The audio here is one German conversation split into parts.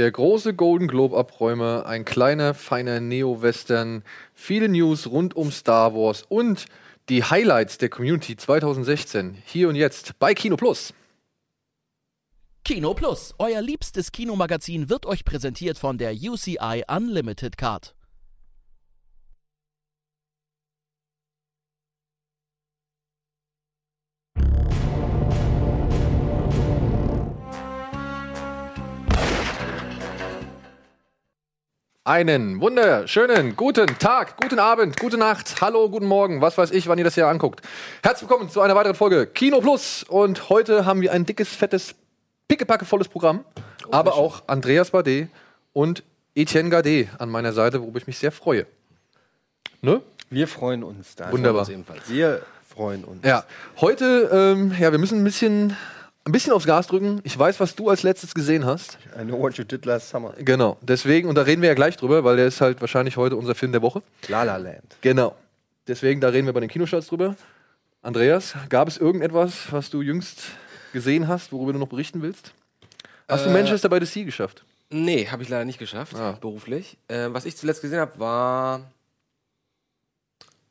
Der große Golden Globe-Abräumer, ein kleiner, feiner Neo-Western, viele News rund um Star Wars und die Highlights der Community 2016. Hier und jetzt bei Kino Plus. Kino Plus, euer liebstes Kinomagazin, wird euch präsentiert von der UCI Unlimited Card. Einen wunderschönen guten Tag, guten Abend, gute Nacht, hallo, guten Morgen, was weiß ich, wann ihr das hier anguckt. Herzlich willkommen zu einer weiteren Folge Kino Plus. Und heute haben wir ein dickes, fettes, pickepackevolles Programm. aber auch Andreas Bade und Etienne Gade an meiner Seite, worüber ich mich sehr freue. Ne? Wir freuen uns da. Wunderbar. Freuen uns. Wir freuen uns. Ja, heute, ähm, ja, wir müssen ein bisschen, ein bisschen aufs Gas drücken. Ich weiß, was du als letztes gesehen hast. I know what you did last summer. Genau, deswegen, und da reden wir ja gleich drüber, weil der ist halt wahrscheinlich heute unser Film der Woche. La La Land. Genau. Deswegen, da reden wir bei den Kinostarts drüber. Andreas, gab es irgendetwas, was du jüngst gesehen hast, worüber du noch berichten willst? Hast du Äh, Manchester by the Sea geschafft? Nee, habe ich leider nicht geschafft, Ah. beruflich. Äh, was ich zuletzt gesehen habe, war.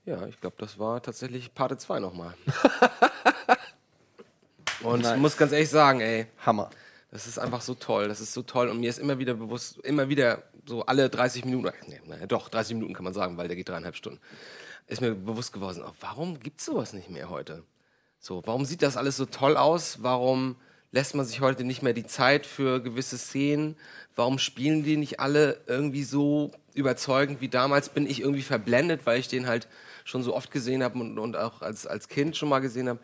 Ja, ich glaube, das war tatsächlich Parte 2 nochmal. Und Nice. ich muss ganz ehrlich sagen, ey, Hammer. das ist einfach so toll. Das ist so toll. Und mir ist immer wieder bewusst, immer wieder so alle 30 Minuten, nee, naja, doch, 30 Minuten kann man sagen, weil der geht dreieinhalb Stunden, ist mir bewusst geworden, oh, warum gibt es sowas nicht mehr heute? So, warum sieht das alles so toll aus? Warum lässt man sich heute nicht mehr die Zeit für gewisse Szenen? Warum spielen die nicht alle irgendwie so überzeugend wie damals? Bin ich irgendwie verblendet, weil ich den halt schon so oft gesehen habe und, und auch als, als Kind schon mal gesehen habe?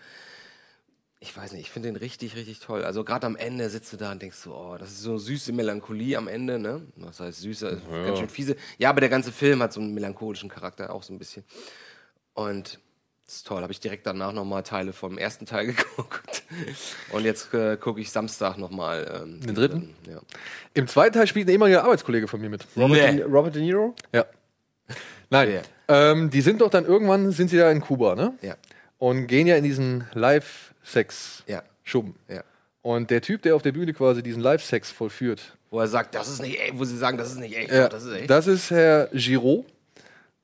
Ich weiß nicht, ich finde den richtig, richtig toll. Also gerade am Ende sitzt du da und denkst so, oh, das ist so süße Melancholie am Ende, ne? Was heißt süße, ist ganz schön fiese. Ja, aber der ganze Film hat so einen melancholischen Charakter auch so ein bisschen. Und das ist toll. Habe ich direkt danach nochmal Teile vom ersten Teil geguckt. Und jetzt äh, gucke ich Samstag nochmal. Ähm, Den dritten? Ja. Im zweiten Teil spielt ein ehemaliger Arbeitskollege von mir mit. Robert, Nee. De, Robert De Niro? Ja. Nein. Wer? Ähm, die sind doch dann irgendwann, sind sie da in Kuba, ne? Ja. Und gehen ja in diesen Live-Sex-Schuppen. Ja. Ja. Und der Typ, der auf der Bühne quasi diesen Live-Sex vollführt, Wo er sagt, das ist nicht echt, wo sie sagen, das ist nicht echt. Ja, das ist echt. das ist Herr Giraud,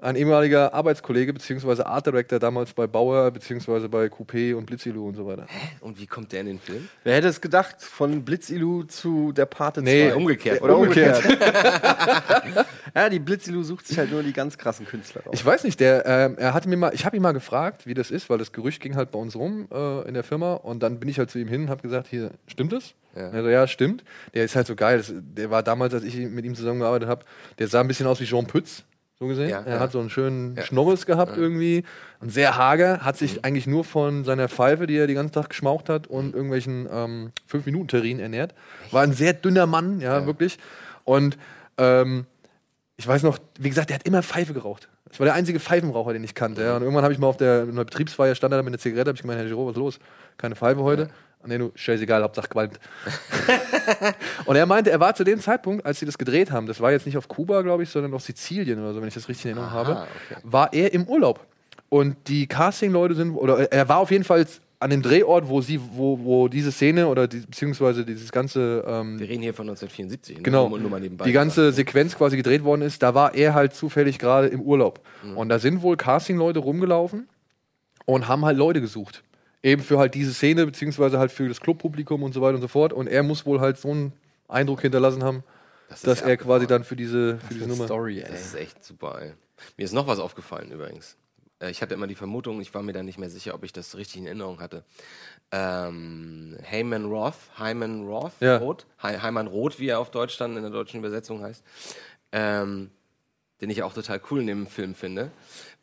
ein ehemaliger Arbeitskollege beziehungsweise Art Director damals bei Bauer beziehungsweise bei Coupé und Blitzilu und so weiter. Und wie kommt der in den Film? Wer hätte es gedacht? Von Blitzilu zu der Pate 2. Nee, umgekehrt. Oder umgekehrt. ja, die Blitzilu sucht sich halt nur die ganz krassen Künstler raus. Ich weiß nicht, der, ähm, er hatte mir mal, ich habe ihn mal gefragt, wie das ist, weil das Gerücht ging halt bei uns rum äh, in der Firma und dann bin ich halt zu ihm hin und habe gesagt, hier, stimmt das? Ja. Er so, ja, stimmt. Der ist halt so geil. Das, der war damals, als ich mit ihm zusammengearbeitet habe, der sah ein bisschen aus wie Jean Pütz, so gesehen. Ja, er ja. hat so einen schönen Ja. Schnorres gehabt irgendwie und sehr hager, hat sich eigentlich nur von seiner Pfeife, die er den ganzen Tag geschmaucht hat und irgendwelchen ähm, 5-Minuten-Terrinen ernährt. War ein sehr dünner Mann, ja, wirklich. Und ähm, ich weiß noch, wie gesagt, der hat immer Pfeife geraucht. Das war der einzige Pfeifenraucher, den ich kannte. Ja. Und irgendwann habe ich mal auf der, in der Betriebsfeier stand da mit einer Zigarette, habe ich gemeint, Herr Giro, was ist los? Keine Pfeife heute? Nee, du, scheißegal, Hauptsache qualmt. und er meinte, er war zu dem Zeitpunkt, als sie das gedreht haben, das war jetzt nicht auf Kuba, glaube ich, sondern auf Sizilien oder so, wenn ich das richtig in Erinnerung habe, okay. war er im Urlaub. Und die Casting-Leute sind, oder er war auf jeden Fall an dem Drehort, wo sie, wo, wo diese Szene oder die, beziehungsweise dieses ganze ähm, Wir reden hier von 1974. ne? Genau. Nur, nur mal nebenbei die ganze gesagt. Sequenz quasi gedreht worden ist, da war er halt zufällig gerade im Urlaub. Und da sind wohl Casting-Leute rumgelaufen und haben halt Leute gesucht. Eben für halt diese Szene, beziehungsweise halt für das Clubpublikum und so weiter und so fort. Und er muss wohl halt so einen Eindruck hinterlassen haben, Das dass ja er quasi dann für diese, für diese Nummer. Story, ey. Das ist echt super, ey. Mir ist noch was aufgefallen übrigens. Äh, Ich hatte immer die Vermutung, ich war mir da nicht mehr sicher, ob ich das richtig in Erinnerung hatte. Ähm, Heyman Roth, Hyman Roth, Ja. Roth, Hy Hyman Roth, wie er auf Deutsch dann in der deutschen Übersetzung heißt, ähm, den ich auch total cool in dem Film finde.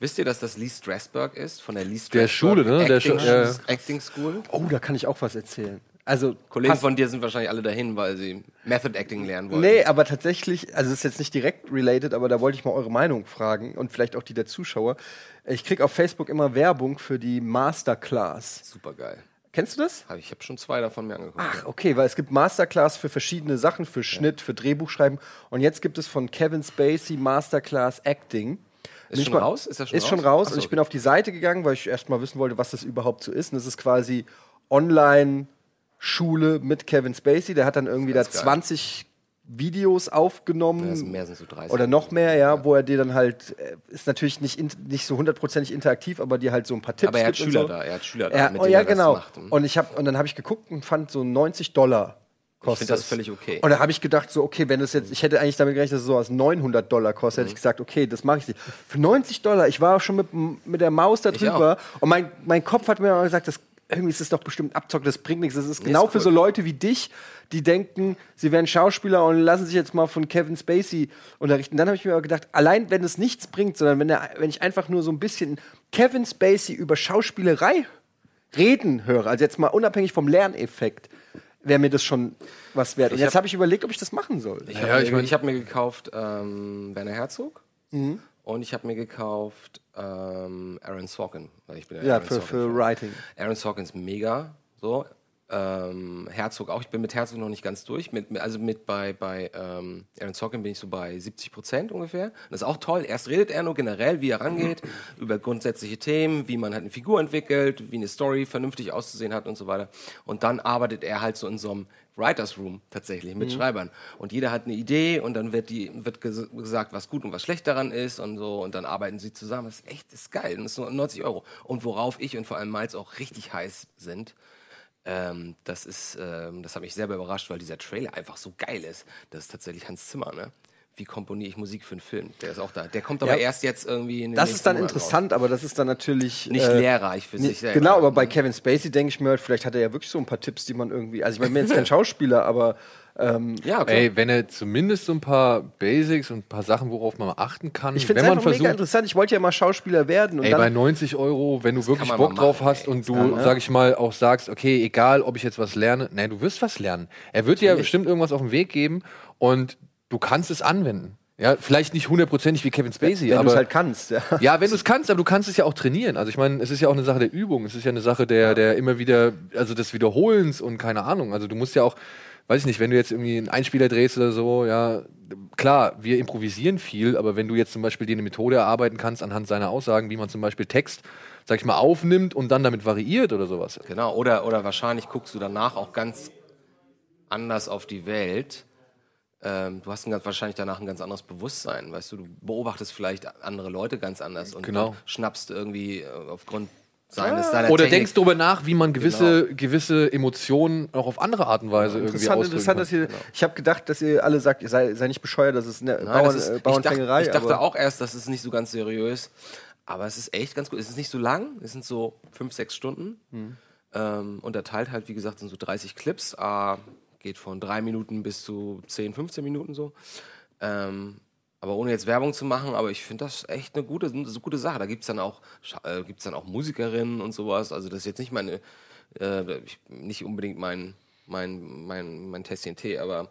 Wisst ihr, dass das Lee Strasberg ist, von der Lee Strasberg Der Schule, ne? Der Acting, Schu- ja. Acting School? Oh, da kann ich auch was erzählen. Also, Kollegen von dir sind wahrscheinlich alle dahin, weil sie Method Acting lernen wollen. Nee, aber tatsächlich, also es ist jetzt nicht direkt related, aber da wollte ich mal eure Meinung fragen und vielleicht auch die der Zuschauer. Ich krieg auf Facebook immer Werbung für die Masterclass. Super geil. Kennst du das? Ich habe schon zwei davon mir angeguckt. Ach, okay, weil es gibt Masterclass für verschiedene Sachen, für Schnitt, für Drehbuchschreiben. Und jetzt gibt es von Kevin Spacey Masterclass Acting. Ist schon mal- raus? Ist das schon ist schon raus? raus. Ach so, und ich okay. bin auf die Seite gegangen, weil ich erst mal wissen wollte, was das überhaupt so ist. Und es ist quasi Online-Schule mit Kevin Spacey. Der hat dann irgendwie da ganz geil. 20 Videos aufgenommen. Ja, mehr, sind so 30. Oder noch mehr, ja, wo er dir dann halt, äh, ist natürlich nicht, in, nicht so hundertprozentig interaktiv, aber dir halt so ein paar Tipps Aber er hat gibt Schüler so. da, er hat Schüler da, Ja, mit oh, denen ja er das genau. macht. Mhm. Und, ich hab, und dann habe ich geguckt und fand so 90 Dollar kostet das es. völlig okay. Und da habe ich gedacht, so, okay, wenn es jetzt, ich hätte eigentlich damit gerechnet, dass es so aus 900 Dollar kostet, Mhm. hätte ich gesagt, okay, das mache ich nicht. Für 90 Dollar, ich war schon mit, mit der Maus da Ich drüber und mein, mein Kopf hat mir gesagt, das, irgendwie ist es doch bestimmt Abzock, das bringt nichts. Das ist genau ist für so Leute wie dich, die denken, sie wären Schauspieler und lassen sich jetzt mal von Kevin Spacey unterrichten. Dann habe ich mir aber gedacht, allein wenn es nichts bringt, sondern wenn, der, wenn ich einfach nur so ein bisschen Kevin Spacey über Schauspielerei reden höre, also jetzt mal unabhängig vom Lerneffekt, wäre mir das schon was wert. Und jetzt hab- habe ich überlegt, ob ich das machen soll. Ich Ja, habe ich mir, mein- ich hab mir gekauft ähm, Werner Herzog Mhm. Und ich habe mir gekauft ähm, Aaron Sorkin. Weil ich bin Ja, Aaron für, Sorkin für. Writing. Aaron Sorkin ist mega. So. Ähm, Herzog auch. Ich bin mit Herzog noch nicht ganz durch. Mit, mit- also mit bei, bei ähm, Aaron Sorkin bin ich so bei 70 Prozent ungefähr. Das ist auch toll. Erst redet er nur generell, wie er rangeht, über grundsätzliche Themen, wie man halt eine Figur entwickelt, wie eine Story vernünftig auszusehen hat und so weiter. Und dann arbeitet er halt so in so einem Writers Room tatsächlich mit Schreibern. Und jeder hat eine Idee und dann wird die wird ges gesagt, was gut und was schlecht daran ist und so und dann arbeiten sie zusammen. Das ist echt, das ist geil. Und das ist nur 90 Euro. Und worauf ich und vor allem Miles auch richtig heiß sind, ähm, das ist, ähm, das hat mich selber überrascht, weil dieser Trailer einfach so geil ist. Das ist tatsächlich Hans Zimmer, ne? Wie komponiere ich Musik für einen Film? Der ist auch da. Der kommt aber Ja. erst jetzt irgendwie in den Das ist dann Monaten interessant, aber das ist dann natürlich. Raus. Nicht äh, lehrreich für sich selber. genau, aber bei Kevin Spacey denke ich mir halt, vielleicht hat er ja wirklich so ein paar Tipps, die man irgendwie. Also ich meine, ich bin jetzt kein Schauspieler, aber ähm, ja, klar. Ey, wenn er zumindest so ein paar Basics und ein paar Sachen, worauf man achten kann, ich finde es einfach mega versucht, interessant. Ich wollte ja mal Schauspieler werden und Ey, bei dann. 90 Euro, wenn du wirklich Bock mal drauf machen, hast ey. und du, kann, ne? sag ich mal, auch sagst, okay, egal, ob ich jetzt was lerne, nein, du wirst was lernen. Er wird dir bestimmt irgendwas auf den Weg geben und du kannst es anwenden. Ja, vielleicht nicht hundertprozentig wie Kevin Spacey, wenn du aber es halt kannst, ja. ja, wenn du es kannst, aber du kannst es ja auch trainieren. Also ich meine, es ist ja auch eine Sache der Übung, es ist ja eine Sache der, der immer wieder, also des Wiederholens und keine Ahnung. Also du musst ja auch, weiß ich nicht, wenn du jetzt irgendwie einen Einspieler drehst oder so, ja, klar, wir improvisieren viel, aber wenn du jetzt zum Beispiel dir eine Methode erarbeiten kannst anhand seiner Aussagen, wie man zum Beispiel Text, sag ich mal, aufnimmt und dann damit variiert oder sowas. Genau, oder, oder wahrscheinlich guckst du danach auch ganz anders auf die Welt. Ähm, du hast ein, ganz- wahrscheinlich danach ein ganz anderes Bewusstsein, weißt du, du beobachtest vielleicht andere Leute ganz anders und Genau. schnappst irgendwie äh, aufgrund seines deiner Oder Technik- denkst darüber nach, wie man gewisse, gewisse Emotionen auch auf andere Art und Weise irgendwie Interessant, ausdrücken interessant, dass ihr. Ich habe gedacht, dass ihr alle sagt, ihr sei, sei nicht bescheuert, das ist eine Nein, Bauern, das ist, äh, ich Bauernfängerei. dachte, ich dachte aber- auch erst, das ist nicht so ganz seriös. Aber es ist echt ganz gut. Es ist nicht so lang. Es sind so fünf, sechs Stunden. Hm. Ähm, unterteilt halt, wie gesagt, sind so 30 Clips. Ah, geht von drei Minuten bis zu 10, 15 Minuten so. Ähm, aber ohne jetzt Werbung zu machen, aber ich finde das echt eine gute, eine gute Sache. Da gibt es dann, auch, äh, dann auch Musikerinnen und sowas. Also das ist jetzt nicht meine, äh, ich, nicht unbedingt mein, mein, mein, mein Tässchen Tee, aber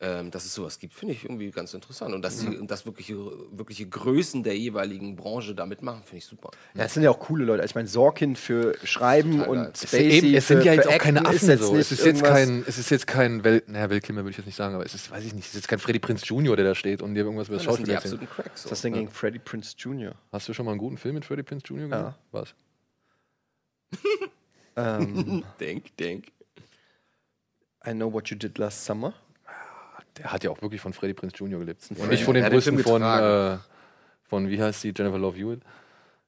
ähm, dass es sowas gibt, finde ich irgendwie ganz interessant. Und dass, die, und dass wirkliche, wirkliche Größen der jeweiligen Branche da mitmachen, finde ich super. Ja, es sind ja auch coole Leute. Ich meine, Sorkin für Schreiben Total geil. und Es Es, Spacey eben, es sind für, ja jetzt auch keine Affen ist so. nicht Es ist jetzt irgendwas- kein, es ist jetzt kein Welt, naja, Weltklima würde ich jetzt nicht sagen, aber es ist, weiß ich nicht, es ist jetzt kein Freddy Prinz Jr., der da steht und dir irgendwas über das Das sind Schauspiel die erzählt. absoluten Cracks. So. Was ist denn gegen Freddie Prince Jr.? Hast du schon mal einen guten Film mit Freddy Prinz Jr. gesehen? Ja. Was? Ähm, Denk, denk. I Know What You Did Last Summer. Der hat ja auch wirklich von Freddy Prinz Jr. gelebt. Und Freddy. nicht von den Brüsten von, äh, von, wie heißt die, Jennifer Love Hewitt.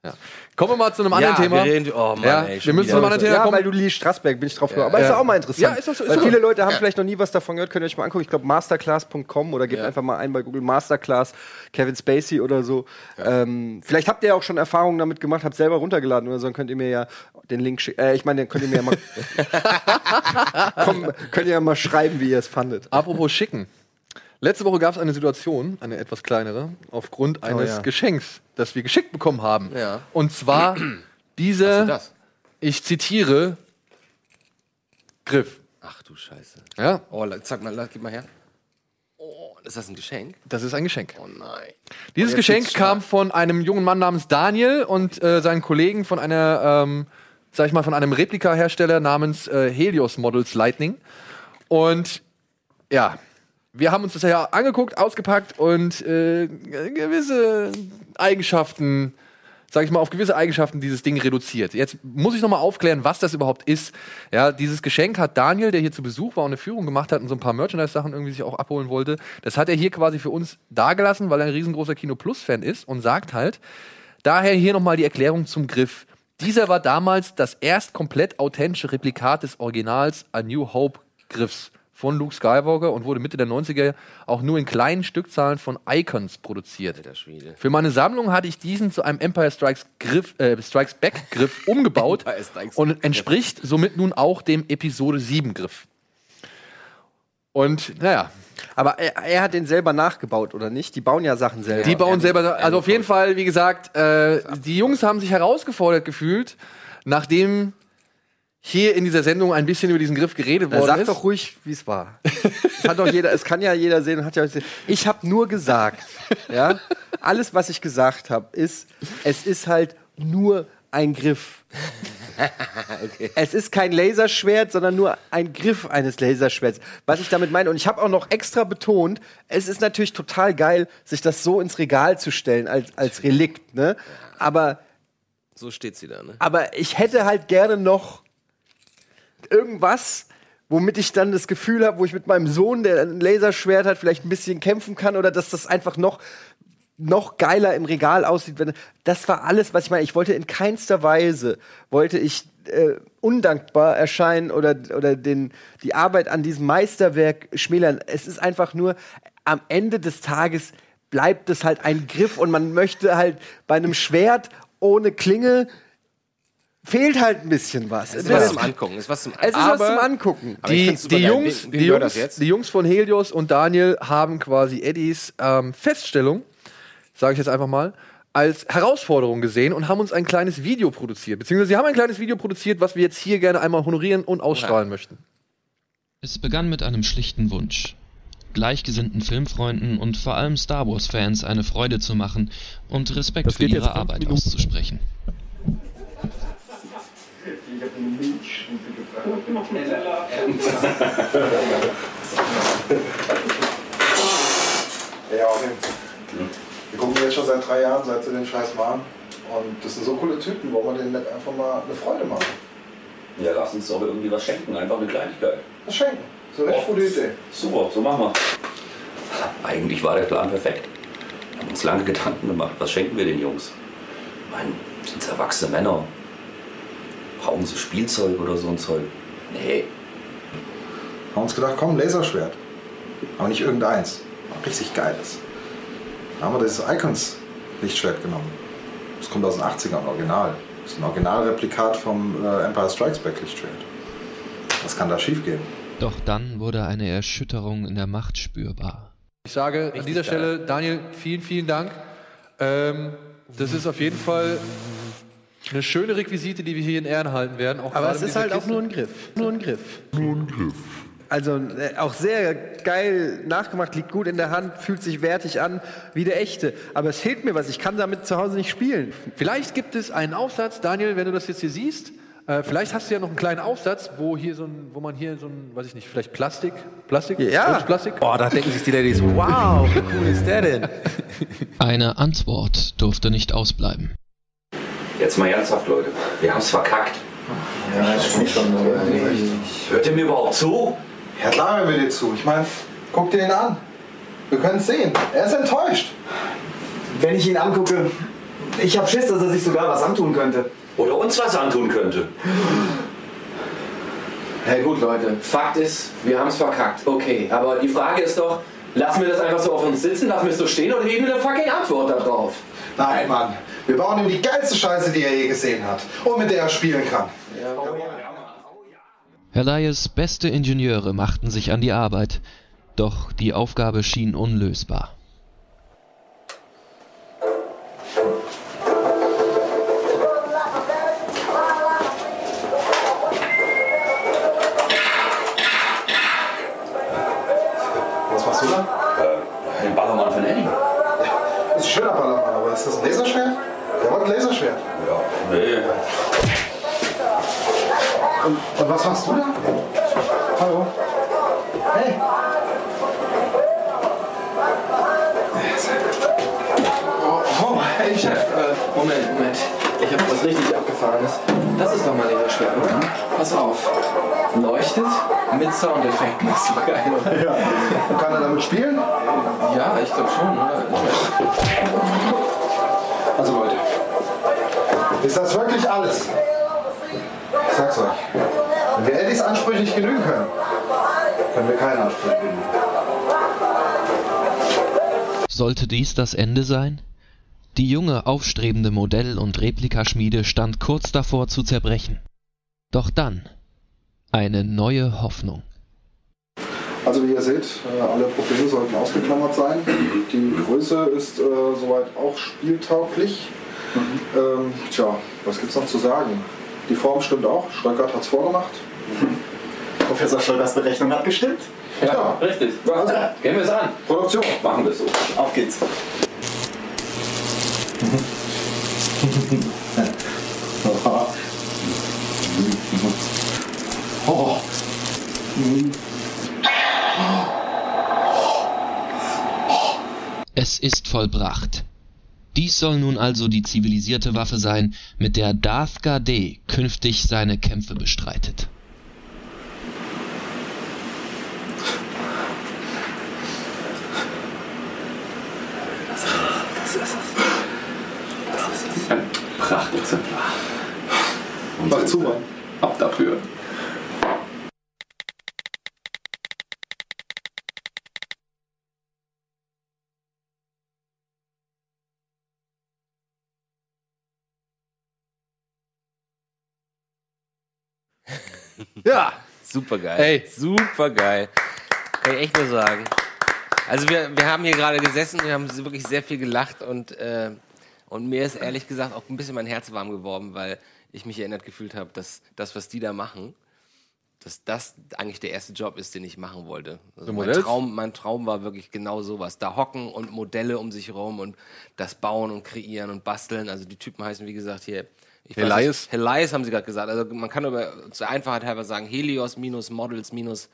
Ja. Kommen wir mal zu einem anderen ja, Thema. Wir reden, oh Mann, Ja, ey, wir müssen wieder. zum anderen Thema Ja, kommen. weil du Lee Strasberg bin ich drauf gekommen. Aber ist Ja. auch mal interessant. Ja, ist auch so- ist weil so. viele Leute haben Ja. vielleicht noch nie was davon gehört, könnt ihr euch mal angucken. Ich glaube, masterclass.com oder gebt Ja. einfach mal ein bei Google Masterclass, Kevin Spacey oder so. Ähm, vielleicht habt ihr auch schon Erfahrungen damit gemacht, habt selber runtergeladen oder so, dann könnt ihr mir ja den Link schicken. Äh, ich meine, dann könnt ihr mir ja mal. Komm, könnt ihr ja mal schreiben, wie ihr es fandet. Apropos Schicken. Letzte Woche gab es eine Situation, eine etwas kleinere, aufgrund eines ja. Geschenks, das wir geschickt bekommen haben. Ja. Und zwar diese, ich zitiere, Griff. Ach du Scheiße. Ja, Oh, sag mal, gib mal her. Oh, ist das ein Geschenk? das ist ein Geschenk. Oh nein. Dieses jetzt Geschenk kam von einem jungen Mann namens Daniel und äh, seinen Kollegen von einer, ähm, sag ich mal, von einem Replika-Hersteller namens äh, Helios Models Lightning. Und ja, wir haben uns das ja angeguckt, ausgepackt und äh, gewisse Eigenschaften sage ich mal, auf gewisse Eigenschaften dieses Ding reduziert. Jetzt muss ich noch mal aufklären, was das überhaupt ist. Ja, dieses Geschenk hat Daniel, der hier zu Besuch war und eine Führung gemacht hat und so ein paar Merchandise-Sachen irgendwie sich auch abholen wollte, das hat er hier quasi für uns dagelassen, weil er ein riesengroßer Kino Plus-Fan ist und sagt halt, daher hier noch mal die Erklärung zum Griff. Dieser war damals das erst komplett authentische Replikat des Originals A New Hope Griffs von Luke Skywalker und wurde Mitte der 90er auch nur in kleinen Stückzahlen von Icons produziert. Für meine Sammlung hatte ich diesen zu einem Empire Strikes, Griff, äh, Strikes Back Griff umgebaut und entspricht somit nun auch dem Episode 7 Griff. Und naja, Aber er, er hat den selber nachgebaut, oder nicht? Die bauen ja Sachen selber. die bauen selber, also auf jeden Fall, wie gesagt, äh, die Jungs haben sich herausgefordert gefühlt, nachdem hier in dieser Sendung ein bisschen über diesen Griff geredet worden sag ist. doch ruhig, wie es war. Es hat doch jeder, es kann ja jeder sehen, hat ja gesehen. Ich habe nur gesagt, ja, alles, was ich gesagt habe, ist, es ist halt nur ein Griff. Es ist kein Laserschwert, sondern nur ein Griff eines Laserschwerts. Was ich damit meine, und ich habe auch noch extra betont, es ist natürlich total geil, sich das so ins Regal zu stellen als, als Relikt, ne? Aber So steht sie da, ne? aber ich hätte halt gerne noch irgendwas, womit ich dann das Gefühl habe, wo ich mit meinem Sohn, der ein Laserschwert hat, vielleicht ein bisschen kämpfen kann oder dass das einfach noch noch geiler im Regal aussieht. Wenn, das war alles, was ich meine. Ich wollte in keinster Weise, wollte ich äh, undankbar erscheinen oder, oder den, die Arbeit an diesem Meisterwerk schmälern. Es ist einfach nur, am Ende des Tages bleibt es halt ein Griff und man möchte halt bei einem Schwert ohne Klinge fehlt halt ein bisschen was. Es ist was zum Angucken. Es ist was zum Es ist was zum Angucken. Die, die. Jungs, die, Jungs, die Jungs von Helios und Daniel haben quasi Eddies ähm, Feststellung, sage ich jetzt einfach mal, als Herausforderung gesehen und haben uns ein kleines Video produziert. Beziehungsweise sie haben ein kleines Video produziert, was wir jetzt hier gerne einmal honorieren und ausstrahlen möchten. Es begann mit einem schlichten Wunsch. Gleichgesinnten Filmfreunden und vor allem Star Wars-Fans eine Freude zu machen und Respekt für ihre Arbeit Minuten. auszusprechen. Ja, okay. Wir gucken jetzt schon seit drei Jahren, seit sie den Scheiß machen. Und das sind so coole Typen, wo man denen nicht einfach mal eine Freude machen. Ja, lass uns doch irgendwie was schenken, einfach eine Kleinigkeit. Das schenken. So eine echt gute Idee. Super, so machen wir. Eigentlich war der Plan perfekt. Wir haben uns lange Gedanken gemacht, was schenken wir den Jungs? Ich meine, sind erwachsene Männer? Brauchen sie Spielzeug oder so ein Zeug? Nee, Haben uns gedacht, komm, Laserschwert. Aber nicht irgendeins. Ein richtig geiles. Da haben wir dieses Icons-Lichtschwert genommen. Das kommt aus den 80ern, Original. Das ist ein Originalreplikat vom äh, Empire Strikes Back Lichtschwert. Was kann da schiefgehen? Doch dann wurde eine Erschütterung in der Macht spürbar. Ich sage an dieser Stelle, Daniel, vielen, vielen Dank. Ähm, das ist auf jeden Fall eine schöne Requisite, die wir hier in Ehren halten werden. Auch Aber es ist halt auch Kiste. nur ein Griff. Nur ein Griff. Nur ein Griff. Also äh, auch sehr geil nachgemacht, liegt gut in der Hand, fühlt sich wertig an, wie der echte. Aber es fehlt mir was, ich kann damit zu Hause nicht spielen. Vielleicht gibt es einen Aufsatz, Daniel, wenn du das jetzt hier siehst. Äh, vielleicht hast du ja noch einen kleinen Aufsatz, wo hier so ein, wo man hier so ein, weiß ich nicht, vielleicht Plastik, Plastik, Ja. Plastik. Boah, da denken sich die Ladies, wow, wie cool ist der denn? Eine Antwort durfte nicht ausbleiben. Jetzt mal ernsthaft, Leute. Wir haben's verkackt. Ja, das stimmt schon. Aber Hört ihr mir überhaupt zu? ja, klar, hören wir dir zu. Ich meine, guck dir ihn an. Wir können es sehen. Er ist enttäuscht. Wenn ich ihn angucke, ich habe Schiss, dass er sich sogar was antun könnte. Oder uns was antun könnte? Hey gut, Leute, Fakt ist, wir haben es verkackt. Okay, aber die Frage ist doch, lassen wir das einfach so auf uns sitzen, lassen wir es so stehen oder geben wir eine fucking Antwort darauf? Nein, Mann. Wir bauen ihm die geilste Scheiße, die er je gesehen hat. Und mit der er spielen kann. Herleies beste Ingenieure machten sich an die Arbeit, doch die Aufgabe schien unlösbar. Das ist doch mal Laserschwert, oder? Pass auf. Leuchtet mit Soundeffekten. Das ist doch geil, oder? Ja. Kann er damit spielen? Ja, ich glaube schon, oder? Also Leute, ist das wirklich alles? Ich sag's euch. Wenn wir Eddies Ansprüche nicht genügen können, können wir keinen Anspruch genügen. Sollte dies das Ende sein? Die junge, aufstrebende Modell- und Replikaschmiede stand kurz davor zu zerbrechen. Doch dann eine neue Hoffnung. Also wie ihr seht, äh, alle Probleme sollten ausgeklammert sein. Die Größe ist äh, soweit auch spieltauglich. Ähm, tja, was gibt's noch zu sagen? Die Form stimmt auch. Schröckert hat's vorgemacht. Professor Scholgers Berechnung hat gestimmt. Ja, Richtig. Also. Gehen wir es an. Produktion. Machen wir es so. Auf geht's. Es ist vollbracht. Dies soll nun also die zivilisierte Waffe sein, mit der Darth Gade künftig seine Kämpfe bestreitet. Ein Prachtexemplar. Mach zu, Mann. Ab dafür. Ja, Super geil. Ey. Super geil. Kann ich echt nur sagen. Also wir, wir haben hier gerade gesessen, wir haben wirklich sehr viel gelacht und, äh, und mir ist ehrlich gesagt auch ein bisschen mein Herz warm geworden, weil ich mich erinnert gefühlt habe, dass das, was die da machen, dass das eigentlich der erste Job ist, den ich machen wollte. Also So mein? Traum, mein Traum war wirklich genau sowas. Da hocken und Modelle um sich rum und das bauen und kreieren und basteln. Also die Typen heißen, wie gesagt, hier. Ich Helias? nicht, Helias haben sie gerade gesagt. Also man kann aber zur Einfachheit halber sagen, Helios minus Models minus.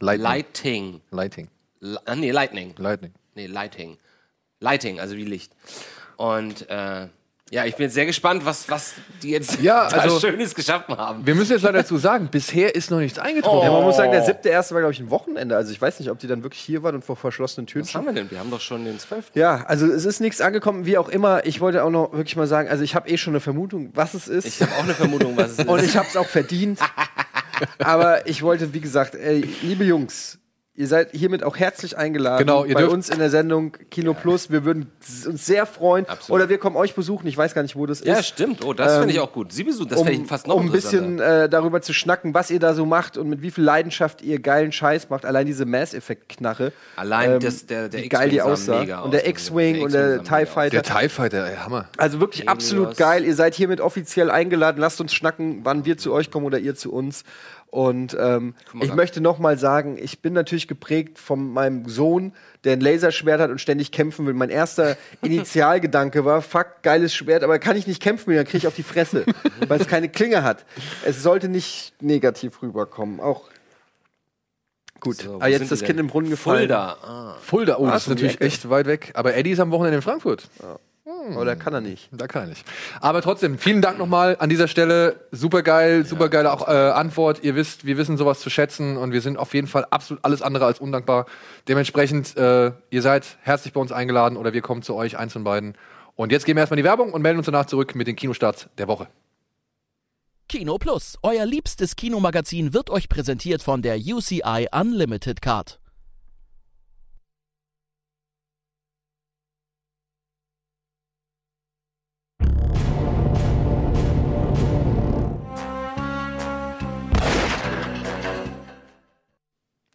Lighting. Lighting. Li- ah, nee, Lightning. Lightning. Nee, Lighting. Lighting, also wie Licht. Und äh, ja, ich bin jetzt sehr gespannt, was, was die jetzt Ja, da also- Schönes geschaffen haben. Wir müssen jetzt leider dazu sagen, bisher ist noch nichts eingetroffen. Ja, man muss sagen, der siebte erste war, glaube ich, ein Wochenende. Also ich weiß nicht, ob die dann wirklich hier waren und vor verschlossenen Türen Was haben wir denn? Wir haben doch schon den 12. Ja, also es ist nichts angekommen, wie auch immer. Ich wollte auch noch wirklich mal sagen, also ich habe eh schon eine Vermutung, was es ist. Ich habe auch eine Vermutung, was es ist. und ich habe es auch verdient. Aber ich wollte, wie gesagt, ey, liebe Jungs, ihr seid hiermit auch herzlich eingeladen Genau, ihr bei dürft- uns in der Sendung Kino Plus. Wir würden uns sehr freuen. Absolut. Oder wir kommen euch besuchen. Ich weiß gar nicht, wo das ja, ist. stimmt. Oh, das Ähm, finde ich auch gut. Sie besuchen, das um, finde ich fast noch um ein bisschen äh, darüber zu schnacken, was ihr da so macht und mit wie viel Leidenschaft ihr geilen Scheiß macht. Allein diese Mass-Effekt-Knarre. Allein das- der- der wie geil die aussah. mega und der. Der X-Wing und X-Wing der sah TIE Fighter. Der TIE Fighter, ey, Hammer. Also wirklich Helios. absolut geil. Ihr seid hiermit offiziell eingeladen. Lasst uns schnacken, wann wir zu euch kommen oder ihr zu uns. Und ähm, mal, ich da- möchte noch mal sagen, ich bin natürlich geprägt von meinem Sohn, der ein Laserschwert hat und ständig kämpfen will. Mein erster Initialgedanke war, fuck, geiles Schwert, aber kann ich nicht kämpfen, dann kriege ich auf die Fresse, weil es keine Klinge hat. Es sollte nicht negativ rüberkommen. Auch gut. So, aber jetzt sind das Kind denn? im Brunnen gefallen. Fulda. Ah. Fulda, oh, Ah, das ist natürlich echt weit weg. Aber Eddie ist am Wochenende in Frankfurt. Oder kann er nicht? Da kann er nicht. Aber trotzdem, vielen Dank nochmal an dieser Stelle. Super geil, super geile auch, äh, Antwort. Ihr wisst, wir wissen sowas zu schätzen und wir sind auf jeden Fall absolut alles andere als undankbar. Dementsprechend, äh, ihr seid herzlich bei uns eingeladen oder wir kommen zu euch, eins von beiden. Und jetzt gehen wir erstmal in die Werbung und melden uns danach zurück mit den Kinostarts der Woche. Kino Plus, euer liebstes Kinomagazin, wird euch präsentiert von der UCI Unlimited Card.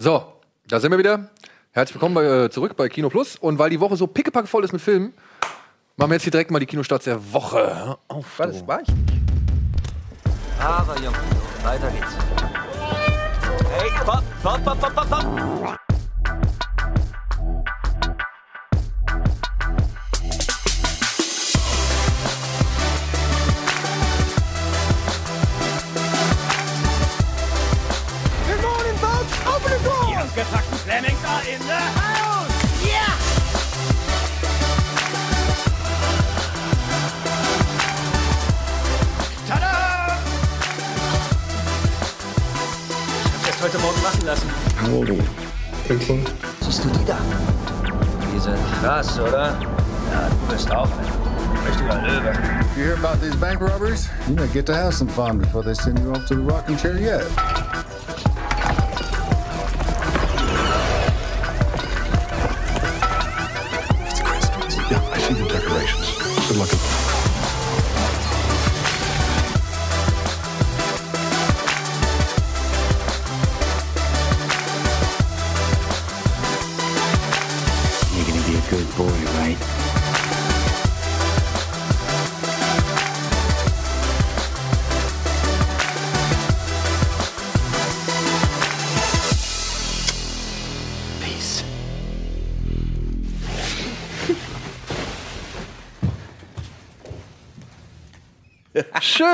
So, da sind wir wieder. Herzlich willkommen bei, äh, zurück bei Kino Plus. Und weil die Woche so pickepacke voll ist mit Filmen, machen wir jetzt hier direkt mal die Kinostarts der Woche. Hör Auf, du. das war ich nicht. Aber Junge, weiter geht's. Hey, stopp, stopp, stopp, stopp, stopp, stopp. abgefuckten Flemings are in the house! Yeah! Tada! Ich hab das heute Morgen machen lassen. Morgen. Pünktchen. Er Siehst du die da? Die sind krass, oder? Ja, du bist auch ein richtiger Löwe. You hear about these bank robbers? You know, get to have some fun before they send you off to the rocking chair yet.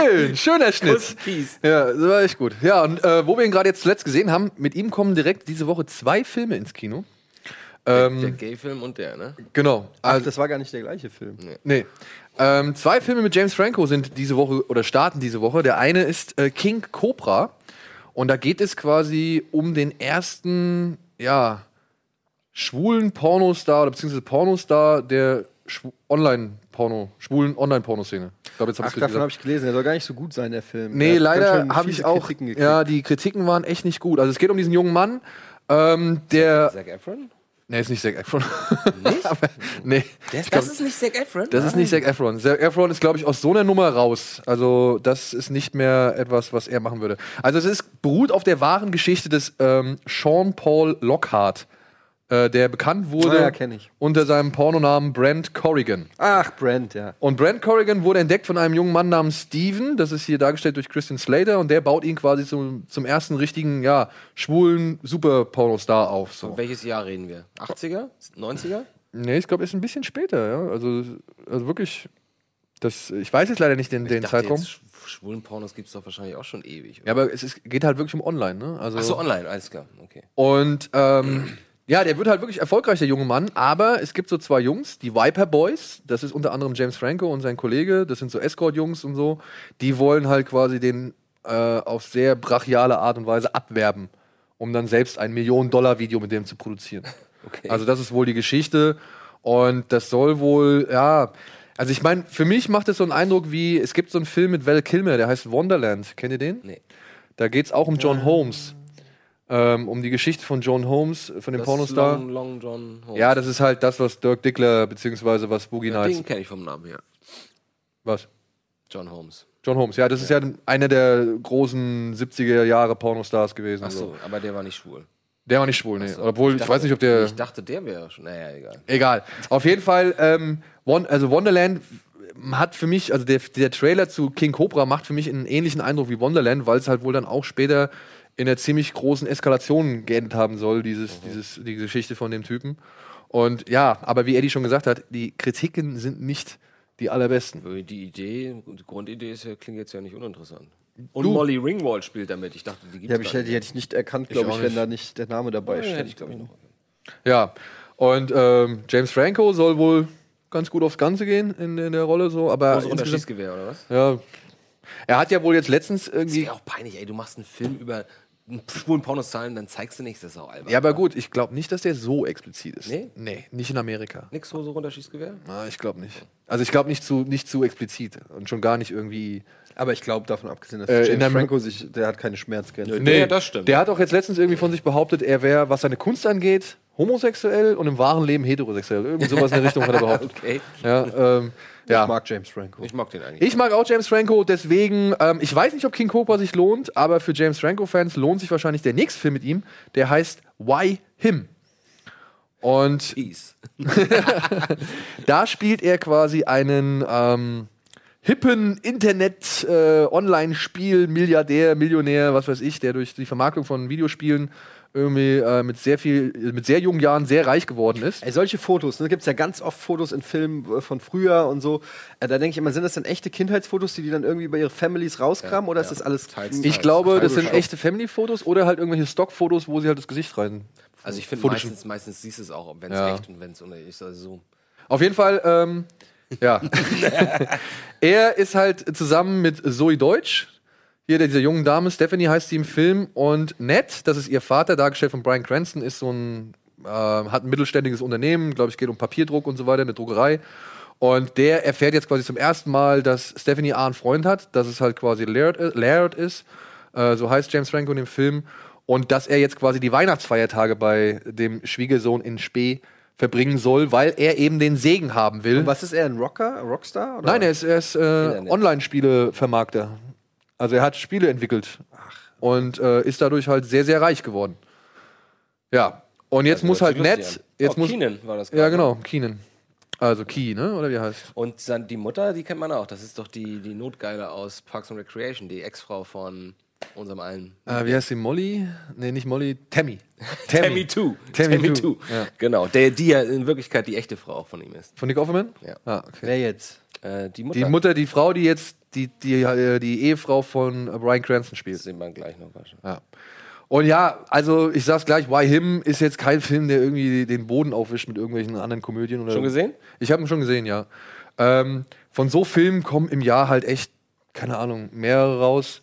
Schön, schöner Schnitt. Ja, das war echt gut. Ja, und äh, wo wir ihn gerade jetzt zuletzt gesehen haben, mit ihm kommen direkt diese Woche zwei Filme ins Kino. Ähm, Der Gay-Film und der, ne? genau. Ach, Also, das war gar nicht der gleiche Film. nee. Ähm, zwei Filme mit James Franco sind diese Woche oder starten diese Woche. Der eine ist äh, King Cobra. Und da geht es quasi um den ersten, ja, schwulen Pornostar oder beziehungsweise Pornostar der schwu- Online-Porno, schwulen Online-Pornoszene. Ich glaube, jetzt hab Ach, davon habe ich gelesen. Der soll gar nicht so gut sein, der Film. Nee, Der leider habe ich auch. Ja, die Kritiken waren echt nicht gut. Also es geht um diesen jungen Mann, ähm, der. Zac Efron? Nee, ist nicht Zac Efron. Aber, nee. Glaub, das ist nicht Zac Efron? das ist nicht Zac Efron. Zac Efron ist, glaube ich, aus so einer Nummer raus. Also, das ist nicht mehr etwas, was er machen würde. Also, es ist, beruht auf der wahren Geschichte des ähm, Sean Paul Lockhart, äh, der bekannt wurde Ah, ja, kenn ich. unter seinem Pornonamen Brent Corrigan. Ach, Brent, ja. Und Brent Corrigan wurde entdeckt von einem jungen Mann namens Steven. Das ist hier dargestellt durch Christian Slater. Und der baut ihn quasi zum, zum ersten richtigen, ja, schwulen Super-Pornostar auf. So. Von welches Jahr reden wir? 80er? 90er? Nee, ich glaube, ist ein bisschen später, ja. Also, also wirklich, das, ich weiß jetzt leider nicht den, den Zeitraum. Jetzt, Sch- schwulen Pornos gibt es doch wahrscheinlich auch schon ewig. Ja, aber es ist, geht halt wirklich um online, ne? Also, Ach so, online, alles klar. Okay. Und ähm, ja, der wird halt wirklich erfolgreich, der junge Mann. Aber es gibt so zwei Jungs, die Viper Boys. Das ist unter anderem James Franco und sein Kollege. Das sind so Escort-Jungs und so. Die wollen halt quasi den äh, auf sehr brachiale Art und Weise abwerben, um dann selbst ein Millionen-Dollar-Video mit dem zu produzieren. Okay. Also das ist wohl die Geschichte. Und das soll wohl, ja. Also ich meine, für mich macht es so einen Eindruck wie, es gibt so einen Film mit Val Kilmer, der heißt Wonderland. Kennt ihr den? Nee. Da geht es auch um John Holmes. Ähm, um die Geschichte von John Holmes, von dem Das Pornostar. Long, Long John Holmes. Ja, das ist halt das, was Dirk Dickler beziehungsweise was Boogie ja, Nights. Den kenne ich vom Namen her. Was? John Holmes. John Holmes, ja, das ist ja einer der großen 70er Jahre Pornostars gewesen. Ach und so, aber der war nicht schwul. Der war nicht schwul, nee. So. Obwohl, ich, dachte- weiß nicht, ob der. Ich dachte, der wäre schon. Naja, egal. Egal. Auf jeden Fall, ähm, also Wonderland hat für mich, also der, der Trailer zu King Cobra macht für mich einen ähnlichen Eindruck wie Wonderland, weil es halt wohl dann auch später in einer ziemlich großen Eskalation geendet haben soll, dieses, dieses, die Geschichte von dem Typen. Und ja, aber wie Eddie schon gesagt hat, die Kritiken sind nicht die allerbesten. Die Idee, die Grundidee ist ja, klingt jetzt ja nicht uninteressant. Und Du- Molly Ringwald spielt damit. Ich dachte, die gibt hab ich, die hätte ich nicht erkannt, Ich glaube auch ich, wenn nicht. da nicht der Name dabei Ja, steht. hätte ich, glaube ich, noch. Ja. Und ähm, James Franco soll wohl ganz gut aufs Ganze gehen in, in der Rolle so, aber Große insgesamt- Unterschießgewehr, oder was? ja. Er hat ja wohl jetzt letztens Das irgendwie wäre auch peinlich, ey. Du machst einen Film über einen schwulen Pornoszahlen, dann zeigst du nichts, das ist auch albern. Ja, aber gut, ich glaube nicht, dass der so explizit ist. Nee? Nee, nicht in Amerika. Nix Hose runter, Schießgewehr? Na, ich glaube nicht. Also ich glaube nicht zu, nicht zu explizit und schon gar nicht irgendwie. Aber ich glaube, davon abgesehen, dass Äh, in James der- Franco sich, der hat keine Schmerzgrenze. Nee, das stimmt. Der hat auch jetzt letztens irgendwie von sich behauptet, er wäre, was seine Kunst angeht, homosexuell und im wahren Leben heterosexuell. Irgendwie sowas in der Richtung hat er behauptet. Okay. Ja, ähm, ja. Ich mag James Franco. Ich mag den eigentlich. Ich mag auch James Franco, deswegen, ähm, ich weiß nicht, ob King Cobra sich lohnt, aber für James Franco-Fans lohnt sich wahrscheinlich der nächste Film mit ihm, der heißt Why Him? Und Peace. da spielt er quasi einen ähm, hippen Internet-Online-Spiel, Milliardär, Millionär, was weiß ich, der durch die Vermarktung von Videospielen irgendwie äh, mit sehr viel, mit sehr jungen Jahren sehr reich geworden ist. Ey, solche Fotos, da gibt es ja ganz oft Fotos in Filmen äh, von früher und so. Äh, da denke ich immer, sind das dann echte Kindheitsfotos, die die dann irgendwie bei ihre Families rauskramen oder ist das alles Teils, Ich glaube, das sind echte Family-Fotos oder halt irgendwelche Stock-Fotos, wo sie halt das Gesicht rein. Also ich finde meistens, meistens siehst du es auch, wenn es Ja. echt und wenn es ist. Also so. Auf jeden Fall, ähm, ja. er ist halt zusammen mit Zoe Deutsch, hier dieser jungen Dame, Stephanie heißt sie im Film, und Ned, das ist ihr Vater, dargestellt von Brian Cranston, ist so ein, äh, hat ein mittelständiges Unternehmen, glaube ich, geht um Papierdruck und so weiter, eine Druckerei. Und der erfährt jetzt quasi zum ersten Mal, dass Stephanie A. einen Freund hat, dass es halt quasi Laird, i- Laird ist, äh, so heißt James Franco in dem Film, und dass er jetzt quasi die Weihnachtsfeiertage bei dem Schwiegersohn in Spee verbringen soll, weil er eben den Segen haben will. Und was ist er, ein Rocker, Rockstar? Oder? Nein, er ist, er ist äh, Online-Spiele-Vermarkter. Also er hat Spiele entwickelt und äh, ist dadurch halt sehr, sehr reich geworden. Ja. Und jetzt muss halt Ned. Jetzt Oh, muss, Keenan war das Ja, gerade. genau, Keenan. Also Key, ne? Oder wie heißt? Und dann die Mutter, die kennt man auch. Das ist doch die, die Notgeile aus Parks and Recreation, die Ex-Frau von unserem allen. Äh, wie heißt sie? Molly? Nee, nicht Molly. Tammy. Tammy 2. Tammy, Tammy 2. 2. Ja. Genau, der, die ja in Wirklichkeit die echte Frau von ihm ist. Von Nick Offerman? Ja. Ah, okay. Wer jetzt? Äh, die Mutter. Die Mutter, die Frau, die jetzt die, die, äh, die Ehefrau von äh, Brian Cranston spielt. Das sehen wir gleich noch. wahrscheinlich. Ja. Und ja, also ich sag's gleich, Why Him ist jetzt kein Film, der irgendwie den Boden aufwischt mit irgendwelchen anderen Komödien. Oder Schon gesehen? Ich habe ihn schon gesehen, ja. Ähm, von so Filmen kommen im Jahr halt echt, keine Ahnung, mehrere raus.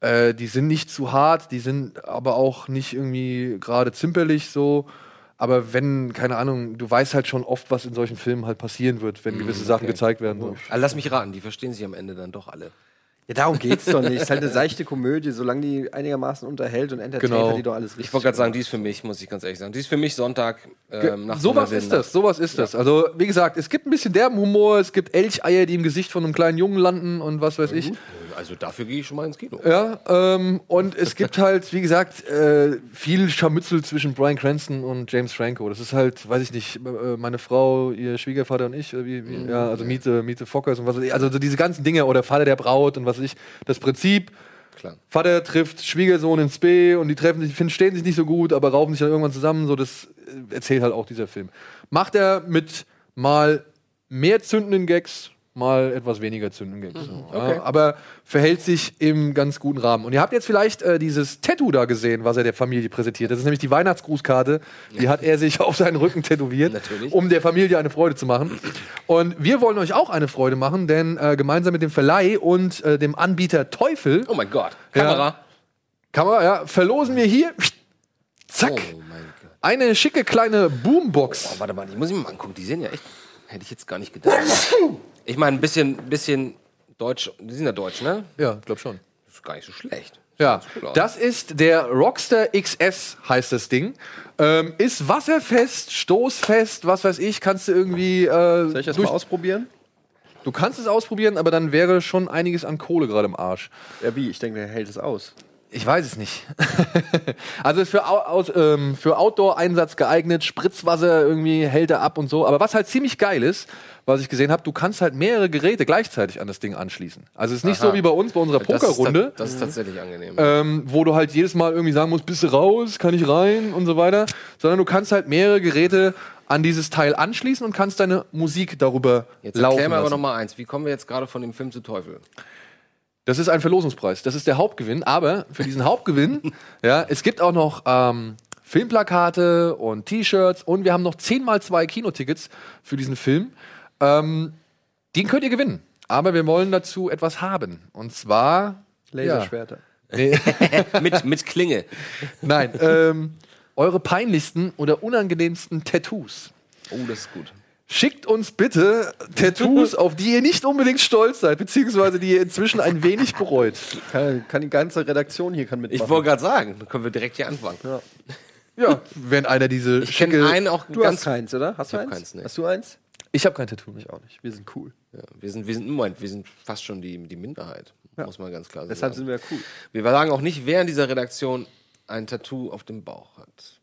Äh, die sind nicht zu hart, die sind aber auch nicht irgendwie gerade zimperlich so. Aber wenn, keine Ahnung, du weißt halt schon oft, was in solchen Filmen halt passieren wird, wenn gewisse Sachen okay. gezeigt werden. So. Also lass mich raten, die verstehen sich am Ende dann doch alle. Ja, darum geht's doch nicht. Es ist halt eine seichte Komödie, solange die einigermaßen unterhält und entertaint, Genau. hat die doch alles richtig. Ich wollte gerade sagen, die ist für mich, muss ich ganz ehrlich sagen, die ist für mich Sonntag ähm, nach sowas ist das, sowas ist das. Also, wie gesagt, es gibt ein bisschen derben Humor, es gibt Elcheier, die im Gesicht von einem kleinen Jungen landen und was weiß ich. Nacht. Also dafür gehe ich schon mal ins Kino. Ja, ähm, und es gibt halt, wie gesagt, äh, viel Scharmützel zwischen Brian Cranston und James Franco. Das ist halt, weiß ich nicht, äh, meine Frau, ihr Schwiegervater und ich, oder wie, wie, ja, also Miete, Miete Fockers und was weiß ich, also so diese ganzen Dinge oder Vater der Braut und was weiß ich. Das Prinzip, Klar. Vater trifft Schwiegersohn ins B und die treffen sich, stehen sich nicht so gut, aber raufen sich dann irgendwann zusammen. So, das äh, erzählt halt auch dieser Film. Macht er mit mal mehr zündenden Gags, mal etwas weniger Gags. so, okay. ja, aber verhält sich im ganz guten Rahmen. Und ihr habt jetzt vielleicht äh, dieses Tattoo da gesehen, was er der Familie präsentiert. Das ist nämlich die Weihnachtsgrußkarte. Die hat er sich auf seinen Rücken tätowiert, Natürlich. um der Familie eine Freude zu machen. Und wir wollen euch auch eine Freude machen, denn äh, gemeinsam mit dem Verleih und äh, dem Anbieter Teufel Oh mein Gott. Ja. Kamera. Kamera, ja, verlosen wir hier, zack, Oh mein Gott. eine schicke kleine Boombox. Oh, warte mal, die muss ich mir mal angucken. Die sehen ja echt. Hätte ich jetzt gar nicht gedacht. Ich meine, ein bisschen, bisschen Deutsch. Die sind ja deutsch, ne? Ja, glaub schon. Das ist gar nicht so schlecht. Ja, das ist der Rockster XS, heißt das Ding. Ähm, ist wasserfest, stoßfest, was weiß ich, kannst du irgendwie. Äh, Soll ich das durch- mal ausprobieren? Du kannst es ausprobieren, aber dann wäre schon einiges an Kohle gerade im Arsch. Ja, wie? Ich denke, der hält es aus. Ich weiß es nicht. also ist für, Au- aus, ähm, für Outdoor-Einsatz geeignet, Spritzwasser irgendwie hält er ab und so. Aber was halt ziemlich geil ist, was ich gesehen habe, du kannst halt mehrere Geräte gleichzeitig an das Ding anschließen. Also es ist nicht Aha. so wie bei uns, bei unserer Pokerrunde. das ist tatsächlich angenehm. ähm, wo du halt jedes Mal irgendwie sagen musst, bist du raus, kann ich rein und so weiter, sondern du kannst halt mehrere Geräte an dieses Teil anschließen und kannst deine Musik darüber Jetzt laufen erklär mir aber lassen. noch mal eins. Wie kommen wir jetzt gerade von dem Film zu Teufel? Das ist ein Verlosungspreis. Das ist der Hauptgewinn. Aber für diesen Hauptgewinn, ja, es gibt auch noch ähm, Filmplakate und T-Shirts und wir haben noch 10 mal zwei Kinotickets für diesen Film. Ähm, den könnt ihr gewinnen. Aber wir wollen dazu etwas haben. Und zwar. Laserschwerter. Ja, nee, mit, mit Klinge. nein, ähm, eure peinlichsten oder unangenehmsten Tattoos. Oh, das ist gut. Schickt uns bitte Tattoos, auf die ihr nicht unbedingt stolz seid, beziehungsweise die ihr inzwischen ein wenig bereut. Kann, kann die ganze Redaktion hier kann mitmachen. Ich wollte gerade sagen, dann können wir direkt hier anfangen. Ja. Ja, wenn einer diese Ich kenne einen auch Du ganz. hast keins, oder? Hast du eins? keins, nee. Hast du eins? Ich habe kein Tattoo. Ich auch nicht. Wir sind cool. Ja, wir sind, wir sind, Moment, wir sind fast schon die, die Minderheit. Muss man ganz klar sagen. Deshalb sind wir cool. Wir sagen auch nicht, wer in dieser Redaktion ein Tattoo auf dem Bauch hat.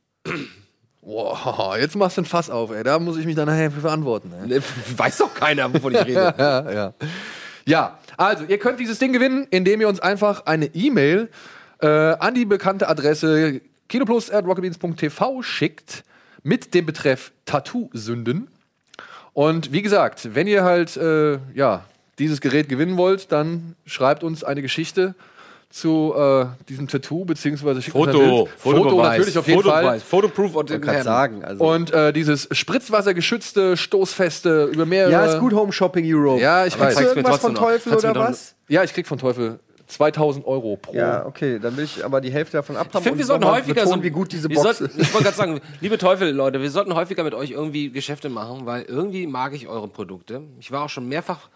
Wow, jetzt machst du ein Fass auf, ey. Da muss ich mich dann nachher verantworten. Ey. Ne, Weiß doch keiner, wovon ich rede. ja, ja. Ja, also ihr könnt dieses Ding gewinnen, indem ihr uns einfach eine E-Mail äh, an die bekannte Adresse kinoplus.rocketbeans.tv schickt mit dem Betreff Tattoo-Sünden. Und wie gesagt, wenn ihr halt äh, ja, dieses Gerät gewinnen wollt, dann schreibt uns eine Geschichte zu äh, diesem Tattoo, beziehungsweise schickt uns ein Bild. Foto natürlich auf jeden Fall. Fotoproof und kann sagen. Also. Und äh, dieses spritzwassergeschützte, stoßfeste über mehrere. ja, ist gut Home Shopping Europe. Ja, ich Kriegst weiß. du Zeig's mir irgendwas von. Teufel du oder was? Ja, ich krieg von Teufel 2000 Euro pro. Ja, okay, dann will ich aber die Hälfte davon abhaben. Ich finde, wir sollten häufiger betonen, so, wie gut diese Box sollten, ist. Ich wollte gerade sagen, liebe Teufel, Leute, wir sollten häufiger mit euch irgendwie Geschäfte machen, weil irgendwie mag ich eure Produkte. Ich war auch schon mehrfach.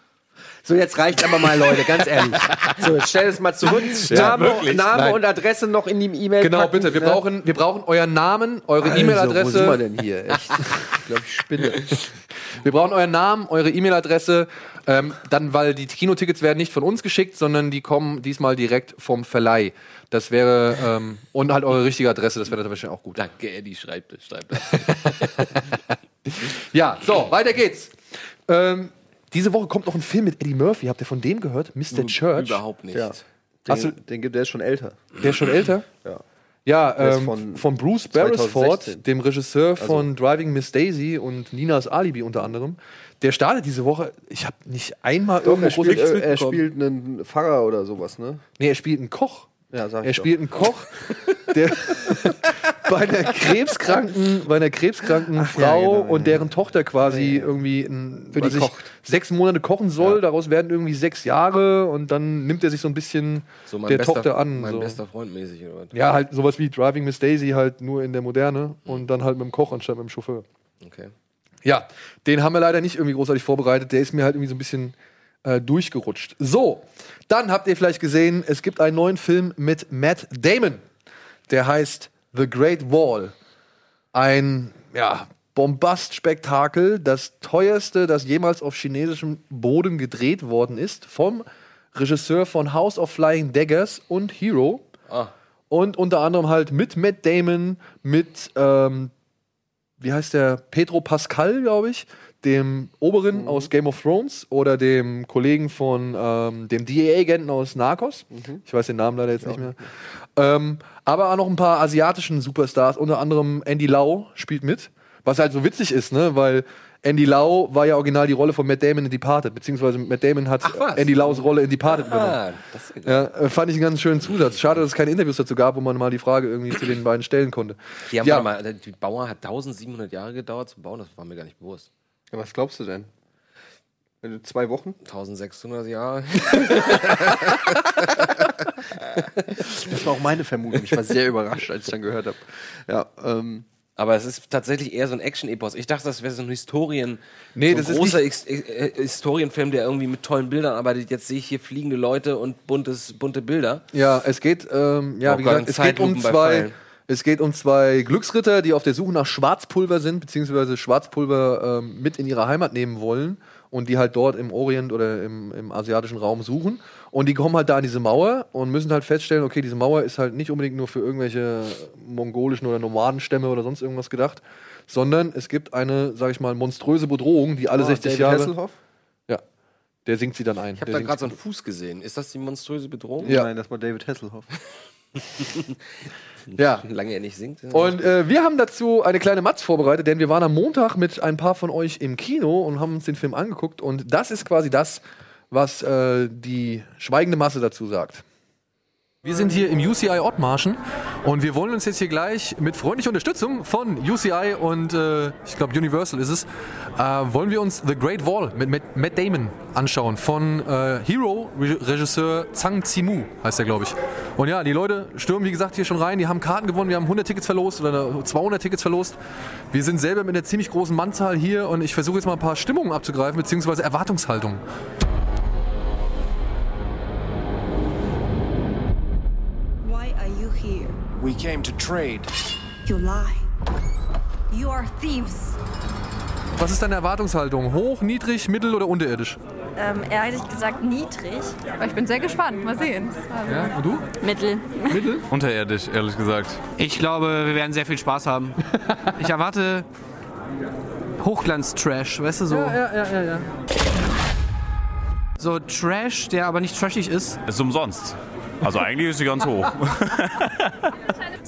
So, jetzt reicht aber mal, Leute, ganz ehrlich. So, jetzt stell es mal zurück. Ja, Name, wirklich. Name und Adresse noch in die E-Mail Genau, packen, bitte. Wir, ne? brauchen, wir brauchen euren Namen, eure Also, E-Mail-Adresse. Wo sind wir denn hier? Echt? Ich glaube, ich spinne. Wir brauchen euren Namen, eure E-Mail-Adresse. Ähm, dann, weil die Kinotickets werden nicht von uns geschickt, sondern die kommen diesmal direkt vom Verleih. Das wäre ähm, und halt eure richtige Adresse. Das wäre natürlich auch gut. Danke, Eddie, schreibt es, schreibt es. Ja, so weiter geht's. Ähm, diese Woche kommt noch ein Film mit Eddie Murphy. Habt ihr von dem gehört? Mr. Church. Überhaupt nicht. Ja. Hast du- Den, den gibt der ist schon älter. Der ist schon älter? Ja. Ja, ähm, von von, Bruce Beresford, 2016. dem Regisseur Also- von Driving Miss Daisy und Ninas Alibi unter anderem. Der startet diese Woche. Ich habe nicht einmal Doch, irgendwo er spielt, äh, er spielt einen Pfarrer oder sowas, ne? Nee, er spielt einen Koch. Ja, sag ich Er doch. spielt einen Koch, der bei einer krebskranken, bei einer krebskranken Frau ja, genau, und deren Tochter quasi irgendwie ein, Für die ich, kocht. sechs Monate kochen soll. Daraus werden irgendwie sechs Jahre und dann nimmt er sich so ein bisschen So mein der bester, Tochter an. Mein so. bester Freund mäßig oder was? Ja, halt sowas wie Driving Miss Daisy, halt nur in der Moderne und dann halt mit dem Koch anstatt mit dem Chauffeur. Okay. Ja, den haben wir leider nicht irgendwie großartig vorbereitet. Der ist mir halt irgendwie so ein bisschen äh, durchgerutscht. So, dann habt ihr vielleicht gesehen, es gibt einen neuen Film mit Matt Damon. Der heißt The Great Wall. Ein, ja, Bombastspektakel, das teuerste, das jemals auf chinesischem Boden gedreht worden ist, vom Regisseur von House of Flying Daggers und Hero. Ah. Und unter anderem halt mit Matt Damon, mit, ähm, wie heißt der, Pedro Pascal, glaube ich, dem Oberen Mhm. aus Game of Thrones oder dem Kollegen von ähm, dem DEA-Agenten aus Narcos. Mhm. Ich weiß den Namen leider jetzt nicht mehr. Ähm, aber auch noch ein paar asiatischen Superstars, unter anderem Andy Lau spielt mit. Was halt so witzig ist, ne? Weil Andy Lau war ja original die Rolle von Matt Damon in Departed, beziehungsweise Matt Damon hat? Andy Laus Rolle in Departed übernommen. Ah, ja. Ja, äh, fand ich einen ganz schönen Zusatz. Schade, dass es keine Interviews dazu gab, wo man mal die Frage irgendwie zu den beiden stellen konnte. Die, haben ja, mal, die Bauer hat 1700 Jahre gedauert zu bauen, das war mir gar nicht bewusst. Ja, was glaubst du denn? Zwei Wochen? 1600 Jahre. Das war auch meine Vermutung. Ich war sehr überrascht, als ich dann gehört habe. Ja, ähm, Aber es ist tatsächlich eher so ein Action-Epos. Ich dachte, das wäre so ein Historien. Nee, so ein das ist großer äh, Historienfilm, der irgendwie mit tollen Bildern arbeitet. Jetzt sehe ich hier fliegende Leute und buntes, bunte Bilder. ja, es geht, ähm, ja, Oh wie Gott, gesagt, es geht um zwei, Pfeilen. Es geht um zwei Glücksritter, die auf der Suche nach Schwarzpulver sind, beziehungsweise Schwarzpulver ähm, mit in ihre Heimat nehmen wollen und die halt dort im Orient oder im, im asiatischen Raum suchen. Und die kommen halt da an diese Mauer und müssen halt feststellen, okay, diese Mauer ist halt nicht unbedingt nur für irgendwelche mongolischen oder Nomadenstämme oder sonst irgendwas gedacht, sondern es gibt eine, sag ich mal, monströse Bedrohung, die alle Ah, 60 David Jahre. Hasselhoff? Ja. Der singt sie dann ein. Ich habe Der da gerade so einen Fuß gesehen. Ist das die monströse Bedrohung? Ja. Nein, das war David Hasselhoff. Ja. Lange er nicht singt. Und äh, wir haben dazu eine kleine Matz vorbereitet, denn wir waren am Montag mit ein paar von euch im Kino und haben uns den Film angeguckt. Und das ist quasi das, was äh, die schweigende Masse dazu sagt. Wir sind hier im UCI Ottmarschen und wir wollen uns jetzt hier gleich mit freundlicher Unterstützung von UCI und äh, ich glaube Universal ist es, äh, wollen wir uns The Great Wall mit, Matt Damon anschauen von äh, Hero Re Regisseur Zhang Zimu heißt er glaube ich. Und ja, die Leute stürmen wie gesagt hier schon rein, die haben Karten gewonnen, wir haben 100 Tickets verlost oder 200 Tickets verlost. Wir sind selber mit einer ziemlich großen Mannzahl hier und ich versuche jetzt mal ein paar Stimmungen abzugreifen beziehungsweise Erwartungshaltungen. Are you here? We came to trade. You lie. You are thieves. Was ist deine Erwartungshaltung? Hoch, niedrig, mittel oder unterirdisch? Ähm, ehrlich gesagt niedrig. Aber ich bin sehr gespannt. Mal sehen. Also, Ja, und du? Mittel. Mittel? Unterirdisch, ehrlich gesagt. Ich glaube, wir werden sehr viel Spaß haben. Ich erwarte Hochglanz-Trash, weißt du, so. Ja, ja, ja, ja. So Trash, der aber nicht trashig ist. Ist umsonst. Also eigentlich ist sie ganz hoch.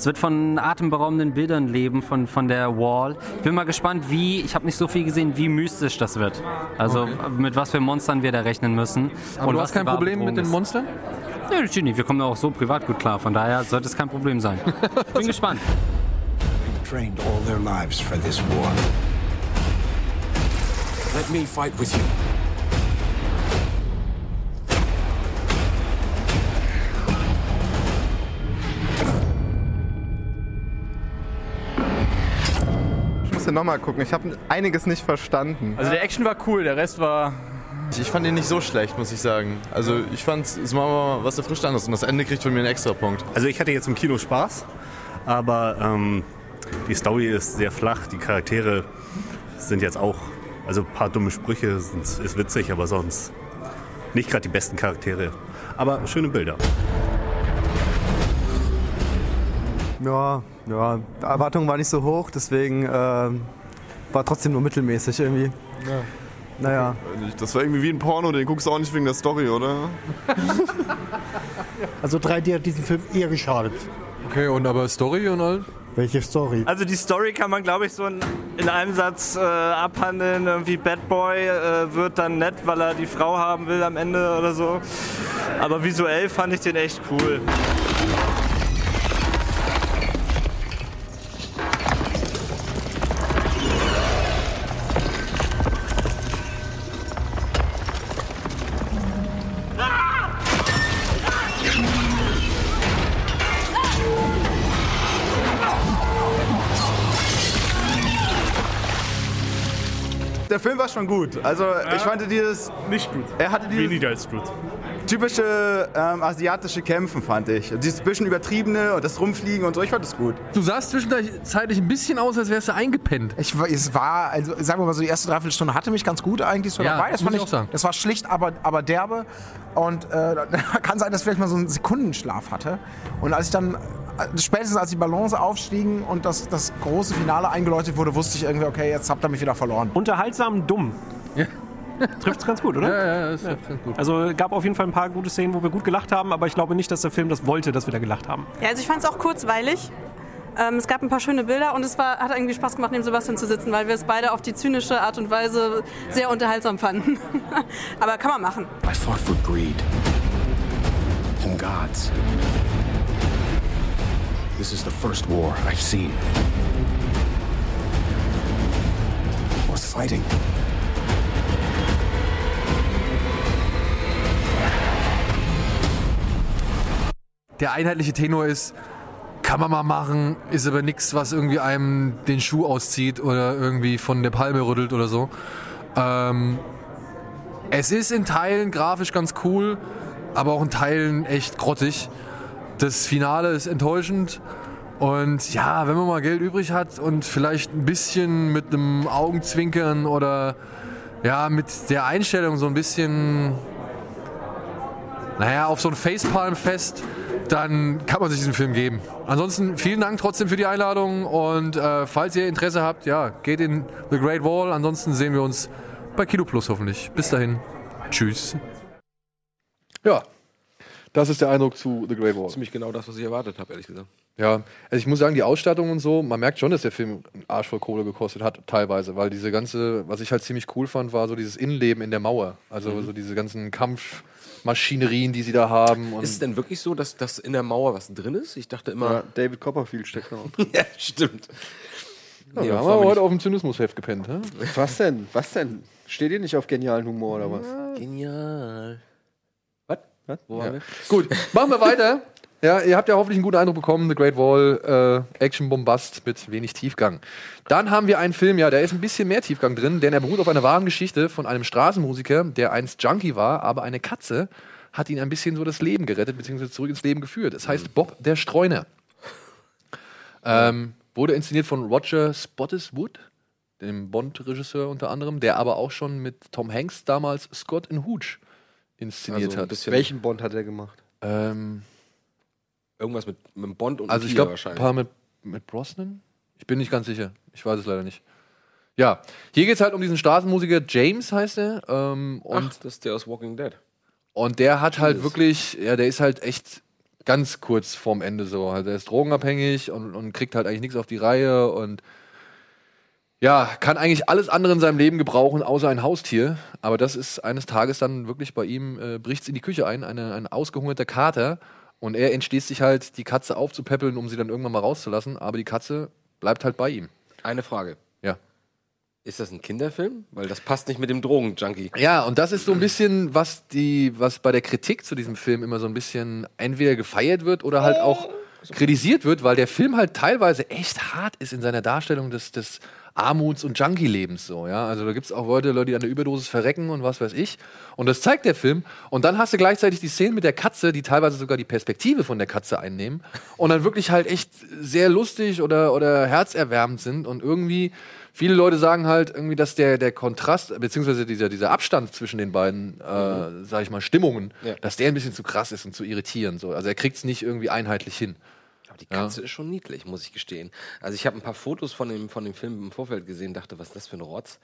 Es wird von atemberaubenden Bildern leben, von, von der Wall. Ich bin mal gespannt, wie, ich habe nicht so viel gesehen, wie mystisch das wird. Also mit was für Monstern wir da rechnen müssen. Aber du was hast kein Problem mit den. Monstern? Ja, natürlich nicht. Wir kommen auch so privat gut klar. Von daher sollte es kein Problem sein. Bin gespannt. Trained all their lives for this war. Let me fight with you. Müsste nochmal gucken. Ich habe einiges nicht verstanden. Also der Action war cool, der Rest war. Ich fand ihn nicht so schlecht, muss ich sagen. Also ich fand es mal was erfrischt anderes und das Ende kriegt von mir einen extra Punkt. Also ich hatte jetzt im Kino Spaß, aber ähm, die Story ist sehr flach, die Charaktere sind jetzt auch, also ein paar dumme Sprüche sind, ist witzig, aber sonst nicht gerade die besten Charaktere. Aber schöne Bilder. Ja, ja, die Erwartung war nicht so hoch, deswegen äh, war trotzdem nur mittelmäßig irgendwie. Ja. Naja. Das war irgendwie wie ein Porno, den guckst du auch nicht wegen der Story, oder? Also 3D hat diesen Film eher geschadet. Okay, und aber Story und all? Welche Story? Also die Story kann man, glaube ich, so in, in einem Satz äh, abhandeln. Irgendwie Bad Boy äh, wird dann nett, weil er die Frau haben will am Ende oder so. Aber visuell fand ich den echt cool. Schon gut. Also ich fand dieses... Nicht gut. Er hatte dieses Weniger als gut. typische ähm, asiatische Kämpfen, fand ich. Dieses bisschen übertriebene und das Rumfliegen und so, ich fand das gut. Du sahst zwischenzeitlich ein bisschen aus, als wärst du eingepennt. Ich, war- es war, also sagen wir mal so, die erste Dreiviertelstunde hatte mich ganz gut eigentlich so Ja, dabei. Das fand ich auch sagen. Das war schlicht, aber, aber derbe. Und äh, kann sein, dass ich vielleicht mal so einen Sekundenschlaf hatte. Und als ich dann, spätestens als die Ballons aufstiegen und das, das große Finale eingeläutet wurde, wusste ich irgendwie, okay, jetzt habt ihr mich wieder verloren. Unterhaltsam dumm. Ja. Trifft's ganz gut, oder? Ja, ja, das trifft ganz gut. Also gab auf jeden Fall ein paar gute Szenen, wo wir gut gelacht haben, aber ich glaube nicht, dass der Film das wollte, dass wir da gelacht haben. Ja, also ich fand es auch kurzweilig. Ähm, es gab ein paar schöne Bilder und es war, hat irgendwie Spaß gemacht, neben Sebastian zu sitzen, weil wir es beide auf die zynische Art und Weise sehr unterhaltsam fanden. Aber kann man machen. I fought for greed and gods. This is the first war I've seen. Worth fighting. Der einheitliche Tenor ist, kann man mal machen, ist aber nichts, was irgendwie einem den Schuh auszieht oder irgendwie von der Palme rüttelt oder so. Ähm, es ist in Teilen grafisch ganz cool, aber auch in Teilen echt grottig. Das Finale ist enttäuschend. Und ja, wenn man mal Geld übrig hat und vielleicht ein bisschen mit einem Augenzwinkern oder ja, mit der Einstellung so ein bisschen, naja, auf so ein Facepalm-Fest, dann kann man sich diesen Film geben. Ansonsten vielen Dank trotzdem für die Einladung und äh, falls ihr Interesse habt, ja, geht in The Great Wall. Ansonsten sehen wir uns bei Kino Plus hoffentlich. Bis dahin. Tschüss. Ja, das ist der Eindruck zu The Great Wall. Ziemlich genau das, was ich erwartet habe, ehrlich gesagt. Ja, also ich muss sagen, die Ausstattung und so, man merkt schon, dass der Film einen Arsch voll Kohle gekostet hat, teilweise, weil diese ganze, was ich halt ziemlich cool fand, war so dieses Innenleben in der Mauer. Also Mhm. so diese ganzen Kampfmaschinereien, die sie da haben. Und Ist es denn wirklich so, dass, dass in der Mauer was drin ist? Ich dachte immer. Ja, David Copperfield steckt da auch drin. ja, stimmt. ja, Nee, wir das haben aber heute auf dem Zynismusheft gepennt. Hä? Was denn? Was denn? Steht ihr nicht auf genialen Humor oder was? Genial. Was? Wo Ja. waren wir? Gut, machen wir weiter. Ja, ihr habt ja hoffentlich einen guten Eindruck bekommen. The Great Wall, äh, Action-Bombast mit wenig Tiefgang. Dann haben wir einen Film, ja, der ist ein bisschen mehr Tiefgang drin, denn er beruht auf einer wahren Geschichte von einem Straßenmusiker, der einst Junkie war, aber eine Katze hat ihn ein bisschen so das Leben gerettet, beziehungsweise zurück ins Leben geführt. Es heißt Bob der Streuner. Ähm, wurde inszeniert von Roger Spottiswoode, dem Bond-Regisseur unter anderem, der aber auch schon mit Tom Hanks damals Scott in Hooch inszeniert Also hat. Welchen Bond hat er gemacht? Ähm, Irgendwas mit, mit Bond und also ich glaube, ein paar mit, mit Brosnan? Ich bin nicht ganz sicher. Ich weiß es leider nicht. Ja, hier geht es halt um diesen Straßenmusiker, James heißt er. Ähm, und, Ach, das ist der aus Walking Dead. und der hat halt Jesus. wirklich, ja, der ist halt echt ganz kurz vorm Ende so. Also er ist drogenabhängig und, und kriegt halt eigentlich nichts auf die Reihe und ja, kann eigentlich alles andere in seinem Leben gebrauchen, außer ein Haustier. Aber das ist eines Tages dann wirklich bei ihm, äh, bricht es in die Küche ein, eine, ein ausgehungerter Kater. Und er entschließt sich halt, die Katze aufzupäppeln, um sie dann irgendwann mal rauszulassen. Aber die Katze bleibt halt bei ihm. Eine Frage. Ja. Ist das ein Kinderfilm? Weil das passt nicht mit dem Drogenjunkie. Ja, und das ist so ein bisschen, was die, was bei der Kritik zu diesem Film immer so ein bisschen entweder gefeiert wird oder halt auch kritisiert wird, weil der Film halt teilweise echt hart ist in seiner Darstellung des, des Armuts- und Junkie-Lebens so, ja. Also da gibt es auch Leute, Leute, die an der Überdosis verrecken und was weiß ich. Und das zeigt der Film. Und dann hast du gleichzeitig die Szenen mit der Katze, die teilweise sogar die Perspektive von der Katze einnehmen und dann wirklich halt echt sehr lustig oder, oder herzerwärmend sind und irgendwie. Viele Leute sagen halt irgendwie, dass der, der Kontrast, beziehungsweise dieser, dieser Abstand zwischen den beiden, äh, sag ich mal, Stimmungen, Ja. dass der ein bisschen zu krass ist und zu irritierend. So. Also er kriegt es nicht irgendwie einheitlich hin. Die Katze ist schon niedlich, muss ich gestehen. Also ich habe ein paar Fotos von dem, von dem Film im Vorfeld gesehen, dachte, was ist das für ein Rotz?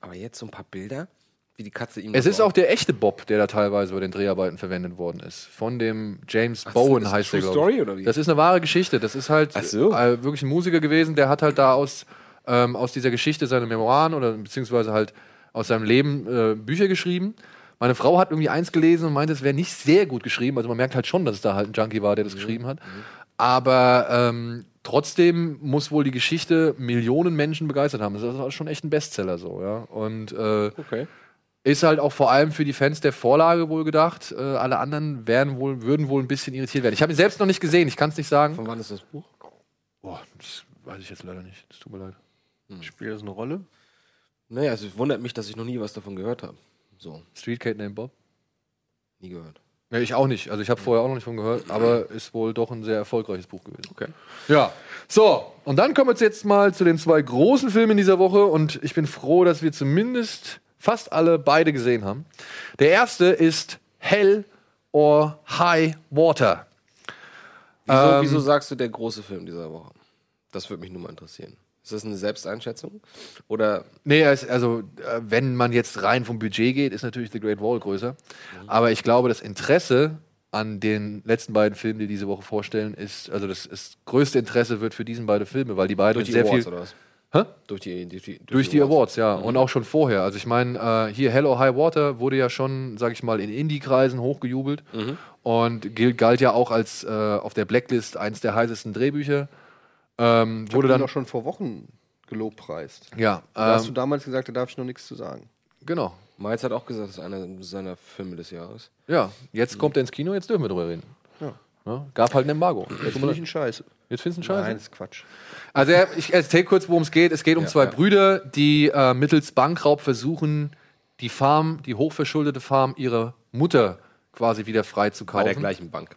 Aber jetzt so ein paar Bilder, wie die Katze ihm. Es ist auch der echte Bob, der da teilweise bei den Dreharbeiten verwendet worden ist. Von dem James Ach, Bowen heißt der, True glaube ich. Story oder wie? Das ist eine wahre Geschichte. Das ist halt äh, wirklich ein Musiker gewesen, der hat halt da aus, ähm, aus dieser Geschichte seine Memoiren oder beziehungsweise halt aus seinem Leben äh, Bücher geschrieben. Meine Frau hat irgendwie eins gelesen und meinte, es wäre nicht sehr gut geschrieben. Also man merkt halt schon, dass es da halt ein Junkie war, der das geschrieben hat. Aber ähm, trotzdem muss wohl die Geschichte Millionen Menschen begeistert haben. Das ist also schon echt ein Bestseller so, ja. Und äh, Okay. ist halt auch vor allem für die Fans der Vorlage wohl gedacht. Äh, alle anderen werden wohl, würden wohl ein bisschen irritiert werden. Ich habe ihn selbst noch nicht gesehen, ich kann es nicht sagen. Von wann ist das Buch? Boah, das weiß ich jetzt leider nicht. Das tut mir leid. Spielt das eine Rolle? Naja, also es wundert mich, dass ich noch nie was davon gehört habe. So, Street Kate Named Bob? nie gehört. Ja, ich auch nicht. Also ich habe vorher auch noch nicht von gehört, aber ist wohl doch ein sehr erfolgreiches Buch gewesen. Okay. Ja. So, und dann kommen wir jetzt mal zu den zwei großen Filmen dieser Woche und ich bin froh, dass wir zumindest fast alle beide gesehen haben. Der erste ist Hell or High Water. Wieso, Ähm, wieso sagst du der große Film dieser Woche? Das würde mich nur mal interessieren. Ist das eine Selbsteinschätzung? Oder Nee, also äh, wenn man jetzt rein vom Budget geht, ist natürlich The Great Wall größer. Aber ich glaube, das Interesse an den letzten beiden Filmen, die diese Woche vorstellen, ist, also das, das größte Interesse wird für diesen beiden Filme, weil die beide durch die sehr Awards viel oder was? Hä? Durch die, durch die, durch die Awards, ja. Mhm. Und auch schon vorher. Also ich meine, äh, hier Hello High Water wurde ja schon, sag ich mal, in Indie-Kreisen hochgejubelt Mhm. und gilt, galt ja auch als äh, auf der Blacklist eins der heißesten Drehbücher. Ähm, Ich wurde wurde dann doch schon vor Wochen gelobpreist. Ja, Da hast ähm, du damals gesagt, da darf ich noch nichts zu sagen. Genau. Miles hat auch gesagt, das ist einer seiner Filme des Jahres. Ja, jetzt kommt er ins Kino, jetzt dürfen wir drüber reden. Ja. Ja, gab halt ein Embargo. Jetzt finde ich ihn scheiße. Jetzt findest du ihn scheiße? Nein, das ist Quatsch. Also ich erzähle kurz, worum es geht. Es geht um Ja, zwei ja. Brüder, die äh, mittels Bankraub versuchen, die Farm, die hochverschuldete Farm ihrer Mutter quasi wieder frei zu kaufen. Bei der gleichen Bank.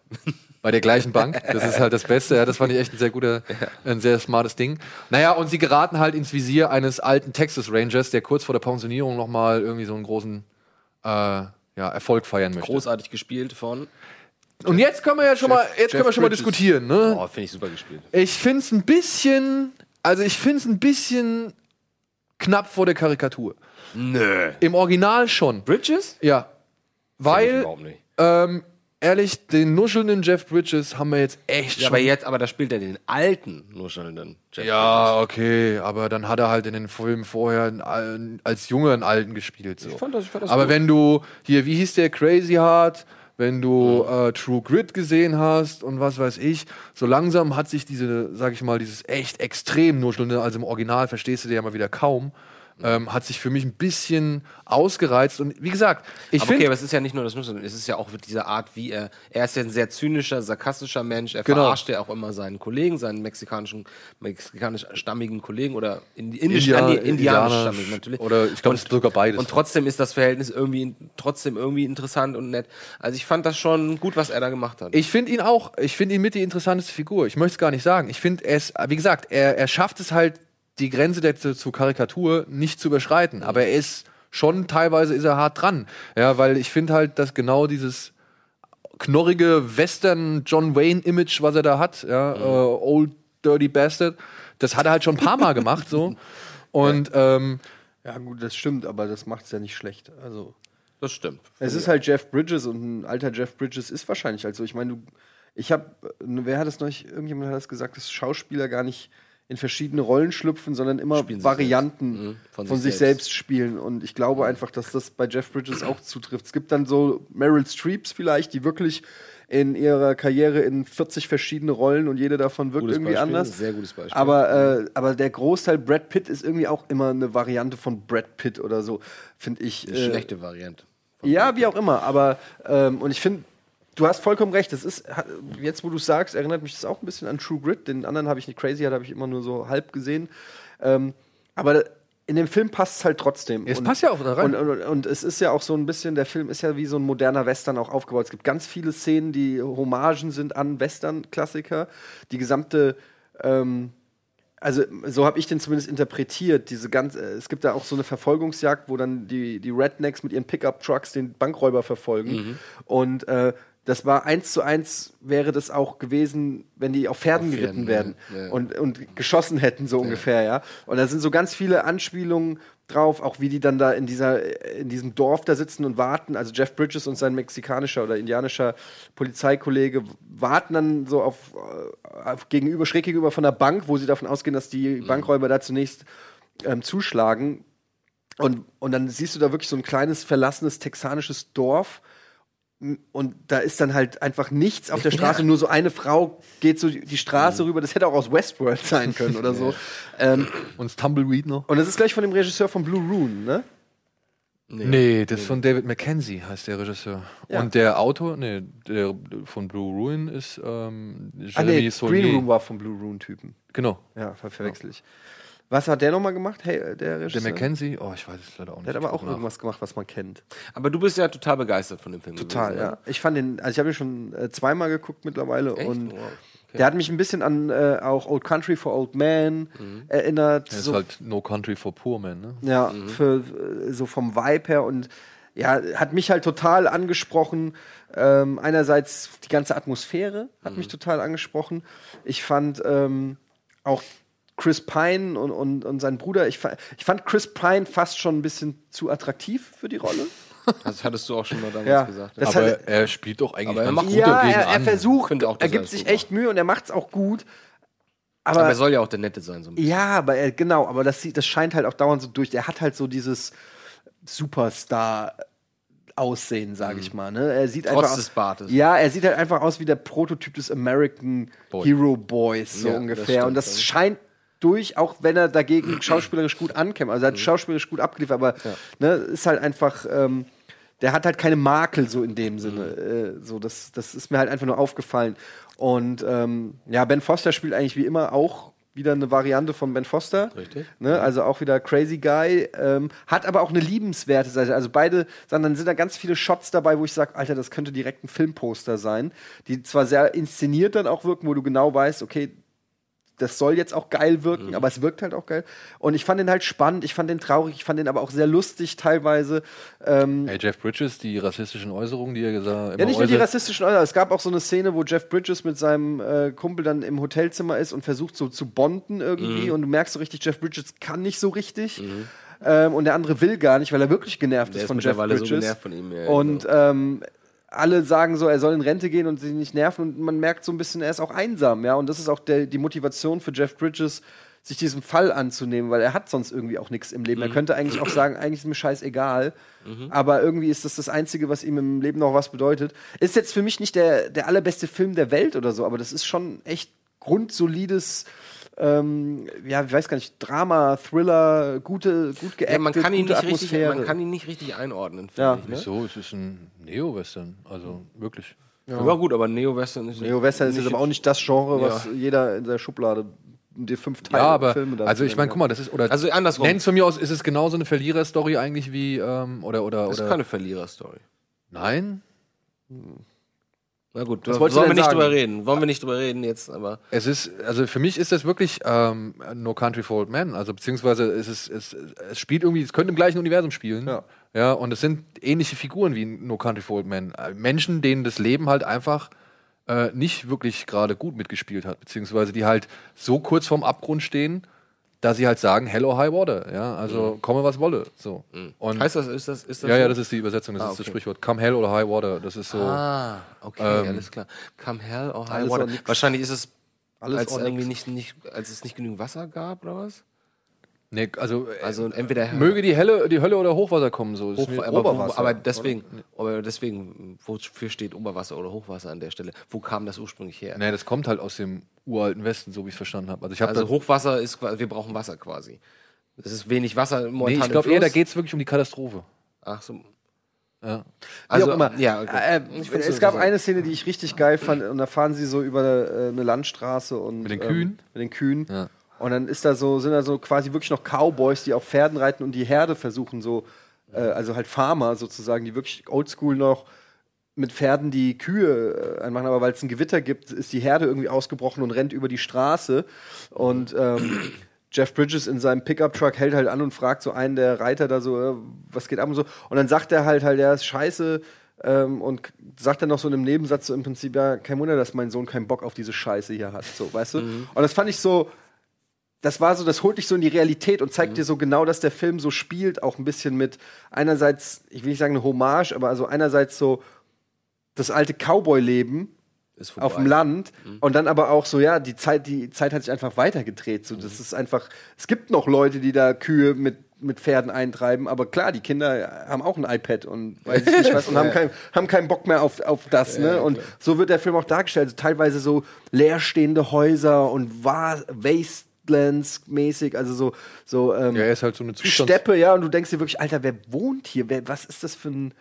Bei der gleichen Bank. Das ist halt das Beste. Ja, das fand ich echt ein sehr guter, ein sehr smartes Ding. Naja, und sie geraten halt ins Visier eines alten Texas Rangers, der kurz vor der Pensionierung nochmal irgendwie so einen großen äh, ja, Erfolg feiern möchte. Großartig gespielt von. Und jetzt können wir ja schon mal, jetzt können wir schon mal Bridges. diskutieren, ne? Oh, finde ich super gespielt. Ich finde es ein bisschen, also ich finde es ein bisschen knapp vor der Karikatur. Nö. Im Original schon. Bridges? Ja. Find ich Weil, überhaupt nicht. ähm, ehrlich, den nuschelnden Jeff Bridges haben wir jetzt echt Ja, schon. aber jetzt, aber da spielt er den alten nuschelnden Jeff ja, okay, aber dann hat er halt in den Filmen vorher einen als Junge einen Alten gespielt. So. Ich fand das- ich fand das aber gut. wenn du hier, wie hieß der, Crazy Heart, wenn du Mhm. äh, True Grit gesehen hast und was weiß ich, so langsam hat sich diese, sag ich mal, dieses echt extrem nuschelnde, also im Original verstehst du dir ja mal wieder kaum, ähm, hat sich für mich ein bisschen ausgereizt. Und wie gesagt, ich aber okay, finde. aber es ist ja nicht nur das Nuscheln, es ist ja auch diese Art, wie er, er ist ja ein sehr zynischer, sarkastischer Mensch, er Genau. verarscht ja auch immer seinen Kollegen, seinen mexikanischen, mexikanisch-stammigen Kollegen oder indi indisch, Indianer- indi- Indianer- indianisch-stammigen natürlich. oder ich glaube, es ist sogar beides. Und trotzdem ist das Verhältnis irgendwie, trotzdem irgendwie interessant und nett. Also ich fand das schon gut, was er da gemacht hat. Ich finde ihn auch, ich finde ihn mit die interessanteste Figur. Ich möchte es gar nicht sagen. Ich finde es, wie gesagt, er, er schafft es halt, die Grenze der, zu, zur Karikatur nicht zu überschreiten. Aber er ist schon, teilweise ist er hart dran. Ja, weil ich finde halt, dass genau dieses knorrige Western John Wayne Image, was er da hat, ja, äh, Old Dirty Bastard, das hat er halt schon ein paar Mal gemacht, so. Und, ähm, Ja, gut, das stimmt, aber das macht es ja nicht schlecht. Also. Das stimmt. Es ist halt Jeff Bridges und ein alter Jeff Bridges ist wahrscheinlich halt so. Ich meine, du, ich habe, wer hat das noch? Irgendjemand hat das gesagt, dass Schauspieler gar nicht in verschiedene Rollen schlüpfen, sondern immer Varianten. Mhm, von, von sich, sich selbst. selbst. spielen. Und ich glaube einfach, dass das bei Jeff Bridges auch zutrifft. Es gibt dann so Meryl Streeps vielleicht, die wirklich in ihrer Karriere in 40 verschiedene Rollen und jede davon wirkt Gutes irgendwie Beispiel, anders. sehr gutes Beispiel. Aber, äh, aber der Großteil Brad Pitt ist irgendwie auch immer eine Variante von Brad Pitt oder so, finde ich. Eine äh, schlechte Variante. ja, wie auch immer, aber ähm, und ich finde, du hast vollkommen recht. Das ist jetzt, wo du sagst, erinnert mich das auch ein bisschen an True Grit. Den anderen habe ich nicht Crazy, habe ich immer nur so halb gesehen. Ähm, Aber in dem Film passt es halt trotzdem. Es passt ja auch da rein. Und, und, und es ist ja auch so ein bisschen, der Film ist ja wie so ein moderner Western auch aufgebaut. Es gibt ganz viele Szenen, die Hommagen sind an Western-Klassiker. Die gesamte, ähm, also so habe ich den zumindest interpretiert. Diese ganz, äh, es gibt da auch so eine Verfolgungsjagd, wo dann die, die Rednecks mit ihren Pickup-Trucks den Bankräuber verfolgen. Mhm. Und äh, das war eins zu eins, wäre das auch gewesen, wenn die auf Pferden Auf geritten Pferden, werden ja. Ja. und, und geschossen hätten, so ungefähr, ja. Und da sind so ganz viele Anspielungen drauf, auch wie die dann da in, dieser, in diesem Dorf da sitzen und warten. Also Jeff Bridges und sein mexikanischer oder indianischer Polizeikollege warten dann so auf, äh, auf gegenüber, schräg gegenüber von der Bank, wo sie davon ausgehen, dass die Bankräuber da zunächst ähm, zuschlagen. Und, und dann siehst du da wirklich so ein kleines, verlassenes texanisches Dorf. Und da ist dann halt einfach nichts auf der Straße, nur so eine Frau geht so die Straße rüber. Das hätte auch aus Westworld sein können oder so. Ähm, und Tumbleweed noch. und das ist gleich von dem Regisseur von Blue Rune, ne? Nee, das ist von David Mackenzie, heißt der Regisseur. Ja. Und der Autor, nee, der von Blue Ruin ist ähm, Ah, nee, Jeremy. Green Room war vom Blue Rune-Typen. Genau. Ja, ver verwechsel ich. Was hat der nochmal gemacht, hey, äh, der Der Regisseur? Mackenzie, oh, ich weiß es leider auch nicht. Der hat aber auch nach. irgendwas gemacht, was man kennt. Aber du bist ja total begeistert von dem Film. Total, gewesen, ja. Ich fand den, also ich habe ihn schon äh, zweimal geguckt mittlerweile Echt? und Wow, okay. der hat mich ein bisschen an äh, auch Old Country for Old Men erinnert. Das ist so, halt No Country for Poor Men, ne? ja, für, äh, so vom Vibe her und ja, hat mich halt total angesprochen. Ähm, einerseits die ganze Atmosphäre hat mich total angesprochen. Ich fand ähm, auch Chris Pine und, und, und sein Bruder, ich, ich fand Chris Pine fast schon ein bisschen zu attraktiv für die Rolle. Das hattest du auch schon mal damals Ja, gesagt. das aber hat- er spielt doch eigentlich Aber er macht gut ja, dagegen er, er an. versucht, auch, er gibt das sich gut echt Mühe und er macht es auch gut. Aber, Aber er soll ja auch der Nette sein. So ein bisschen. ja, aber er, genau, aber das, sieht- das scheint halt auch dauernd so durch. Er hat halt so dieses Superstar. Aussehen, sage ich mal. Ne? Er sieht Mhm. Trotz einfach des Bartes. Ja, er sieht halt einfach aus wie der Prototyp des American Boy. Hero Boys, so Ja, das ungefähr. stimmt, und das ja. scheint durch, auch wenn er dagegen schauspielerisch gut ankämpft. Also er hat schauspielerisch gut abgeliefert, aber ne, ist halt einfach, ähm, der hat halt keine Makel so in dem Sinne. Äh, so, das, das ist mir halt einfach nur aufgefallen. Und ähm, ja, Ben Foster spielt eigentlich wie immer auch wieder eine Variante von Ben Foster. Richtig. Ne? Also auch wieder Crazy Guy. Ähm, hat aber auch eine liebenswerte Seite. Also beide, dann sind da ganz viele Shots dabei, wo ich sage, Alter, das könnte direkt ein Filmposter sein. Die zwar sehr inszeniert dann auch wirken, wo du genau weißt, okay, das soll jetzt auch geil wirken, aber es wirkt halt auch geil. Und ich fand den halt spannend, ich fand den traurig, ich fand den aber auch sehr lustig teilweise. Ähm, Hey, Jeff Bridges, die rassistischen Äußerungen, die er gesagt hat. ja, nicht nur die rassistischen Äußerungen. Es gab auch so eine Szene, wo Jeff Bridges mit seinem äh, Kumpel dann im Hotelzimmer ist und versucht so zu bonden irgendwie. Mhm. Und du merkst so richtig, Jeff Bridges kann nicht so richtig. Ähm, und der andere will gar nicht, weil er wirklich genervt Der ist ist von Jeff mittlerweile so Bridges. genervt von ihm, ja, und ähm, alle sagen so, er soll in Rente gehen und sich nicht nerven. Und man merkt so ein bisschen, er ist auch einsam. Ja? Und das ist auch der, die Motivation für Jeff Bridges, sich diesem Fall anzunehmen, weil er hat sonst irgendwie auch nichts im Leben. Er Mhm. könnte eigentlich auch sagen, eigentlich ist mir scheißegal. Mhm. Aber irgendwie ist das das Einzige, was ihm im Leben noch was bedeutet. Ist jetzt für mich nicht der, der allerbeste Film der Welt oder so, aber das ist schon echt grundsolides, ähm, ja, ich weiß gar nicht, Drama, Thriller, gute, gut geactet, Ja, man kann ihn gute nicht richtig, Atmosphäre. man kann ihn nicht richtig einordnen. finde Ja. ich, ne? Wieso? Es ist ein Neo-Western. Also wirklich. Ja. gut, aber Neo-Western ist Neo-Western ist jetzt aber auch nicht das Genre, was Ja. jeder in der Schublade die fünf Teile Ja, aber Filme also ich meine, guck mal, das ist oder Also andersrum. Nenn's von mir aus, ist es genauso eine Verlierer-Story eigentlich wie ähm, oder oder Das ist oder keine Verlierer-Story. Nein, Na gut, Was da wolltest wollen wir nicht sagen? drüber reden. Wollen wir nicht drüber reden jetzt, aber. es ist also für mich ist das wirklich ähm, No Country for Old Men, also beziehungsweise es ist es, es spielt irgendwie, es könnte im gleichen Universum spielen. Ja. Ja, und es sind ähnliche Figuren wie No Country for Old Men. Äh, Menschen, denen das Leben halt einfach äh, nicht wirklich gerade gut mitgespielt hat, beziehungsweise die halt so kurz vorm Abgrund stehen, dass sie halt sagen, Hell or High Water, ja, also komme was wolle, so. Und Heißt das, ist das, ist das ja, so? ja, das ist die Übersetzung, das Ah, ist das. Sprichwort. Come Hell or High Water, das ist so. Ah, okay, ähm, alles klar. Come Hell or High Water. Wahrscheinlich ist es, Alles als irgendwie nicht, nicht, als es nicht genügend Wasser gab oder was? Nee, also, äh, Also entweder möge die Helle, die Hölle oder Hochwasser kommen, so. Hoch, aber, Oberwasser, aber deswegen, aber deswegen, wofür steht Oberwasser oder Hochwasser an der Stelle? Wo kam das ursprünglich her? Nee, das kommt halt aus dem uralten Westen, so wie ich es verstanden habe. Also ich habe also Hochwasser ist, wir brauchen Wasser quasi. Es ist wenig Wasser Nee, momentan ich glaube eher, da geht es wirklich um die Katastrophe. Ach so. Ja. Also, immer. ja, okay. Äh, es gab eine Szene, die ich richtig geil fand, und da fahren sie so über äh, eine Landstraße und Mit den ähm, Kühen? mit den Kühen. Ja. Und dann ist da so, sind da so quasi wirklich noch Cowboys, die auf Pferden reiten und die Herde versuchen so, äh, also halt Farmer sozusagen, die wirklich oldschool noch mit Pferden die Kühe äh, einmachen, aber weil es ein Gewitter gibt, ist die Herde irgendwie ausgebrochen und rennt über die Straße. Und ähm, Jeff Bridges in seinem Pickup-Truck hält halt an und fragt so einen der Reiter da so, äh, was geht ab und so. Und dann sagt er halt halt, der ist scheiße. Ähm, und sagt dann noch so in einem Nebensatz so im Prinzip, ja, kein Wunder, dass mein Sohn keinen Bock auf diese Scheiße hier hat. So, weißt du? Und das fand ich so, das war so, das holt dich so in die Realität und zeigt dir so genau, dass der Film so spielt, auch ein bisschen mit einerseits, ich will nicht sagen eine Hommage, aber also einerseits so das alte Cowboy-Leben auf dem Land und dann aber auch so, ja, die Zeit, die Zeit hat sich einfach weitergedreht. So, das ist einfach, es gibt noch Leute, die da Kühe mit mit Pferden eintreiben, aber klar, die Kinder haben auch ein iPad und weiß ich nicht was und haben, kein, haben keinen Bock mehr auf, auf das, ne? Und so wird der Film auch dargestellt. Also teilweise so leerstehende Häuser und Wa- Wastelands-mäßig, also so, so ähm, Ja, er ist halt so eine Zustands- Steppe, ja, und du denkst dir wirklich, Alter, wer wohnt hier? Wer, was ist das für ein.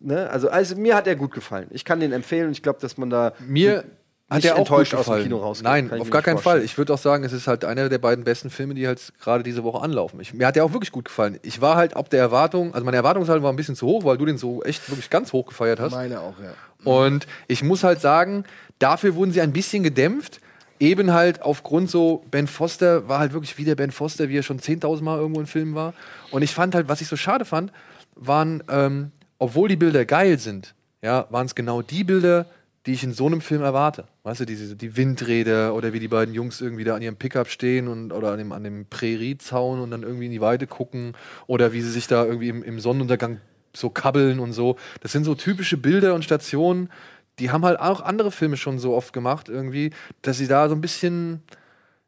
Ne? Also, also mir hat er gut gefallen. Ich kann den empfehlen und ich glaube, dass man da Mir hat er auch gut enttäuscht aus dem gefallen. Kino rausgeht. Nein, auf gar keinen Fall. Ich würde auch sagen, es ist halt einer der beiden besten Filme, die halt gerade diese Woche anlaufen. Ich, mir hat der auch wirklich gut gefallen. Ich war halt ob der Erwartung, also meine Erwartungshaltung war ein bisschen zu hoch, weil du den so echt wirklich ganz hoch gefeiert hast. Meine auch, ja. Und ich muss halt sagen, dafür wurden sie ein bisschen gedämpft. Eben halt aufgrund so, Ben Foster war halt wirklich wie der Ben Foster, wie er schon 10.000 Mal irgendwo in Filmen war. Und ich fand halt, was ich so schade fand, waren, ähm, obwohl die Bilder geil sind, ja, waren es genau die Bilder, die ich in so einem Film erwarte. Weißt du, diese, die Windräder oder wie die beiden Jungs irgendwie da an ihrem Pickup stehen und oder an dem, an dem Präriezaun und dann irgendwie in die Weide gucken oder wie sie sich da irgendwie im, im Sonnenuntergang so kabbeln und so. Das sind so typische Bilder und Stationen, die haben halt auch andere Filme schon so oft gemacht, irgendwie, dass sie da so ein bisschen,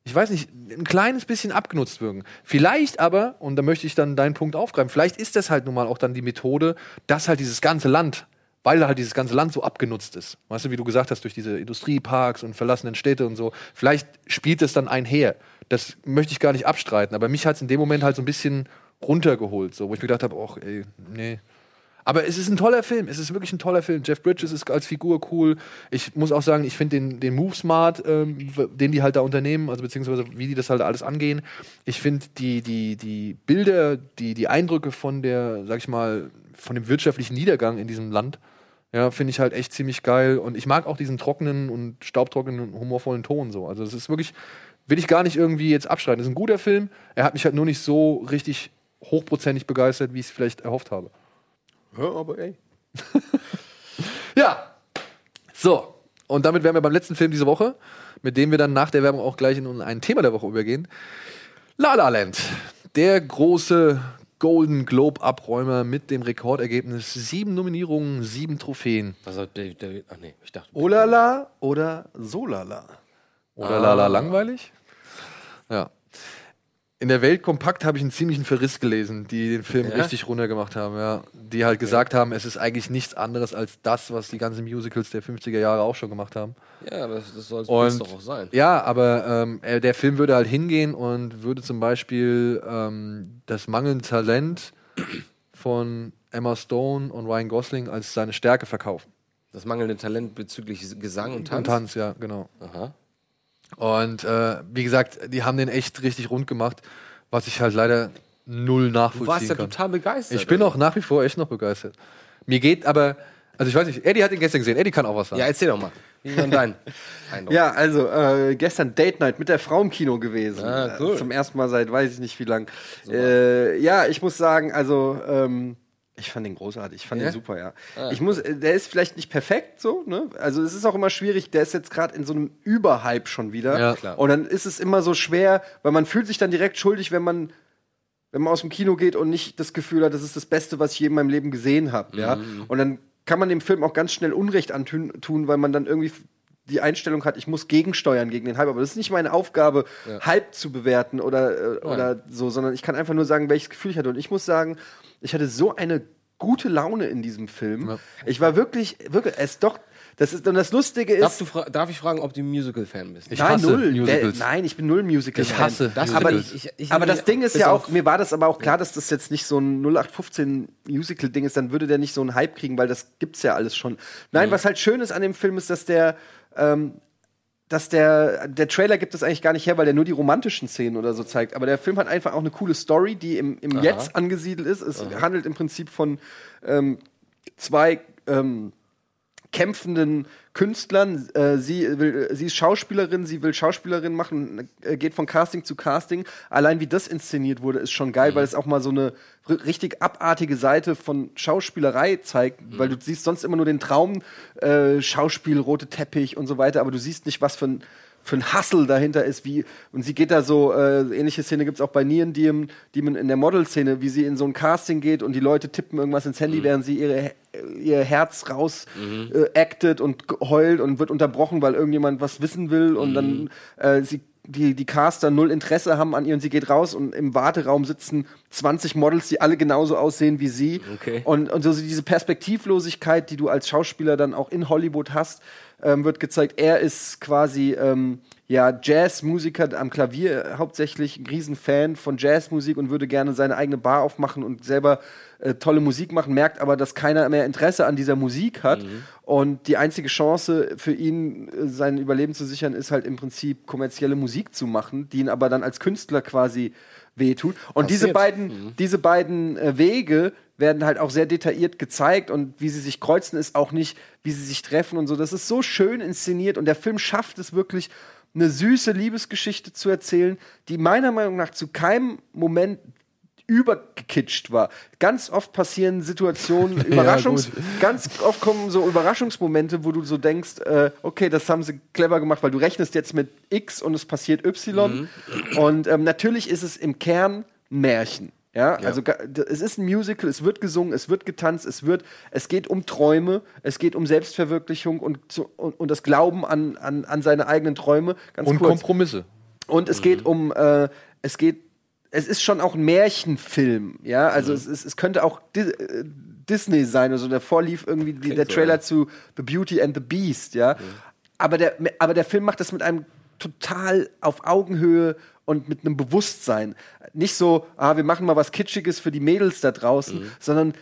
ich weiß nicht, ein kleines bisschen abgenutzt wirken. Vielleicht aber, und da möchte ich dann deinen Punkt aufgreifen, vielleicht ist das halt nun mal auch dann die Methode, dass halt dieses ganze Land, weil halt dieses ganze Land so abgenutzt ist, weißt du, wie du gesagt hast, durch diese Industrieparks und verlassenen Städte und so, vielleicht spielt es dann einher. Das möchte ich gar nicht abstreiten, aber mich hat es in dem Moment halt so ein bisschen runtergeholt, so, wo ich mir gedacht habe, ach, ey, nee. Aber es ist ein toller Film. Es ist wirklich ein toller Film. Jeff Bridges ist als Figur cool. Ich muss auch sagen, ich finde den, den Move Smart, ähm, den die halt da unternehmen, also beziehungsweise wie die das halt alles angehen. Ich finde die, die, die Bilder, die, die Eindrücke von der, sag ich mal, von dem wirtschaftlichen Niedergang in diesem Land, ja, finde ich halt echt ziemlich geil. Und ich mag auch diesen trockenen und staubtrockenen, humorvollen Ton so. Also es ist wirklich, will ich gar nicht irgendwie jetzt abstreiten. Es ist ein guter Film. Er hat mich halt nur nicht so richtig hochprozentig begeistert, wie ich es vielleicht erhofft habe. Ja, aber ey. Ja. So. Und damit wären wir beim letzten Film diese Woche, mit dem wir dann nach der Werbung auch gleich in ein Thema der Woche übergehen. La La Land. Der große Golden Globe Abräumer mit dem Rekordergebnis sieben Nominierungen, sieben Trophäen. Was hat David, David, ach nee, ich dachte. Olala oder Solala? Oder Lala Ah. langweilig? Ja. In der Welt kompakt habe ich einen ziemlichen Verriss gelesen, die den Film Ja? richtig runtergemacht haben, ja. Die halt gesagt haben, es ist eigentlich nichts anderes als das, was die ganzen Musicals der 50er Jahre auch schon gemacht haben. Ja, das, das soll es doch auch sein. Ja, aber ähm, äh, der Film würde halt hingehen und würde zum Beispiel ähm, das mangelnde Talent von Emma Stone und Ryan Gosling als seine Stärke verkaufen. Das mangelnde Talent bezüglich Gesang und Tanz. Und Tanz, ja, genau. Aha. Und äh, wie gesagt, die haben den echt richtig rund gemacht, was ich halt leider null nachvollziehen Du warst ja kann. total begeistert. Ich bin auch nach wie vor echt noch begeistert. Mir geht aber, also ich weiß nicht, Eddie hat den gestern gesehen, Eddie kann auch was sagen. Ja, erzähl doch mal. Wie war denn dein Eindruck? Ja, also äh, gestern Date Night mit der Frau im Kino gewesen. Ah, cool. Zum ersten Mal seit weiß ich nicht wie lang. Äh, ja, ich muss sagen, also ähm, ich fand den großartig. Ich fand Ja? den super, ja. Ah. Ich muss, äh, der ist vielleicht nicht perfekt so, ne? Also es ist auch immer schwierig. Der ist jetzt gerade in so einem Überhype schon wieder. Ja, klar. Und dann ist es immer so schwer, weil man fühlt sich dann direkt schuldig, wenn man wenn man aus dem Kino geht und nicht das Gefühl hat, das ist das Beste, was ich je in meinem Leben gesehen habe. Ja? Mhm. Und dann kann man dem Film auch ganz schnell Unrecht antun, tun, weil man dann irgendwie die Einstellung hat, ich muss gegensteuern gegen den Hype. Aber das ist nicht meine Aufgabe, Ja. Hype zu bewerten oder, äh, oder so, sondern ich kann einfach nur sagen, welches Gefühl ich hatte. Und ich muss sagen, ich hatte so eine gute Laune in diesem Film. Ich war wirklich, wirklich, es doch, das ist, und das Lustige ist. Darf, darf ich fragen, ob du Musical-Fan bist? nein, null. Der, nein, ich bin null Musical. Ich hasse Das aber, Musicals. Ich- ich- aber das ich- Ding ist ja auch, mir war das aber auch klar, dass das jetzt nicht so ein 0815 Musical-Ding ist, dann würde der nicht so einen Hype kriegen, weil das gibt's ja alles schon. Nein, Mhm. was halt schön ist an dem Film ist, dass der ähm, dass der, der Trailer gibt es eigentlich gar nicht her, weil der nur die romantischen Szenen oder so zeigt. Aber der Film hat einfach auch eine coole Story, die im, im Aha. Jetzt angesiedelt ist. Es Aha. handelt im Prinzip von ähm, zwei ähm, kämpfenden Künstlern. Äh, sie, will, sie ist Schauspielerin, sie will Schauspielerin machen, äh, geht von Casting zu Casting. Allein wie das inszeniert wurde, ist schon geil, weil es auch mal so eine richtig abartige Seite von Schauspielerei zeigt, weil du siehst sonst immer nur den Traum, äh, Schauspiel, rote Teppich und so weiter, aber du siehst nicht, was für ein für ein Hustle dahinter ist, wie, und sie geht da so, äh, ähnliche Szene gibt es auch bei Neon Demon, Demon in der Model-Szene, wie sie in so ein Casting geht und die Leute tippen irgendwas ins Handy, während sie ihre, ihr Herz raus äh, actet und heult und wird unterbrochen, weil irgendjemand was wissen will und dann äh, sie die, die Caster null Interesse haben an ihr und sie geht raus und im Warteraum sitzen 20 Models, die alle genauso aussehen wie sie. Okay. Und, und so diese Perspektivlosigkeit, die du als Schauspieler dann auch in Hollywood hast, ähm, wird gezeigt. Er ist quasi ähm, ja Jazzmusiker am Klavier hauptsächlich, ein Riesenfan von Jazzmusik und würde gerne seine eigene Bar aufmachen und selber äh, tolle Musik machen, merkt aber, dass keiner mehr Interesse an dieser Musik hat. Und die einzige Chance für ihn, äh, sein Überleben zu sichern, ist halt im Prinzip kommerzielle Musik zu machen, die ihn aber dann als Künstler quasi wehtut. Und diese Passiert. beiden, diese beiden äh, Wege werden halt auch sehr detailliert gezeigt und wie sie sich kreuzen, ist auch nicht, wie sie sich treffen und so. Das ist so schön inszeniert und der Film schafft es wirklich, eine süße Liebesgeschichte zu erzählen, die meiner Meinung nach zu keinem Moment übergekitscht war. Ganz oft passieren Situationen, Überraschungs, gut. ganz oft kommen so Überraschungsmomente, wo du so denkst, äh, okay, das haben sie clever gemacht, weil du rechnest jetzt mit X und es passiert Y. Und ähm, natürlich ist es im Kern Märchen. Ja, also ga- d- es ist ein Musical, es wird gesungen, es wird getanzt, es wird, es geht um Träume, es geht um Selbstverwirklichung und, zu, und, und das Glauben an, an, an seine eigenen Träume. Ganz Und kurz. Kompromisse. Und es geht um, äh, es geht, es ist schon auch ein Märchenfilm, ja, also es, ist, es könnte auch Di äh, Disney sein, also davor lief irgendwie die, der so, Trailer ja. zu The Beauty and the Beast, ja, aber, der, aber der Film macht das mit einem total auf Augenhöhe und mit einem Bewusstsein. Nicht so, ah, wir machen mal was Kitschiges für die Mädels da draußen, sondern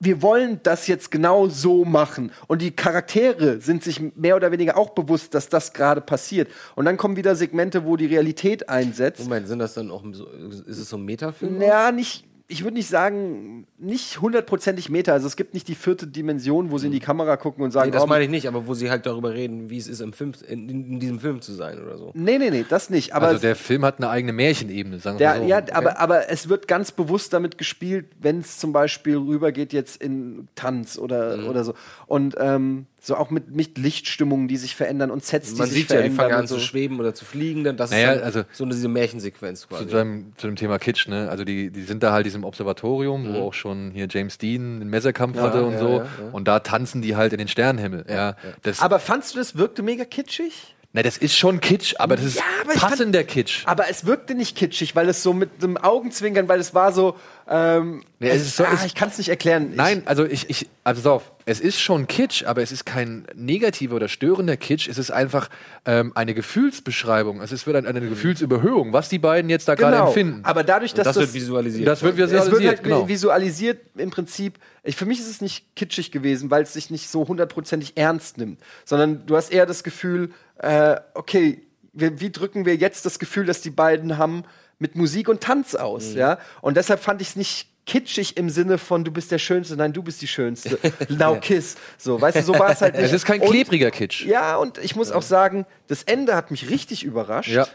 wir wollen das jetzt genau so machen. Und die Charaktere sind sich mehr oder weniger auch bewusst, dass das gerade passiert. Und dann kommen wieder Segmente, wo die Realität einsetzt. Moment, sind das dann auch so, ist es so ein Metafilm? Ja, nicht, ich würde nicht sagen, nicht hundertprozentig Meta. Also es gibt nicht die vierte Dimension, wo sie in die Kamera gucken und sagen, Nee, das oh, meine ich nicht, aber wo sie halt darüber reden, wie es ist, im Film, in, in diesem Film zu sein oder so. Nee, nee, nee, das nicht. Aber also der Film hat eine eigene Märchenebene, sagen wir so. ja, aber, aber es wird ganz bewusst damit gespielt, wenn es zum Beispiel rübergeht jetzt in Tanz oder, Mhm. oder so. Und ähm, so auch mit, mit Lichtstimmungen, die sich verändern und Sets, die Man sich sieht ja, die verändern. fangen an so. zu schweben oder zu fliegen, dann das Naja, ist dann also- so eine, diese Märchensequenz quasi. zu, dem, zu dem Thema Kitsch, ne? Also die, die sind da halt diesem Observatorium, Mhm. wo auch schon hier James Dean einen Messerkampf Ja, hatte und ja, so. ja, ja. Und da tanzen die halt in den Sternenhimmel. Ja, Das, Aber fandst du das wirkte mega kitschig? na, das ist schon Kitsch, aber das ist aber ich fand- passender Kitsch. Aber es wirkte nicht kitschig, weil es so mit einem Augenzwinkern, weil es war so. Ähm, Nee, es ist so- ah, es- ich kann es nicht erklären. Nein, also ich, ich, also pass auf, es ist schon Kitsch, aber es ist kein negativer oder störender Kitsch. Es ist einfach ähm, eine Gefühlsbeschreibung. Es ist wird eine, eine Gefühlsüberhöhung, was die beiden jetzt da gerade Genau. empfinden. Aber dadurch, dass das wird das visualisiert. Das wird es wird visualisiert, halt genau. visualisiert im Prinzip. Ich, für mich ist es nicht kitschig gewesen, weil es sich nicht so hundertprozentig ernst nimmt, sondern du hast eher das Gefühl, äh, okay, wir, wie drücken wir jetzt das Gefühl, dass die beiden haben mit Musik und Tanz aus, Mhm. ja? Und deshalb fand ich es nicht kitschig im Sinne von du bist der Schönste, nein, du bist die Schönste. Now kiss. So, weißt du, so war es halt nicht. Es ist kein Und- klebriger Kitsch. Ja, und ich muss auch sagen, das Ende hat mich richtig überrascht. Ja,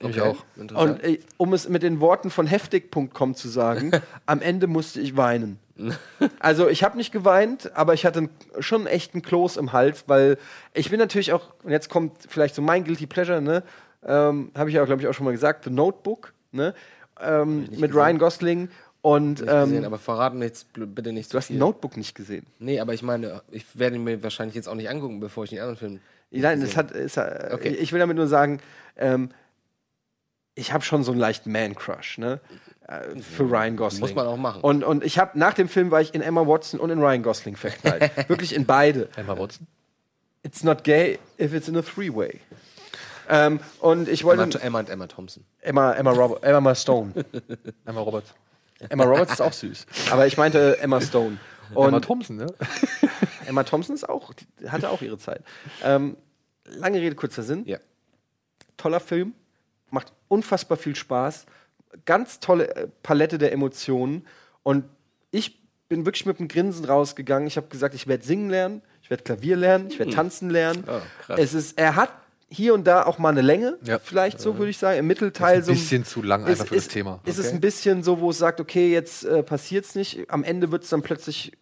ich auch. Und äh, um es mit den Worten von heftig.com zu sagen, am Ende musste ich weinen. Also ich habe nicht geweint, aber ich hatte einen- schon echt einen Kloß im Hals, weil ich bin natürlich auch, und jetzt kommt vielleicht so mein Guilty Pleasure, ne? Ähm, habe ich ja, glaube ich, auch schon mal gesagt, The Notebook, ne? Ähm, mit Ryan Gosling. Und Nicht gesehen, ähm, aber verraten bl- bitte nicht du hast viel. Notebook nicht gesehen. Nee, aber ich meine, ich werde ihn mir wahrscheinlich jetzt auch nicht angucken, bevor ich den anderen Film. Nein, gesehen es hat, hat Okay. ich will damit nur sagen, ähm, ich habe schon so einen leichten Man-Crush, ne? Äh, Für Ryan Gosling. Muss man auch machen. Und, und ich habe nach dem Film war ich in Emma Watson und in Ryan Gosling verknallt. Wirklich in beide. Emma Watson. It's not gay if it's in a three-way. Ähm, und ich wollte. Emma, Emma und Emma Thompson. Emma, Emma, Rob Emma Stone. Emma Roberts. Emma Roberts ist auch süß. Aber ich meinte Emma Stone. Und Emma Thompson, ne? Emma Thompson ist auch, hatte auch ihre Zeit. Ähm, lange Rede, kurzer Sinn. Toller Film, macht unfassbar viel Spaß, ganz tolle äh, Palette der Emotionen und ich bin wirklich mit einem Grinsen rausgegangen. Ich habe gesagt, ich werde singen lernen, ich werde Klavier lernen, ich werde Hm. tanzen lernen. Oh, krass. es ist, er hat hier und da auch mal eine Länge, Ja. vielleicht so würde ich sagen. Im Mittelteil Ist ein so bisschen zu lang einfach für das ist, Thema. Ist es Okay. ein bisschen so, wo es sagt, okay, jetzt äh, passiert's nicht. Am Ende wird es dann plötzlich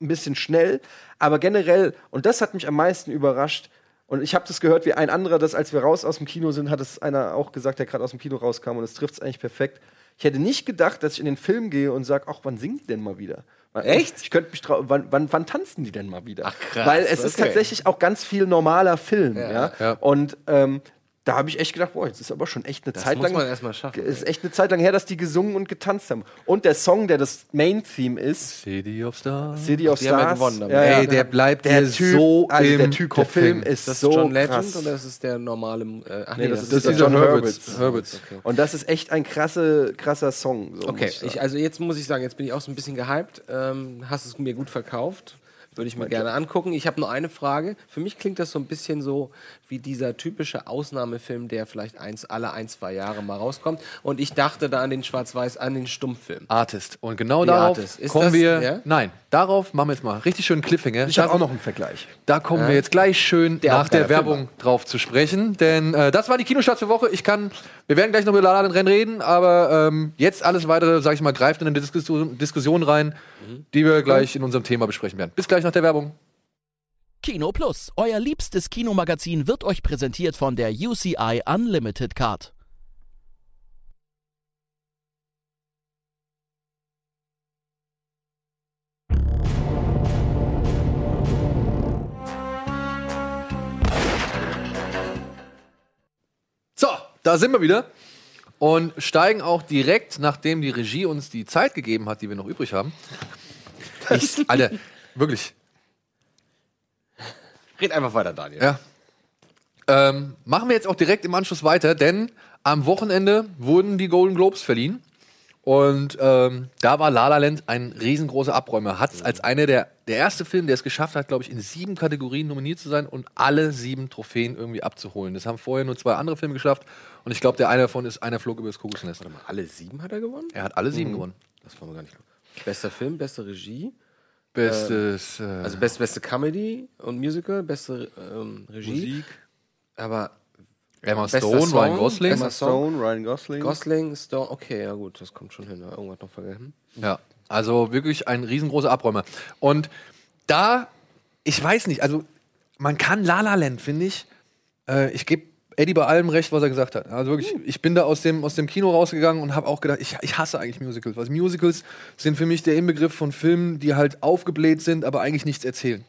ein bisschen schnell. Aber generell, und das hat mich am meisten überrascht, und ich habe das gehört, wie ein anderer, das als wir raus aus dem Kino sind, hat es einer auch gesagt, der gerade aus dem Kino rauskam, und es trifft es eigentlich perfekt. Ich hätte nicht gedacht, dass ich in den Film gehe und sage, ach, wann die denn mal wieder? Echt? Ich könnte mich trau wann, wann, wann tanzen die denn mal wieder? Ach, krass, Weil es ist okay. tatsächlich auch ganz viel normaler Film, Ja. ja. Ja. Und ähm, da habe ich echt gedacht, boah, jetzt ist aber schon echt eine Das Zeit muss lang. man erst mal schaffen, Es ist echt eine Zeit lang her, dass die gesungen und getanzt haben. Und der Song, der das Main-Theme ist, City of Stars. City of Die haben ja Stars. gewonnen damit. Ey, der bleibt der Typ, so also der im Typ, der Film Kopf ist Ist das so John Legend krass. oder ist es der normale? Äh, ach Nee, das, ist, das der ist John. Hurwitz. Hurwitz. Okay. Und das ist echt ein krasse, krasser Song. So Okay, muss ich, sagen. also jetzt muss ich sagen, jetzt bin ich auch so ein bisschen gehypt. Ähm, hast es mir gut verkauft. Würde ich mir gerne angucken. Ich habe nur eine Frage. Für mich klingt das so ein bisschen so wie dieser typische Ausnahmefilm, der vielleicht eins, alle ein, zwei Jahre mal rauskommt. Und ich dachte da an den Schwarz-Weiß, an den Stummfilm. Artist. Und genau Die darauf Artist. Ist kommen das- wir. ja? Nein, darauf machen wir jetzt mal richtig schön Cliffhanger. ich habe auch noch einen Vergleich. Da kommen Ja. wir jetzt gleich schön Der nach der Werbung drauf zu sprechen, denn äh, das war die Kinostarts für Woche. Ich kann, wir werden gleich noch über La La Land Rennen reden, aber ähm, jetzt alles weitere, sag ich mal, greift in eine Diskussion, Diskussion rein, die wir gleich in unserem Thema besprechen werden. Bis gleich nach der Werbung. Kino Plus, euer liebstes Kinomagazin, wird euch präsentiert von der UCI Unlimited Card. So, da sind wir wieder und steigen auch direkt, nachdem die Regie uns die Zeit gegeben hat, die wir noch übrig haben. Ich, Alter, wirklich. Red einfach weiter, Daniel. Ja. Ähm, machen wir jetzt auch direkt im Anschluss weiter, denn am Wochenende wurden die Golden Globes verliehen. Und ähm, da war La La Land ein riesengroßer Abräumer. Hat es als einer der, der erste Film, der es geschafft hat, glaube ich, in sieben Kategorien nominiert zu sein und alle sieben Trophäen irgendwie abzuholen. Das haben vorher nur zwei andere Filme geschafft. Und ich glaube, der eine davon ist Einer flog über das Kokosnest. Warte mal, alle sieben hat er gewonnen? Er hat alle sieben Mhm. gewonnen. Das war mir gar nicht klar. Bester Film, beste Regie. Bestes, Ähm, äh, also beste, beste Comedy und Musical, beste ähm, Regie. Musik. Aber Emma Stone, Song, Ryan Gosling. Emma Emma Stone, Ryan Gosling. Gosling, Stone, okay, ja gut, das kommt schon hin. ne? Irgendwas noch vergessen. Ja, also wirklich ein riesengroßer Abräumer. Und da, ich weiß nicht, also man kann La La Land, finde ich, äh, ich gebe Eddie bei allem recht, was er gesagt hat. Also wirklich, ich bin da aus dem, aus dem Kino rausgegangen und habe auch gedacht, ich, ich hasse eigentlich Musicals. Weil Musicals sind für mich der Inbegriff von Filmen, die halt aufgebläht sind, aber eigentlich nichts erzählen.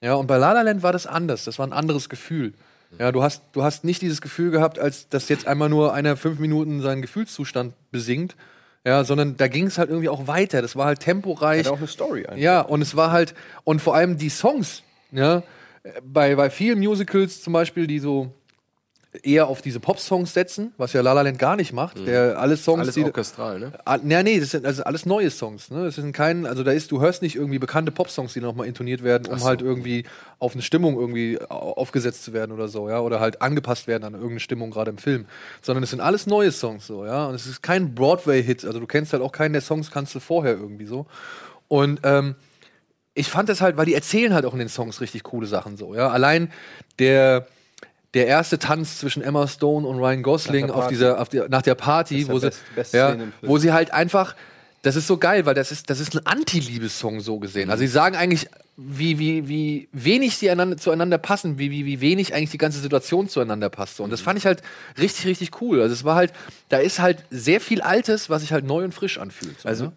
Ja, und bei La La Land war das anders. Das war ein anderes Gefühl. Ja, du hast, du hast nicht dieses Gefühl gehabt, als dass jetzt einmal nur einer fünf Minuten seinen Gefühlszustand besingt. Ja, sondern da ging es halt irgendwie auch weiter. Das war halt temporeich. Hat auch eine Story einfach. Ja, und es war halt, und vor allem die Songs, ja, bei, bei vielen Musicals zum Beispiel, die so eher auf diese Pop-Songs setzen, was ja La La Land gar nicht macht. Der alle Songs, Alles die orchestral, ne? Ah, nee, nee, das sind also alles neue Songs. Ne? Das sind kein, also da ist, du hörst nicht irgendwie bekannte Popsongs, die nochmal intoniert werden, um so. halt irgendwie auf eine Stimmung irgendwie au- aufgesetzt zu werden oder so, ja, oder halt angepasst werden an irgendeine Stimmung gerade im Film, sondern es sind alles neue Songs so, ja, und es ist kein Broadway-Hit, also du kennst halt auch keinen der Songs, kannst du vorher irgendwie so. Und ähm, ich fand das halt, weil die erzählen halt auch in den Songs richtig coole Sachen so, ja. Allein der der erste Tanz zwischen Emma Stone und Ryan Gosling Nach der auf Party. dieser, auf der, nach der Party, wo sie, best- ja, wo sie halt einfach, das ist so geil, weil das ist, das ist ein Anti-Liebessong so gesehen. Also sie sagen eigentlich, wie, wie, wie wenig sie einander, zueinander passen, wie, wie, wie wenig eigentlich die ganze Situation zueinander passt. Und das fand ich halt richtig, richtig cool. Also es war halt, da ist halt sehr viel Altes, was sich halt neu und frisch anfühlt. So, Also, ne?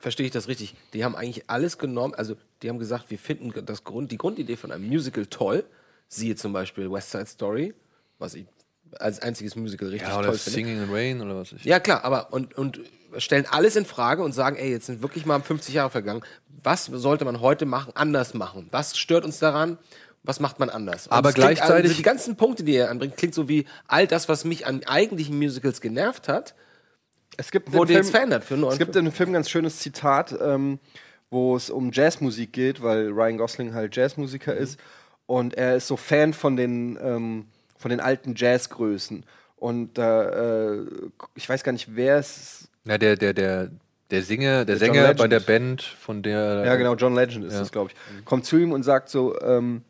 verstehe ich das richtig? Die haben eigentlich alles genommen, also die haben gesagt, wir finden das Grund, die Grundidee von einem Musical toll. Siehe zum Beispiel West Side Story, was ich als einziges Musical richtig ja, oder toll finde. Singing in the Rain oder was ich. Ja, klar, aber und, und stellen alles in Frage und sagen, ey, jetzt sind wirklich mal 50 Jahre vergangen. Was sollte man heute machen, anders machen? Was stört uns daran? Was macht man anders? Und Aber es klingt gleichzeitig- Also die ganzen Punkte, die er anbringt, klingt so wie all das, was mich an eigentlichen Musicals genervt hat. Es gibt wurde im jetzt Film- verändert für einen Es gibt in dem Film ein ganz schönes Zitat, ähm, wo es um Jazzmusik geht, weil Ryan Gosling halt Jazzmusiker Mhm. ist. Und er ist so Fan von den, ähm, von den alten Jazzgrößen. Und äh, ich weiß gar nicht, wer es. Ja, der, der, der, der Singer, der John Sänger bei der Band, von der. Ja, genau, John Legend ist Ja. das, glaube ich. Kommt zu ihm und sagt so: ähm,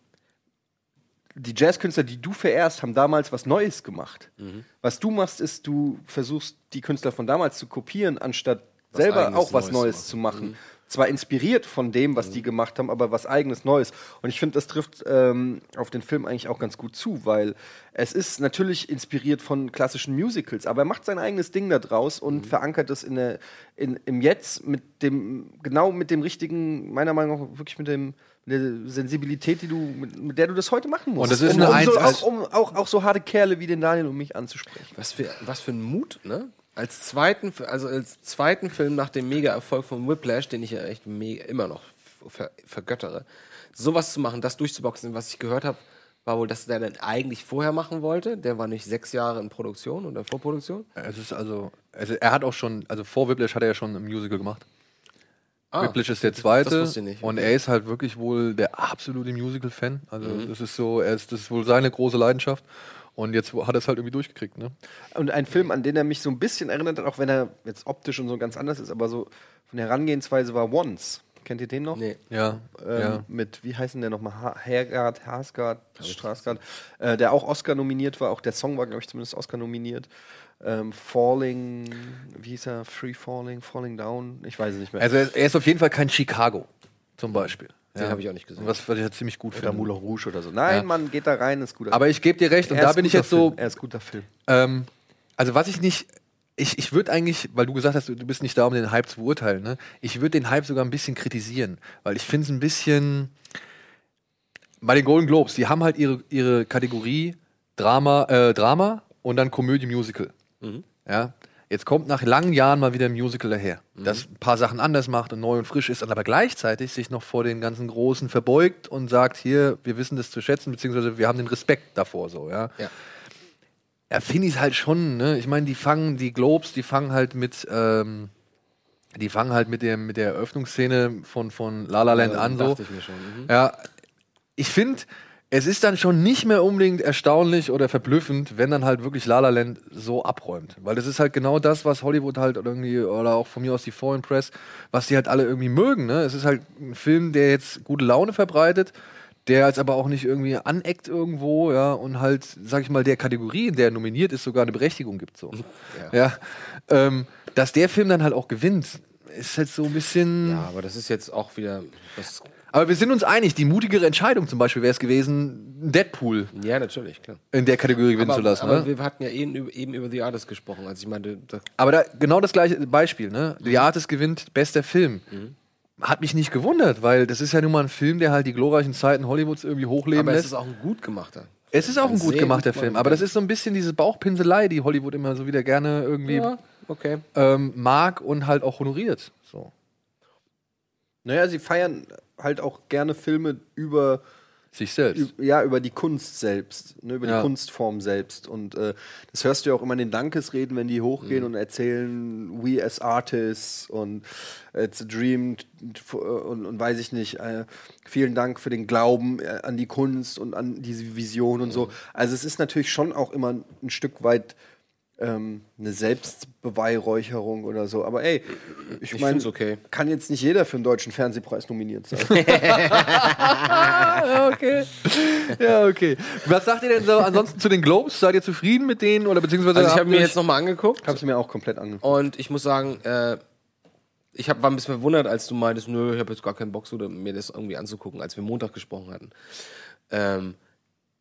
Die Jazzkünstler, die du verehrst, haben damals was Neues gemacht. Mhm. Was du machst, ist, du versuchst, die Künstler von damals zu kopieren, anstatt Was selber auch was Neues Neues zu zu machen. Zwar inspiriert von dem, was die gemacht haben, aber was eigenes Neues. Und ich finde, das trifft ähm, auf den Film eigentlich auch ganz gut zu, weil es ist natürlich inspiriert von klassischen Musicals, aber er macht sein eigenes Ding da draus und verankert es in der, in, im Jetzt mit dem, genau mit dem richtigen, meiner Meinung nach wirklich mit dem der Sensibilität, die du, mit, der du das heute machen musst. Und das ist um, eine um, so, auch, um auch, auch so harte Kerle wie den Daniel, um mich anzusprechen. Was für, was für ein Mut, ne? Als zweiten, also als zweiten Film nach dem Mega-Erfolg von Whiplash, den ich ja echt mega, immer noch ver, vergöttere, sowas zu machen, das durchzuboxen, was ich gehört habe, war wohl, dass der dann eigentlich vorher machen wollte. Der war nicht sechs Jahre in Produktion oder Vorproduktion. Es ist also, also er hat auch schon, also vor Whiplash hat er ja schon ein Musical gemacht. Ah, Whiplash ist der das zweite wusste ich nicht. und er ist halt wirklich wohl der absolute Musical-Fan. Also Mhm. das ist so, er ist, das ist wohl seine große Leidenschaft. Und jetzt hat er es halt irgendwie durchgekriegt, ne? Und ein Film, an den er mich so ein bisschen erinnert hat, auch wenn er jetzt optisch und so ganz anders ist, aber so von der Herangehensweise war Once. Kennt ihr den noch? Nee. Ja, Ähm, ja. Mit, wie heißen der nochmal? Ha Hergard, Harsgard, Straßgard, äh, der auch Oscar nominiert war. Auch der Song war, glaube ich, zumindest Oscar nominiert. Ähm, Falling, wie hieß er? Free Falling, Falling Down? Ich weiß es nicht mehr. Also er er ist auf jeden Fall kein Chicago, zum Beispiel. Den habe ich auch nicht gesehen. Was, was ich ja ziemlich gut Oder finde. Moulin Rouge oder so. Nein, Ja. Mann, geht da rein, ist guter Aber ich gebe dir recht, und da bin ich jetzt so. Film. Er ist guter Film. Ähm, also was ich nicht, ich, ich würde eigentlich, weil du gesagt hast, du, du bist nicht da, um den Hype zu beurteilen, ne? Ich würde den Hype sogar ein bisschen kritisieren, weil ich finde es ein bisschen. Bei den Golden Globes, die haben halt ihre, ihre Kategorie Drama, äh, Drama und dann Komödie Musical. Mhm. Ja. Jetzt kommt nach langen Jahren mal wieder ein Musical daher, Mhm. das ein paar Sachen anders macht und neu und frisch ist, aber gleichzeitig sich noch vor den ganzen Großen verbeugt und sagt, hier, wir wissen das zu schätzen, beziehungsweise wir haben den Respekt davor so, ja. Ja. Ja, finde ich halt schon, ne? Ich meine, die fangen, die Globes, die fangen halt mit, ähm, die fangen halt mit dem, mit der Eröffnungsszene von, von La La Land Ja, an, so. ich schon, mhm. Ja, ich finde, es ist dann schon nicht mehr unbedingt erstaunlich oder verblüffend, wenn dann halt wirklich La La Land so abräumt. Weil das ist halt genau das, was Hollywood halt irgendwie, oder auch von mir aus die Foreign Press, was die halt alle irgendwie mögen, ne? Es ist halt ein Film, der jetzt gute Laune verbreitet, der jetzt aber auch nicht irgendwie aneckt irgendwo, ja, und halt, sag ich mal, der Kategorie, in der er nominiert ist, sogar eine Berechtigung gibt, so. Ja. Ähm, dass der Film dann halt auch gewinnt, ist halt so ein bisschen. Ja, aber das ist jetzt auch wieder. Das Aber wir sind uns einig, die mutigere Entscheidung zum Beispiel wäre es gewesen, Deadpool ja, natürlich, klar. in der Kategorie gewinnen aber, zu lassen. aber ne? wir hatten ja eben, über- eben über The Artist gesprochen. Also ich meinte, da, Aber da, genau das gleiche Beispiel, ne? The Artist gewinnt bester Film. Hat mich nicht gewundert, weil das ist ja nun mal ein Film, der halt die glorreichen Zeiten Hollywoods irgendwie hochleben aber es lässt. ist auch ein gut gemachter. Es ist auch ein Ein gut sehr gemachter gut Film, aber das ist so ein bisschen diese Bauchpinselei, die Hollywood immer so wieder gerne irgendwie Ja, okay. ähm, mag und halt auch honoriert. So. Naja, sie feiern halt auch gerne Filme über sich selbst. Ja, über die Kunst selbst, ne, über Ja. die Kunstform selbst. Und äh, das hörst du ja auch immer in den Dankesreden, wenn die hochgehen und erzählen, we as artists und it's a dream t- und, und weiß ich nicht, äh, vielen Dank für den Glauben äh, an die Kunst und an diese Vision und so. Also es ist natürlich schon auch immer ein Stück weit ähm, eine Selbstbeweihräucherung oder so. Aber ey, ich, Ich meine, okay. kann jetzt nicht jeder für einen deutschen Fernsehpreis nominiert sein. ja, okay. Ja, okay. Was sagt ihr denn so ansonsten zu den Globes? Seid ihr zufrieden mit denen oder beziehungsweise Also ich habe mir ihr- jetzt nochmal angeguckt. Hab's mir auch komplett angeguckt. Und ich muss sagen, äh, ich hab, war ein bisschen verwundert, als du meintest, nö, ich habe jetzt gar keinen Bock, so, mir das irgendwie anzugucken, als wir Montag gesprochen hatten. Ähm,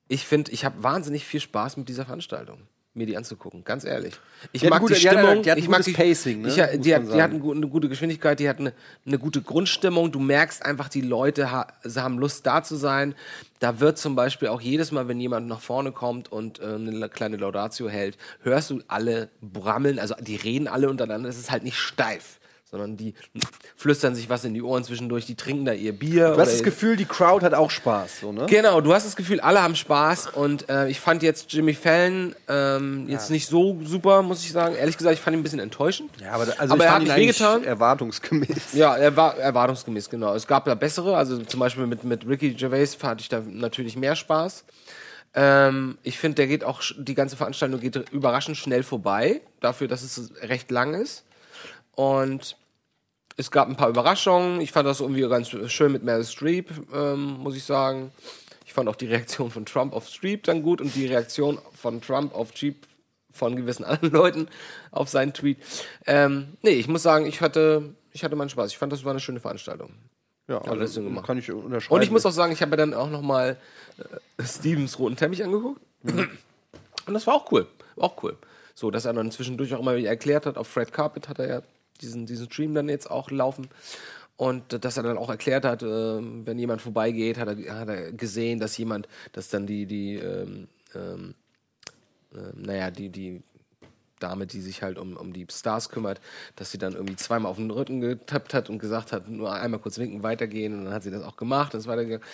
ich finde, ich habe wahnsinnig viel Spaß mit dieser Veranstaltung, mir die anzugucken, ganz ehrlich. Ich Die mag gute- die die Stimmung, die hat ein ich mag die, Pacing, ne? Ich, die, hat, die hat sagen. eine, gu- eine gute Geschwindigkeit, die hat eine, eine gute Grundstimmung. Du merkst einfach, die Leute ha haben Lust da zu sein. Da wird zum Beispiel auch jedes Mal, wenn jemand nach vorne kommt und äh, eine kleine Laudatio hält, hörst du alle brammeln, also die reden alle untereinander. Es ist halt nicht steif sondern die flüstern sich was in die Ohren zwischendurch, die trinken da ihr Bier. Du hast das Gefühl, die Crowd hat auch Spaß, so, ne? Genau, du hast das Gefühl, alle haben Spaß und äh, ich fand jetzt Jimmy Fallon ähm, jetzt nicht so super, muss ich sagen. Ehrlich gesagt, ich fand ihn ein bisschen enttäuschend. Ja, aber, also aber er hat nicht wehgetan. erwartungsgemäß. Ja, er war erwartungsgemäß, genau. Es gab da bessere, also zum Beispiel mit, mit Ricky Gervais hatte ich da natürlich mehr Spaß. Ähm, ich finde, der geht auch, die ganze Veranstaltung geht überraschend schnell vorbei, dafür, dass es recht lang ist. Und es gab ein paar Überraschungen. Ich fand das irgendwie ganz schön mit Meryl Streep, ähm, muss ich sagen. Ich fand auch die Reaktion von Trump auf Streep dann gut und die Reaktion von Trump auf Streep von gewissen anderen Leuten auf seinen Tweet. Ähm, nee, ich muss sagen, ich hatte, ich hatte meinen Spaß. Ich fand, das war eine schöne Veranstaltung. Ja, Alles also, Sinn gemacht. kann ich unterschreiben. Und ich muss auch sagen, ich habe mir dann auch noch mal äh, Stevens roten Teppich angeguckt. Und das war auch cool. Auch cool. So, dass er dann zwischendurch auch immer wieder erklärt hat, auf Fred Carpet hat er ja diesen, diesen Stream dann jetzt auch laufen. Und äh, dass er dann auch erklärt hat, äh, wenn jemand vorbeigeht, hat er, hat er gesehen, dass jemand, dass dann die, die, ähm, ähm, ähm, naja, die, die Dame, die sich halt um, um die Stars kümmert, dass sie dann irgendwie zweimal auf den Rücken getappt hat und gesagt hat, nur einmal kurz winken, weitergehen. Und dann hat sie das auch gemacht und ist weitergegangen.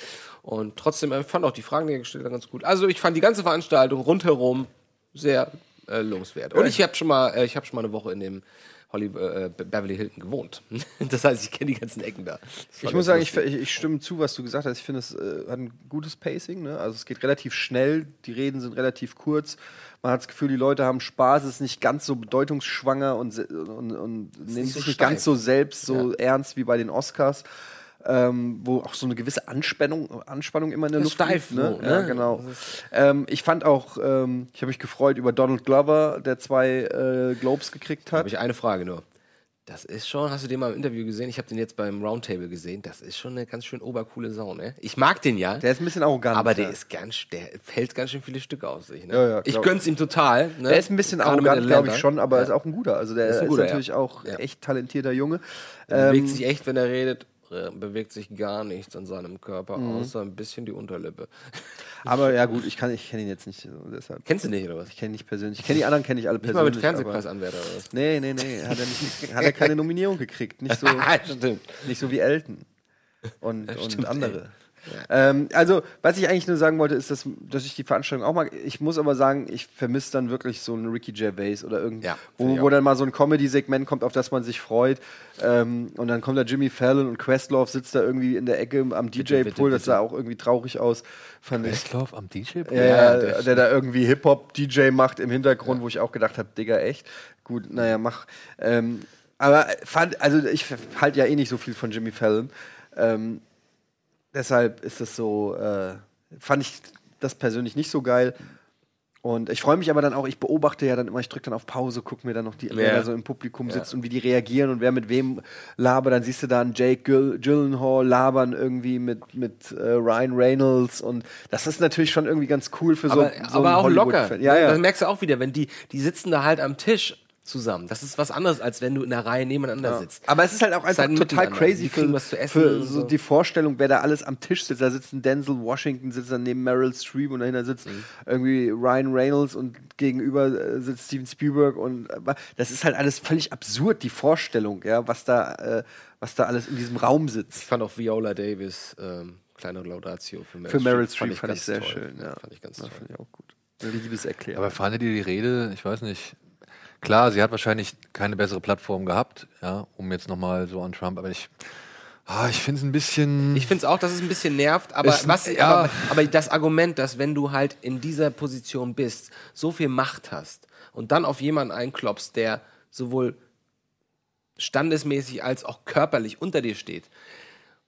Und trotzdem, äh, ich fand auch die Fragen, die er gestellt hat, ganz gut. Also ich fand die ganze Veranstaltung rundherum sehr äh, lobenswert. Und ich habe schon mal, äh, ich habe schon mal eine Woche in dem Holly, äh, Beverly Hilton gewohnt. das heißt, ich kenne die ganzen Ecken da. Ich muss sagen, ich, ich, stimme zu, was du gesagt hast. Ich finde, es äh, hat ein gutes Pacing. Ne? Also es geht relativ schnell, die Reden sind relativ kurz. Man hat das Gefühl, die Leute haben Spaß, es ist nicht ganz so bedeutungsschwanger und, und, und nehmen nicht so sich nicht ganz so selbst so ernst wie bei den Oscars. Ähm, wo auch so eine gewisse Anspannung, Anspannung immer in der Das Luft steif liegt, ne? so, Ja, ne? genau. Ähm, ich fand auch, ähm, ich habe mich gefreut über Donald Glover, der zwei äh, Globes gekriegt hat. habe ich eine Frage nur. Das ist schon, hast du den mal im Interview gesehen? Ich habe den jetzt beim Roundtable gesehen. Das ist schon eine ganz schön obercoole Sau, ne? Ich mag den ja. Der ist ein bisschen arrogant. Aber der ja. ist ganz, der fällt ganz schön viele Stücke aus sich. Ne? Ja, ja, ich gönn's ihm total. Ne? Der ist ein bisschen Gerade arrogant, glaube ich schon, aber Ja. ist auch ein guter. Also der Ist ist, guter, natürlich auch echt talentierter Junge. Er bewegt Ähm, sich echt, wenn er redet, bewegt sich gar nichts an seinem Körper, Mhm. außer ein bisschen die Unterlippe. aber ja gut, ich, kann- ich kenne ihn jetzt nicht. Deshalb. Kennst du nicht, oder was? Ich kenne ihn nicht persönlich. Ich kenne die anderen, kenne ich alle Nicht mal persönlich. mit Fernsehpreis aber- anwärter oder was? Nee, nee, nee. Hat er, nicht, hat er keine Nominierung gekriegt. Nicht so, Stimmt. nicht so wie Elton und, und Stimmt, Ähm, also, was ich eigentlich nur sagen wollte, ist, dass, dass ich die Veranstaltung auch mag. Ich muss aber sagen, ich vermisse dann wirklich so einen Ricky Gervais oder irgendwie, Ja, wo, wo dann mal so ein Comedy-Segment kommt, auf das man sich freut. Ähm, und dann kommt da Jimmy Fallon und Questlove sitzt da irgendwie in der Ecke am DJ-Pool. Das sah auch irgendwie traurig aus, fand ich. Questlove am DJ-Pool? Ja, Ja, ja, der- der, da irgendwie Hip-Hop-DJ macht im Hintergrund, wo ich auch gedacht habe, Digga, echt? Gut, naja, mach. Ähm, aber fand, also ich halte ja eh nicht so viel von Jimmy Fallon. Ähm, deshalb ist das so, äh, fand ich das persönlich nicht so geil. Und ich freue mich aber dann auch, ich beobachte ja dann immer, ich drücke dann auf Pause, gucke mir dann noch die, wer Ja. da so im Publikum Ja. sitzt und wie die reagieren und wer mit wem labert. Dann siehst du da einen Jake Gyll Gyllenhaal labern irgendwie mit, mit äh, Ryan Reynolds und das ist natürlich schon irgendwie ganz cool für so, aber, so aber einen auch locker. Ja, ja. Das merkst du auch wieder, wenn die, die sitzen da halt am Tisch zusammen. Das ist was anderes, als wenn du in der Reihe nebeneinander Ja. sitzt. Aber es ist halt auch einfach ein total crazy für, was zu essen für so so. die Vorstellung, wer da alles am Tisch sitzt. Da sitzt ein Denzel Washington, sitzt dann neben Meryl Streep und dahinter sitzt Mhm. irgendwie Ryan Reynolds und gegenüber äh, sitzt Steven Spielberg und äh, das ist halt alles völlig absurd, die Vorstellung, ja, was da, äh, was da alles in diesem Raum sitzt. Ich fand auch Viola Davis, ähm, kleine Laudatio für Meryl Für Meryl Streep fand ich ganz sehr toll. schön, ja. Fand ich ganz Ja, toll. fand ich auch gut. Eine Liebeserklärung. Aber fandet ihr die Rede, ich weiß nicht, klar, sie hat wahrscheinlich keine bessere Plattform gehabt, ja, um jetzt nochmal so an Trump, aber ich, ah, ich finde es ein bisschen. Ich finde es auch, dass es ein bisschen nervt, aber, Es- was, ja. aber, aber das Argument, dass wenn du halt in dieser Position bist, so viel Macht hast und dann auf jemanden einklopfst, der sowohl standesmäßig als auch körperlich unter dir steht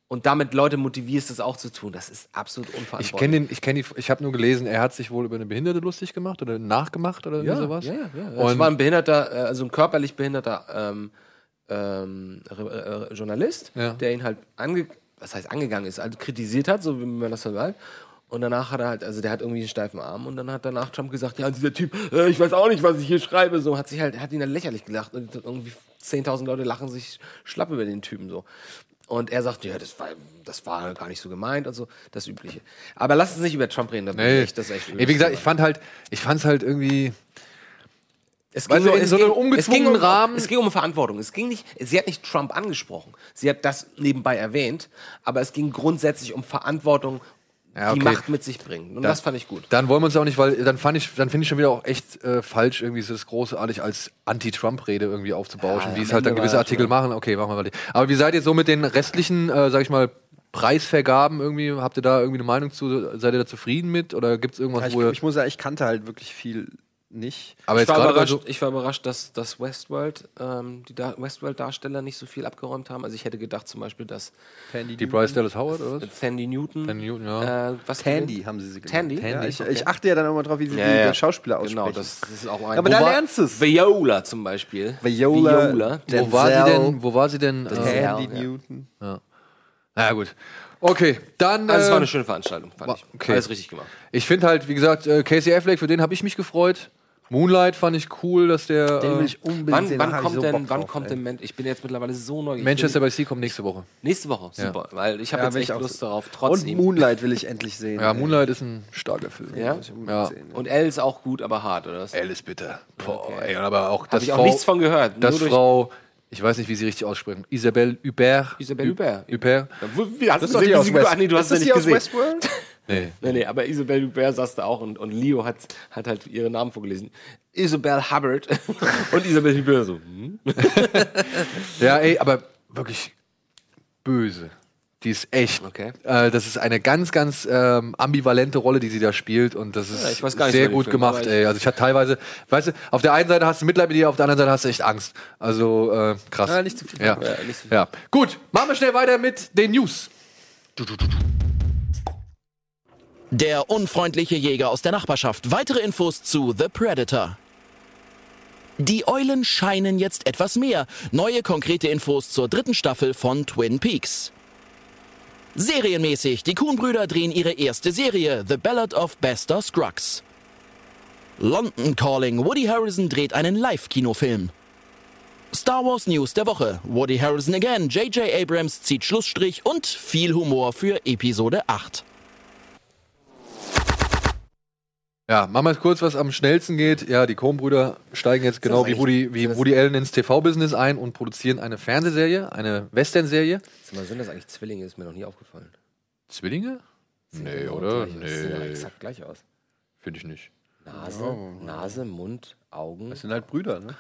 und damit Leute motivierst, das auch zu tun, das ist absolut unverantwortlich. Ich kenne den, ich kenne ich habe nur gelesen, er hat sich wohl über eine Behinderte lustig gemacht oder nachgemacht oder ja, sowas. Ja, ja, ja. Und Es war ein behinderter, äh, also ein körperlich behinderter ähm, ähm, äh, Journalist, Ja. der ihn halt ange was heißt angegangen ist, also kritisiert hat, so wie man das sagt. Und danach hat er halt, also der hat irgendwie einen steifen Arm und dann hat danach Trump gesagt, ja, dieser Typ, äh, ich weiß auch nicht, was ich hier schreibe, so hat sich halt, hat ihn dann lächerlich gelacht und irgendwie 10.000 Leute lachen sich schlapp über den Typen so. Und er sagt, ja, das war, das war gar nicht so gemeint und so, das Übliche. Aber lass uns nicht über Trump reden, da ich Nee. echt, das echt nee, wie gesagt, ich fand halt, ich fand es halt irgendwie. Es ging, du, nur, in so einem ungezwungenen um, Rahmen. es ging um Verantwortung. Es ging nicht, sie hat nicht Trump angesprochen. Sie hat das nebenbei erwähnt, aber es ging grundsätzlich um Verantwortung, Ja, die okay. Macht mit sich bringen. Und Da- das fand ich gut. Dann wollen wir uns auch nicht, weil dann fand ich, dann finde ich schon wieder auch echt äh, falsch, irgendwie so das großartig als Anti-Trump-Rede irgendwie aufzubauschen, Ja, wie es halt dann gewisse Artikel machen. Okay, machen wir weiter. Aber wie seid ihr so mit den restlichen, äh, sag ich mal, Preisvergaben irgendwie? Habt ihr da irgendwie eine Meinung zu? Seid ihr da zufrieden mit? Oder gibt es irgendwas, Ja, ich, wo ihr. ich muss sagen, ich kannte halt wirklich viel nicht. Aber ich, jetzt war überrascht, so- ich war überrascht, dass, dass Westworld, ähm, die da Westworld-Darsteller nicht so viel abgeräumt haben. Also ich hätte gedacht zum Beispiel, dass Die Bryce Dallas Howard, oder was? Tandy Newton. Tandy Newton, ja. Äh, was Tandy haben sie sie genannt. Tandy? Ja, ich, Okay. ich achte ja dann immer drauf, wie sie Ja, die ja. Schauspieler aussprechen. Genau, das, das ist auch ein. Aber da lernst du's. Viola zum Beispiel. Viola, Viola. Wo war sie denn? Wo war sie denn? Tandy Äh. Newton. ja. Na ja, gut. Okay, dann. Also es war äh, eine schöne Veranstaltung, fand war- ich. okay. Alles richtig gemacht. Ich finde halt, wie gesagt, äh, Casey Affleck, für den habe ich mich gefreut. Moonlight fand ich cool, dass der. Den will äh, ich unbedingt Wann, sehen. wann da hab ich kommt so denn, Bock wann drauf, kommt ey. denn, Man- ich bin jetzt mittlerweile so neugierig. Manchester by Sea kommt nächste Woche. Nächste Woche, Ja. super. Weil ich habe Ja, jetzt will echt ich auch Lust darauf, Und. Moonlight will ich endlich sehen. Ja, ey. Moonlight ist ein starker Film. Ja? Muss ich unbedingt Ja. sehen. Und Elle ist auch gut, aber hart, oder? Elle ist bitter. Boah, ey, aber auch Hab das ich auch Frau, nichts von gehört. Das durch- Frau, ich weiß nicht, wie sie richtig aussprechen. Isabelle Hubert. Isabelle Hubert. Hubert. Wie hast Das du ist doch die gesehen, aus wie West- Ah, nee, du hast Ist sie das nicht die aus gesehen. Westworld? Nee. Nee, nee, aber Isabelle Hubert saß da auch und, und Leo hat, hat halt ihren Namen vorgelesen. Isabelle Hubbard und Isabelle Hubert so. Hm? Ja, ey, aber wirklich böse. Die ist echt. Okay. Äh, das ist eine ganz, ganz ähm, ambivalente Rolle, die sie da spielt und das ist Ja, sehr gut Film, gemacht. Ey. Also ich hatte teilweise, weißt du, auf der einen Seite hast du Mitleid mit ihr, auf der anderen Seite hast du echt Angst. Also äh, krass. Ja, nicht zu viel. Ja. Ja, nicht so viel. ja. Gut, machen wir schnell weiter mit den News. Der unfreundliche Jäger aus der Nachbarschaft. Weitere Infos zu The Predator. Die Eulen scheinen jetzt etwas mehr. Neue konkrete Infos zur dritten Staffel von Twin Peaks. Serienmäßig, die Kuhn-Brüder drehen ihre erste Serie, The Ballad of Buster Scruggs. London Calling, Woody Harrison dreht einen Live-Kinofilm. Star Wars News der Woche, Woody Harrison again, J.J. Abrams zieht Schlussstrich und viel Humor für Episode 8. Ja, machen wir jetzt kurz, was am schnellsten geht. Ja, die Coen-Brüder steigen jetzt genau wie Woody, wie Woody Allen ins TV-Business ein und produzieren eine Fernsehserie, eine Western-Serie. Sind das eigentlich Zwillinge? Ist mir noch nie aufgefallen. Zwillinge? Nee, genau oder? gleich. Das sieht aber Nee, exakt gleich aus. finde ich nicht. Nase, Nase, Mund, Augen. Das sind halt Brüder, ne?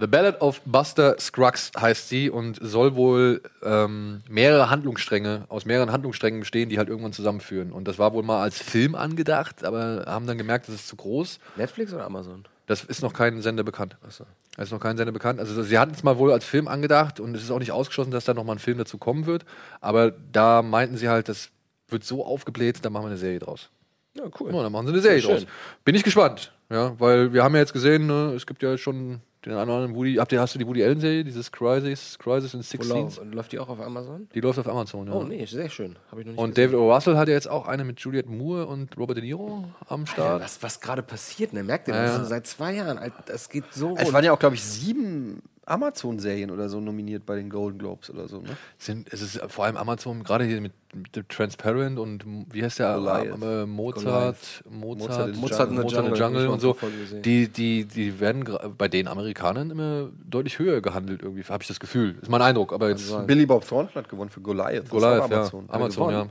The Ballad of Buster Scruggs heißt sie und soll wohl ähm, mehrere Handlungsstränge, aus mehreren Handlungssträngen bestehen, die halt irgendwann zusammenführen. Und das war wohl mal als Film angedacht, aber haben dann gemerkt, das ist zu groß. Netflix oder Amazon? Das ist noch kein Sender bekannt. Achso. Das ist noch kein Sender bekannt. Also sie hatten es mal wohl als Film angedacht und es ist auch nicht ausgeschlossen, dass da noch mal ein Film dazu kommen wird. Aber da meinten sie halt, das wird so aufgebläht, da machen wir eine Serie draus. Ja, cool. Ja, dann machen sie eine Serie Schön. draus. Bin ich gespannt. Ja, weil wir haben ja jetzt gesehen, ne, es gibt ja schon den einen oder anderen Woody. Habt ihr, hast du die Woody Allen Serie, dieses Crisis, Crisis in Six Wo Scenes? lau- läuft die auch auf Amazon? Die läuft auf Amazon, ja. Oh nee, sehr schön. Habe ich noch nicht Und gesehen. David O. Russell hat ja jetzt auch eine mit Juliette Moore und Robert De Niro am Start. was was gerade passiert, ne? Merkt ihr Ja, das? ja. Seit zwei Jahren. Alter, Das geht so Es waren ja auch, glaube ich, sieben Amazon-Serien oder so nominiert bei den Golden Globes oder so, ne? Sind, es ist vor allem Amazon, gerade hier mit, mit Transparent und wie heißt der? Goliath. Äh, Mozart, Mozart, Mozart in the Mozart, Jungle. Mozart in the Jungle, und so. Die, die, die werden bei den Amerikanern immer deutlich höher gehandelt, irgendwie, habe ich das Gefühl. Ist mein Eindruck, aber jetzt. Billy Bob Thornton hat gewonnen für Goliath. Das Goliath, ja. Amazon. Amazon, ja. gewonnen.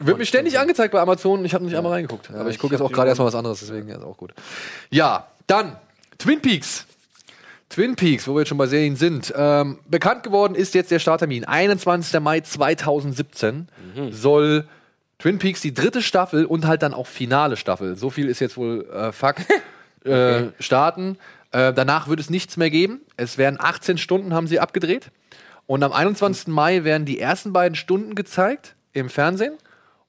Wird mir ständig angezeigt bei Amazon und ich habe nicht einmal reingeguckt. aber ich gucke jetzt auch gerade erstmal was anderes, deswegen ist auch gut. Ja, dann Twin Peaks. Twin Peaks, wo wir jetzt schon bei Serien sind. Ähm, bekannt geworden ist jetzt der Starttermin. 21. Mai 2017 soll Twin Peaks die dritte Staffel und halt dann auch finale Staffel, so viel ist jetzt wohl äh, Fakt, äh, starten. Äh, danach wird es nichts mehr geben. Es werden 18 Stunden haben sie abgedreht. Und am 21. Mai werden die ersten beiden Stunden gezeigt im Fernsehen.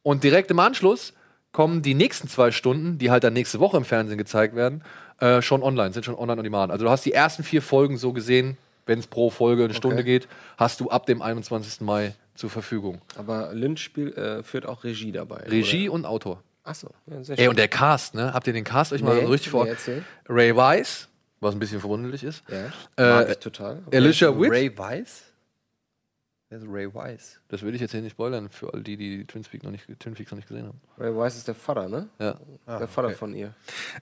Und direkt im Anschluss kommen die nächsten zwei Stunden, die halt dann nächste Woche im Fernsehen gezeigt werden, äh, schon online, sind schon online on demand. Also du hast die ersten vier Folgen so gesehen, wenn es pro Folge eine Stunde geht, hast du ab dem 21. Mai zur Verfügung. Aber Lynch spiel, äh, führt auch Regie dabei. Regie oder? und Autor. Achso, ja, sehr Ey, und der Cast, ne? Habt ihr den Cast euch mal Nee, so richtig vor? Ray Weiss, was ein bisschen verwunderlich ist. Ja, Äh, mag ich total. Okay. Alicia Witt. Ray Weiss? Wer ist Ray Wise? Das will ich jetzt hier nicht spoilern für all die, die Twin Peaks noch nicht, Twin Peaks noch nicht gesehen haben. Ray Wise ist der Vater, ne? Ja. der Vater von ihr.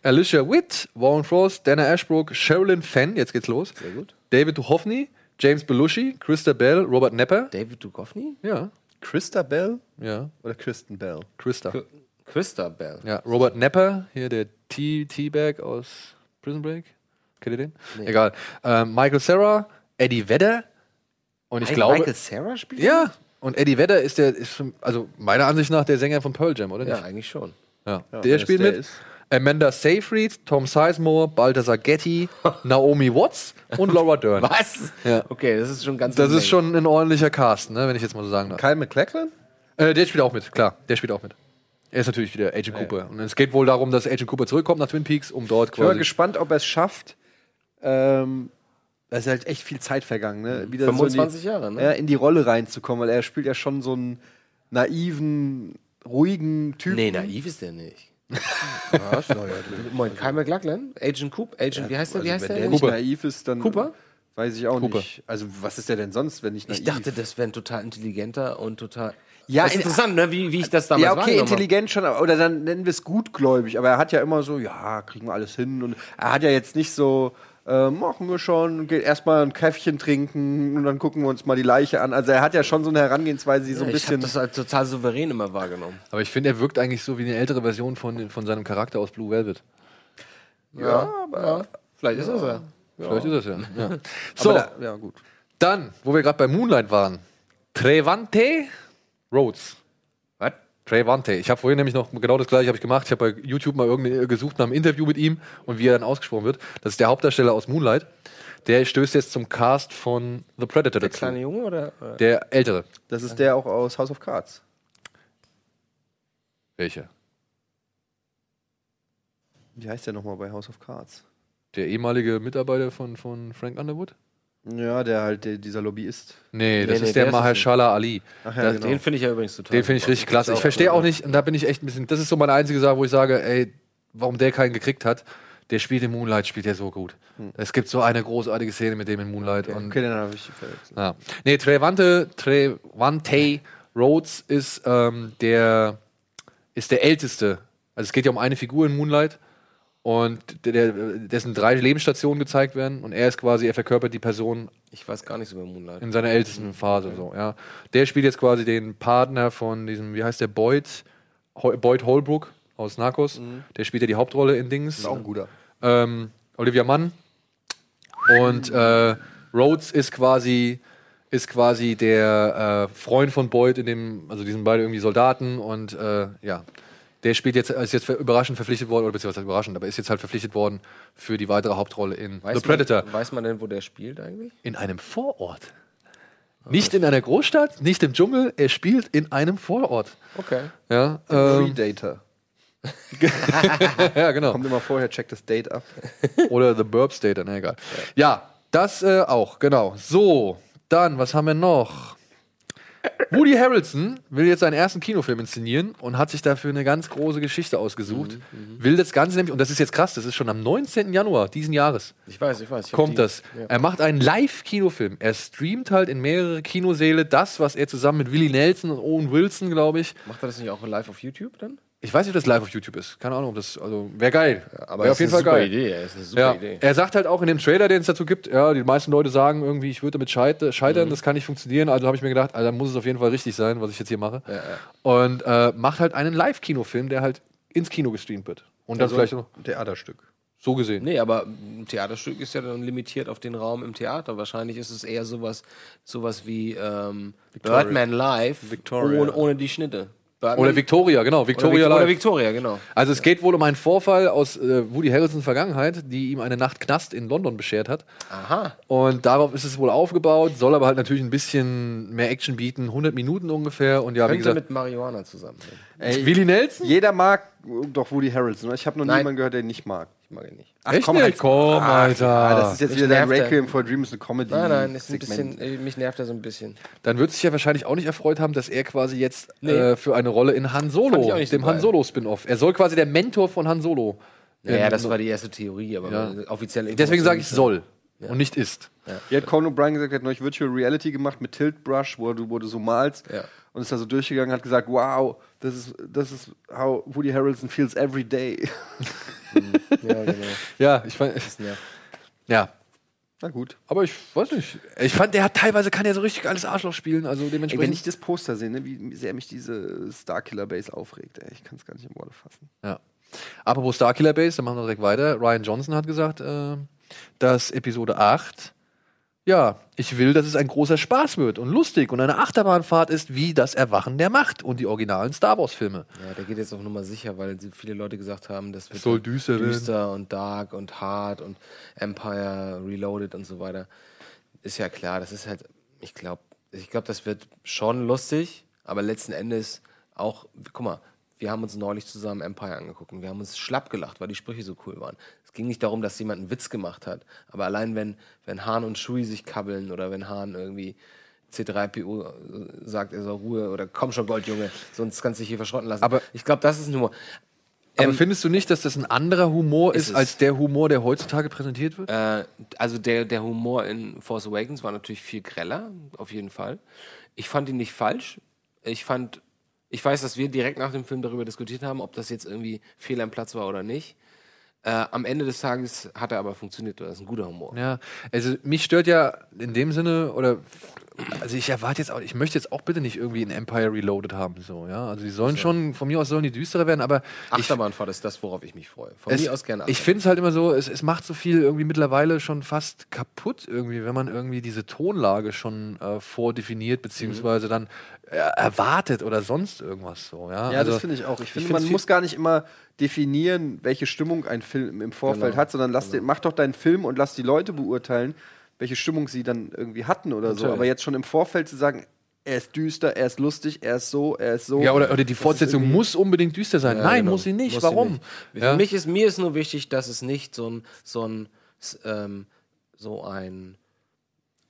Alicia Witt, Warren Frost, Dana Ashbrook, Sherilyn Fenn, jetzt geht's los. Sehr gut. David Duchovny, James Belushi, Christa Bell, Robert Nepper. David Duchovny? Ja. Christa Bell? Ja. Oder Kristen Bell? Christa. Christa Bell. Ja, Robert Nepper, hier der T-Bag aus Prison Break. Kennt ihr den? Nee. Egal. Ähm, Michael Sarah, Eddie Vedder. Und ich Hey, glaube. Michael Cera spielt Ja. Und Eddie Vedder ist der, ist, also meiner Ansicht nach der Sänger von Pearl Jam, oder nicht? Ja, eigentlich schon. Ja. Ja, der spielt der mit. ist. Amanda Seyfried, Tom Sizemore, Balthasar Getty, Naomi Watts und Laura Dern. Was? Ja. Okay, das ist schon ganz Das ist schon ein ordentlicher Cast, ne, wenn ich jetzt mal so sagen darf. Kyle McLachlan? Äh, der spielt auch mit, klar. Der spielt auch mit. Er ist natürlich wieder Agent Cooper. Und es geht wohl darum, dass Agent Cooper zurückkommt nach Twin Peaks, um dort Ich bin mal quasi. gespannt, ob er es schafft. Ähm, da ist halt echt viel Zeit vergangen, ne? Wieder 25 so in die, Jahre, ne? Ja, in die Rolle reinzukommen, weil er spielt ja schon so einen naiven, ruhigen Typen. Nee, naiv ist der nicht. Was? Na ja, Moin, Kyle McLachlan? Agent Coop? Agent, wie heißt der? Wie heißt Also, wenn der? der nicht naiv ist, dann Cooper? weiß ich auch Cooper. nicht. Also, was ist der denn sonst, wenn nicht naiv? Ich dachte, das wäre ein total intelligenter und total. Ja, das ist in- interessant, ne? wie, wie ich das damals ja, okay, intelligent schon, aber- oder dann nennen wir es gutgläubig. Aber er hat ja immer so, ja, kriegen wir alles hin. Und er hat ja jetzt nicht so, äh, machen wir schon, geht erstmal ein Käffchen trinken und dann gucken wir uns mal die Leiche an. Also er hat ja schon so eine Herangehensweise, die so ein Ja, ich habe bisschen. das als total souverän immer wahrgenommen. Aber ich finde, er wirkt eigentlich so wie eine ältere Version von, von seinem Charakter aus Blue Velvet. Ja, aber vielleicht ist das ja. Vielleicht ist das ja. ja. So, da, ja, gut. dann, wo wir gerade bei Moonlight waren. Trevante Rhodes. Trevante. Ich habe vorhin nämlich noch genau das gleiche ich gemacht. Ich habe bei YouTube mal irgendwie gesucht nach einem Interview mit ihm und wie er dann ausgesprochen wird. Das ist der Hauptdarsteller aus Moonlight. Der stößt jetzt zum Cast von The Predator Der dazu. kleine Junge oder? oder? Der ältere. Das ist der auch aus House of Cards. Welcher? Wie heißt der nochmal bei House of Cards? Der ehemalige Mitarbeiter von, von Frank Underwood? Ja, der halt der, dieser Lobbyist. Nee, das Nee, nee, ist der, der Mahershala Ali. Ach ja, Das- genau. Den finde ich ja übrigens total. Den finde ich richtig klasse. Ich verstehe auch nicht, und da bin ich echt ein bisschen, das ist so meine einzige Sache, wo ich sage, ey, warum der keinen gekriegt hat. Der spielt in Moonlight, spielt er so gut. Es gibt so eine großartige Szene mit dem in Moonlight. Und, Hm. Okay, dann habe ich verwechselt. ja. Nee, Trevante, Trevante Rhodes ist, ähm, der, ist der älteste. Also es geht ja um eine Figur in Moonlight. Und der, der, dessen drei Lebensstationen gezeigt werden. Und er ist quasi, er verkörpert die Person Ich weiß gar nichts über Moonlight. in seiner ältesten Phase. So, ja. Der spielt jetzt quasi den Partner von diesem, wie heißt der, Boyd, Boyd Holbrook aus Narcos. Der spielt ja die Hauptrolle in Dings. Ist auch ein guter. Ähm, Olivia Mann. Und äh, Rhodes ist quasi ist quasi der äh, Freund von Boyd in dem, also die sind beide irgendwie Soldaten und äh, ja, der spielt jetzt, ist jetzt überraschend verpflichtet worden, oder beziehungsweise überraschend, aber ist jetzt halt verpflichtet worden für die weitere Hauptrolle in Weiß The Predator. Man, weiß man denn, wo der spielt eigentlich? In einem Vorort. Nicht in einer Großstadt, nicht im Dschungel, er spielt in einem Vorort. Okay. Ja, ähm, Predator. ja, genau. Kommt immer vorher, checkt das Date ab. Oder The Burp State, na egal. Ja, das äh, auch, genau. So, dann, was haben wir noch? Woody Harrelson will jetzt seinen ersten Kinofilm inszenieren und hat sich dafür eine ganz große Geschichte ausgesucht. Will das Ganze nämlich, und das ist jetzt krass, das ist schon am 19. Januar diesen Jahres. Ich weiß, ich weiß. Ich kommt die- das. Ja. Er macht einen Live-Kinofilm. Er streamt halt in mehrere Kinosäle das, was er zusammen mit Willie Nelson und Owen Wilson, glaube ich. Macht er das nicht auch live auf YouTube dann? Ich weiß nicht, ob das live auf YouTube ist. Keine Ahnung, ob das, also, wäre geil. aber Wäre ist eine super Idee, ey. Ist eine super ja. Idee. Er sagt halt auch in dem Trailer, den es dazu gibt, ja, die meisten Leute sagen irgendwie, ich würde damit scheiter- scheitern, Mhm. das kann nicht funktionieren. Also habe ich mir gedacht, also, dann muss es auf jeden Fall richtig sein, was ich jetzt hier mache. Ja, ja. Und äh, macht halt einen Live-Kinofilm, der halt ins Kino gestreamt wird. Und dann Also vielleicht noch ein Theaterstück. so gesehen. Nee, aber ein Theaterstück ist ja dann limitiert auf den Raum im Theater. Wahrscheinlich ist es eher sowas, sowas wie ähm. Birdman Live Victoria. Ohne, ohne die Schnitte. Birdman- Oder Victoria, genau. Victoria oder, Vic- oder. Victoria, genau. Also es geht wohl um einen Vorfall aus äh, Woody Harrelsons Vergangenheit, die ihm eine Nacht Knast in London beschert hat. Aha. Und darauf ist es wohl aufgebaut, soll aber halt natürlich ein bisschen mehr Action bieten, 100 Minuten ungefähr. Und ja, wie Könnte gesagt, mit Marihuana zusammen. Ey, Willie Nelson? Jeder mag doch Woody Harrelson. Ich habe noch Nein. niemanden gehört, der ihn nicht mag. Ich mag ihn nicht. Ach Echt komm, nicht? halt. Komm, Ach, Alter. Ja, das ist jetzt Mich wieder dein. Requiem for a Dream, ist eine Comedy. Nein, nein, ist ein Segment. bisschen, äh, mich nervt er so ein bisschen. dann wird sich ja wahrscheinlich auch nicht erfreut haben, dass er quasi jetzt Nee. äh, für eine Rolle in Han Solo, so dem Han. Solo Spin-off. Er soll quasi der Mentor von Han Solo. Ja, Ähm, das war die erste Theorie, aber Ja. offiziell Deswegen sage ich Informationen- soll. und nicht ist. Hier hat Conan O'Brien gesagt, er hat neulich Virtual Reality gemacht mit Tilt Brush, wo du, wo du so malst. Und ist da so durchgegangen, hat gesagt, wow, das ist, das ist how Woody Harrelson feels every day. Ja, genau. Ja, ich fand. Ja. Na gut. Aber ich weiß nicht. Ich fand, der hat teilweise kann er so richtig geiles Arschloch spielen. Also Ey, dementsprechend. wenn ich das Poster sehe, ne, wie sehr mich diese Starkiller Base aufregt, ey, ich kann es gar nicht in Worte fassen. Ja. Apropos Starkiller Base, dann machen wir direkt weiter. Ryan Johnson hat gesagt, äh, dass Episode 8, ja, ich will, dass es ein großer Spaß wird und lustig und eine Achterbahnfahrt ist wie das Erwachen der Macht und die originalen Star Wars-Filme. Ja, der geht jetzt auf Nummer sicher, weil viele Leute gesagt haben, das wird soll düster düster und dark und hart und Empire Reloaded und so weiter. Ist ja klar, das ist halt, ich glaube, ich glaube, das wird schon lustig, aber letzten Endes auch, guck mal, wir haben uns neulich zusammen Empire angeguckt und wir haben uns schlapp gelacht, weil die Sprüche so cool waren. Es ging nicht darum, dass jemand einen Witz gemacht hat, aber allein wenn, wenn Hahn und Shui sich kabbeln oder wenn Hahn irgendwie C3PO äh, sagt, er soll Ruhe oder komm schon, Goldjunge, sonst kannst du dich hier verschrotten lassen. Aber- ich glaube, das ist ein Humor. Aber Ähm, findest du nicht, dass das ein anderer Humor ist ist, als der Humor, der heutzutage präsentiert wird? Äh, also der, der Humor in Force Awakens war natürlich viel greller, auf jeden Fall. Ich fand ihn nicht falsch. Ich fand, ich weiß, dass wir direkt nach dem Film darüber diskutiert haben, ob das jetzt irgendwie fehl am Platz war oder nicht. Äh, am Ende des Tages hat er aber funktioniert. Das ist ein guter Humor. Ja, also mich stört ja in dem Sinne, oder also ich erwarte jetzt auch, ich möchte jetzt auch bitte nicht irgendwie ein Empire Reloaded haben, so, ja. Also die sollen schon, von mir aus sollen die düsterer werden, aber ich, Achterbahnfahrt ist das, worauf ich mich freue. Von es, mir aus gerne. ich finde es halt immer so, es, es macht so viel irgendwie mittlerweile schon fast kaputt irgendwie, wenn man irgendwie diese Tonlage schon äh, vordefiniert, beziehungsweise Mhm. dann äh, erwartet oder sonst irgendwas so, ja. Ja, also, das finde ich auch. Ich finde, man muss gar nicht immer definieren, welche Stimmung ein Film im Vorfeld Genau, hat, sondern lass den, mach doch deinen Film und lass die Leute beurteilen, welche Stimmung sie dann irgendwie hatten oder so. Natürlich. Aber jetzt schon im Vorfeld zu sagen, er ist düster, er ist lustig, er ist so, er ist so. Ja, oder, oder die Fortsetzung muss unbedingt düster sein. Ja, Nein, genau. muss sie nicht. Muss Warum? nicht. Ja. Für mich ist, mir ist nur wichtig, dass es nicht so ein, so ein, ähm, so ein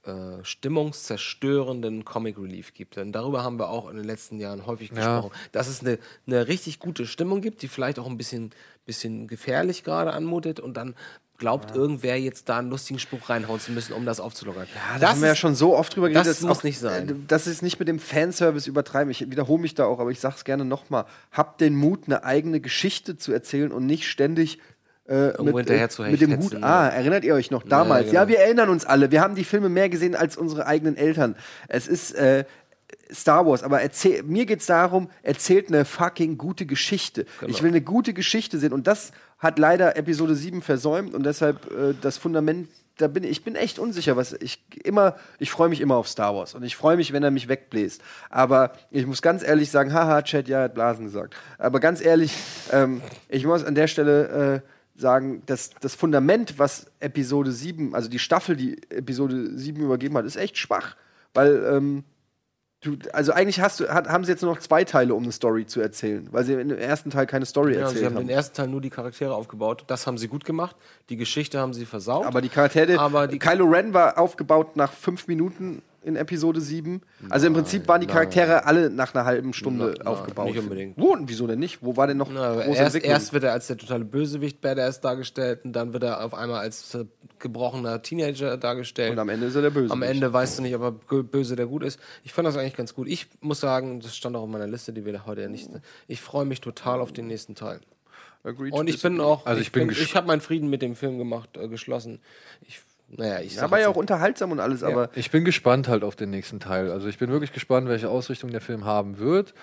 äh, stimmungszerstörenden Comic Relief gibt. Denn darüber haben wir auch in den letzten Jahren häufig Ja. gesprochen. Dass es eine, eine richtig gute Stimmung gibt, die vielleicht auch ein bisschen, bisschen gefährlich gerade anmutet und dann glaubt irgendwer jetzt da einen lustigen Spruch reinhauen zu müssen, um das aufzulockern. Ja, da haben wir ja schon so oft drüber geredet. Das dass muss auch, nicht sein. äh, sie es nicht mit dem Fanservice übertreiben. Ich wiederhole mich da auch, aber ich sage es gerne nochmal. Habt den Mut, eine eigene Geschichte zu erzählen und nicht ständig äh, Irgendwo mit, hinterher äh, zu mit dem Hut. Ah, ja. erinnert ihr euch noch Ja, damals? Ja, genau. wir erinnern uns alle. Wir haben die Filme mehr gesehen als unsere eigenen Eltern. Es ist äh, Star Wars, aber erzähl, mir geht es darum, erzählt eine fucking gute Geschichte. Genau. Ich will eine gute Geschichte sehen und das hat leider Episode 7 versäumt und deshalb äh, das Fundament, da bin ich bin echt unsicher, was ich immer, ich freue mich immer auf Star Wars und ich freue mich, wenn er mich wegbläst. Aber ich muss ganz ehrlich sagen, haha, Chat, ja, hat Blasen gesagt. Aber ganz ehrlich, ähm, ich muss an der Stelle äh, sagen, dass das Fundament, was Episode 7, also die Staffel, die Episode 7 übergeben hat, ist echt schwach. Weil, ähm, du, also eigentlich hast du, hat, haben sie jetzt nur noch zwei Teile, um eine Story zu erzählen, weil sie im ersten Teil keine Story Ja, erzählt sie haben haben. den ersten Teil nur die Charaktere aufgebaut. Das haben sie gut gemacht. Die Geschichte haben sie versaut. Aber die Charaktere, Aber die Kylo Ren war aufgebaut nach fünf Minuten in Episode 7. Also im Prinzip waren die nein. Charaktere alle nach einer halben Stunde Nein, nein, aufgebaut. nicht unbedingt. Wo? und Wieso denn nicht? Wo war denn noch Na, große erst, Entwicklung? erst wird er als der totale Bösewicht Badass dargestellt und dann wird er auf einmal als gebrochener Teenager dargestellt. Und am Ende ist er der Bösewicht. Am Ende weißt du nicht, ob er bö- böse der gut ist. Ich fand das eigentlich ganz gut. Ich muss sagen, das stand auch auf meiner Liste, die wir da heute ja nicht. Ich freue mich total auf den nächsten Teil. Agreed Und ich bin auch, Also ich bin ich, gesch- ich habe meinen Frieden mit dem Film gemacht, äh, geschlossen. Ich, naja, ich Ja, sag war ja auch unterhaltsam und alles, aber Ich bin gespannt halt auf den nächsten Teil. Also ich bin wirklich gespannt, welche Ausrichtung der Film haben wird.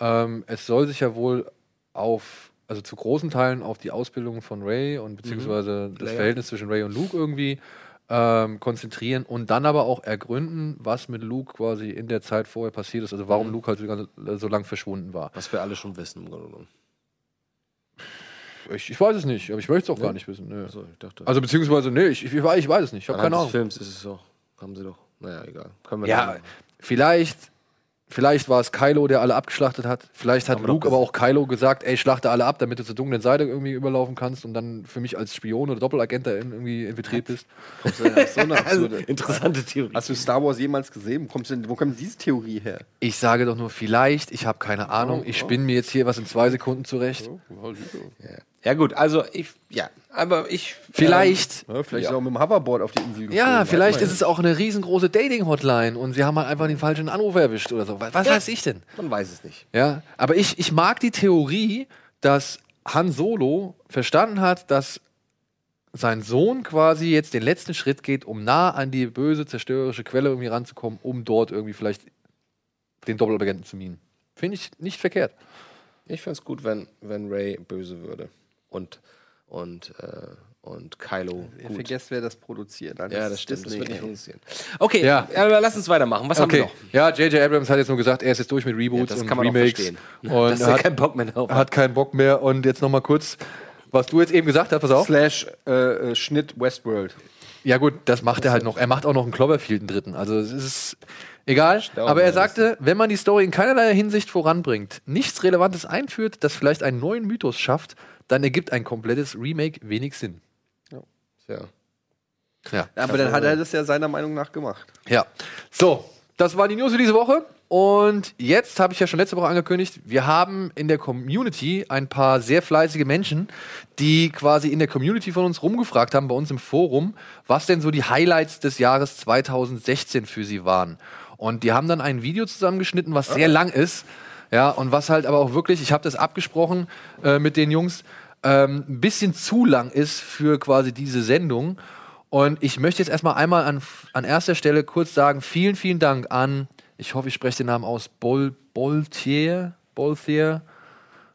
Ähm, es soll sich ja wohl auf, also zu großen Teilen auf die Ausbildung von Ray und beziehungsweise das Leia. Verhältnis zwischen Ray und Luke irgendwie ähm, konzentrieren und dann aber auch ergründen, was mit Luke quasi in der Zeit vorher passiert ist, also warum Luke halt so, so lang verschwunden war. Was wir alle schon wissen, im Grunde genommen. Ich, ich weiß es nicht, aber ich möchte es auch Nee? gar nicht wissen. Achso, ich dachte. Also beziehungsweise, nee, ich, ich, ich weiß ich weiß es nicht, ich habe keine des Ahnung. Films ist es so. Haben sie doch. Naja, egal. Können wir Ja, vielleicht, vielleicht war es Kylo, der alle abgeschlachtet hat. Vielleicht hat Luke aber auch Kylo gesagt, ey, schlachte alle ab, damit du zur dunklen Seite irgendwie überlaufen kannst und dann für mich als Spion oder Doppelagent da in, irgendwie infiltriert bist. So eine Also, absurde- interessante Theorie. Hast du Star Wars jemals gesehen? Wo, kommst du denn, wo kommt diese Theorie her? Ich sage doch nur vielleicht, ich habe keine Ahnung, ich spinne mir jetzt hier was in zwei Sekunden zurecht. Ja, gut, also ich, ja, aber ich. Vielleicht. Ja, vielleicht ist er auch mit dem Hoverboard auf die Insel geflogen. Ja, vielleicht ist es auch eine riesengroße Dating-Hotline und sie haben halt einfach den falschen Anrufer erwischt oder so. Was Ja. weiß ich denn? Man weiß es nicht. Ja, aber ich, ich mag die Theorie, dass Han Solo verstanden hat, dass sein Sohn quasi jetzt den letzten Schritt geht, um nah an die böse, zerstörerische Quelle irgendwie ranzukommen, um dort irgendwie vielleicht den Doppelagenten zu minen. Finde ich nicht verkehrt. Ich fände es gut, wenn, wenn Ray böse würde. Und, und, äh, und Kylo. Ihr gut. vergesst, wer das produziert. Dann Ja, das stimmt. Das Disney, wird nicht funktionieren. Okay, Ja. aber lass uns weitermachen. Was haben wir okay. noch? Ja, J.J. Abrams hat jetzt nur gesagt, er ist jetzt durch mit Reboots Ja, das und kann man auch Remakes. verstehen. Und Dass er hat, keinen Bock mehr drauf hat. keinen Bock mehr. Und jetzt noch mal kurz, was du jetzt eben gesagt hast, pass auf. Slash äh, äh, Schnitt Westworld. Ja gut, das macht er halt noch. Er macht auch noch einen Cloverfield, einen dritten. Also es ist egal. Aber er sagte, wenn man die Story in keinerlei Hinsicht voranbringt, nichts Relevantes einführt, das vielleicht einen neuen Mythos schafft, dann ergibt ein komplettes Remake wenig Sinn. Ja. Ja. Aber dann hat er das ja seiner Meinung nach gemacht. Ja. So, das war die News für diese Woche. Und jetzt habe ich ja schon letzte Woche angekündigt, wir haben in der Community ein paar sehr fleißige Menschen, die quasi in der Community von uns rumgefragt haben, bei uns im Forum, was denn so die Highlights des Jahres 2016 für sie waren. Und die haben dann ein Video zusammengeschnitten, was sehr lang ist. Ja, und was halt aber auch wirklich, ich habe das abgesprochen äh, mit den Jungs, ähm, ein bisschen zu lang ist für quasi diese Sendung. Und ich möchte jetzt erstmal einmal an, an erster Stelle kurz sagen, vielen, vielen Dank an, ich hoffe, ich spreche den Namen aus, Bol, Boltier, Boltier,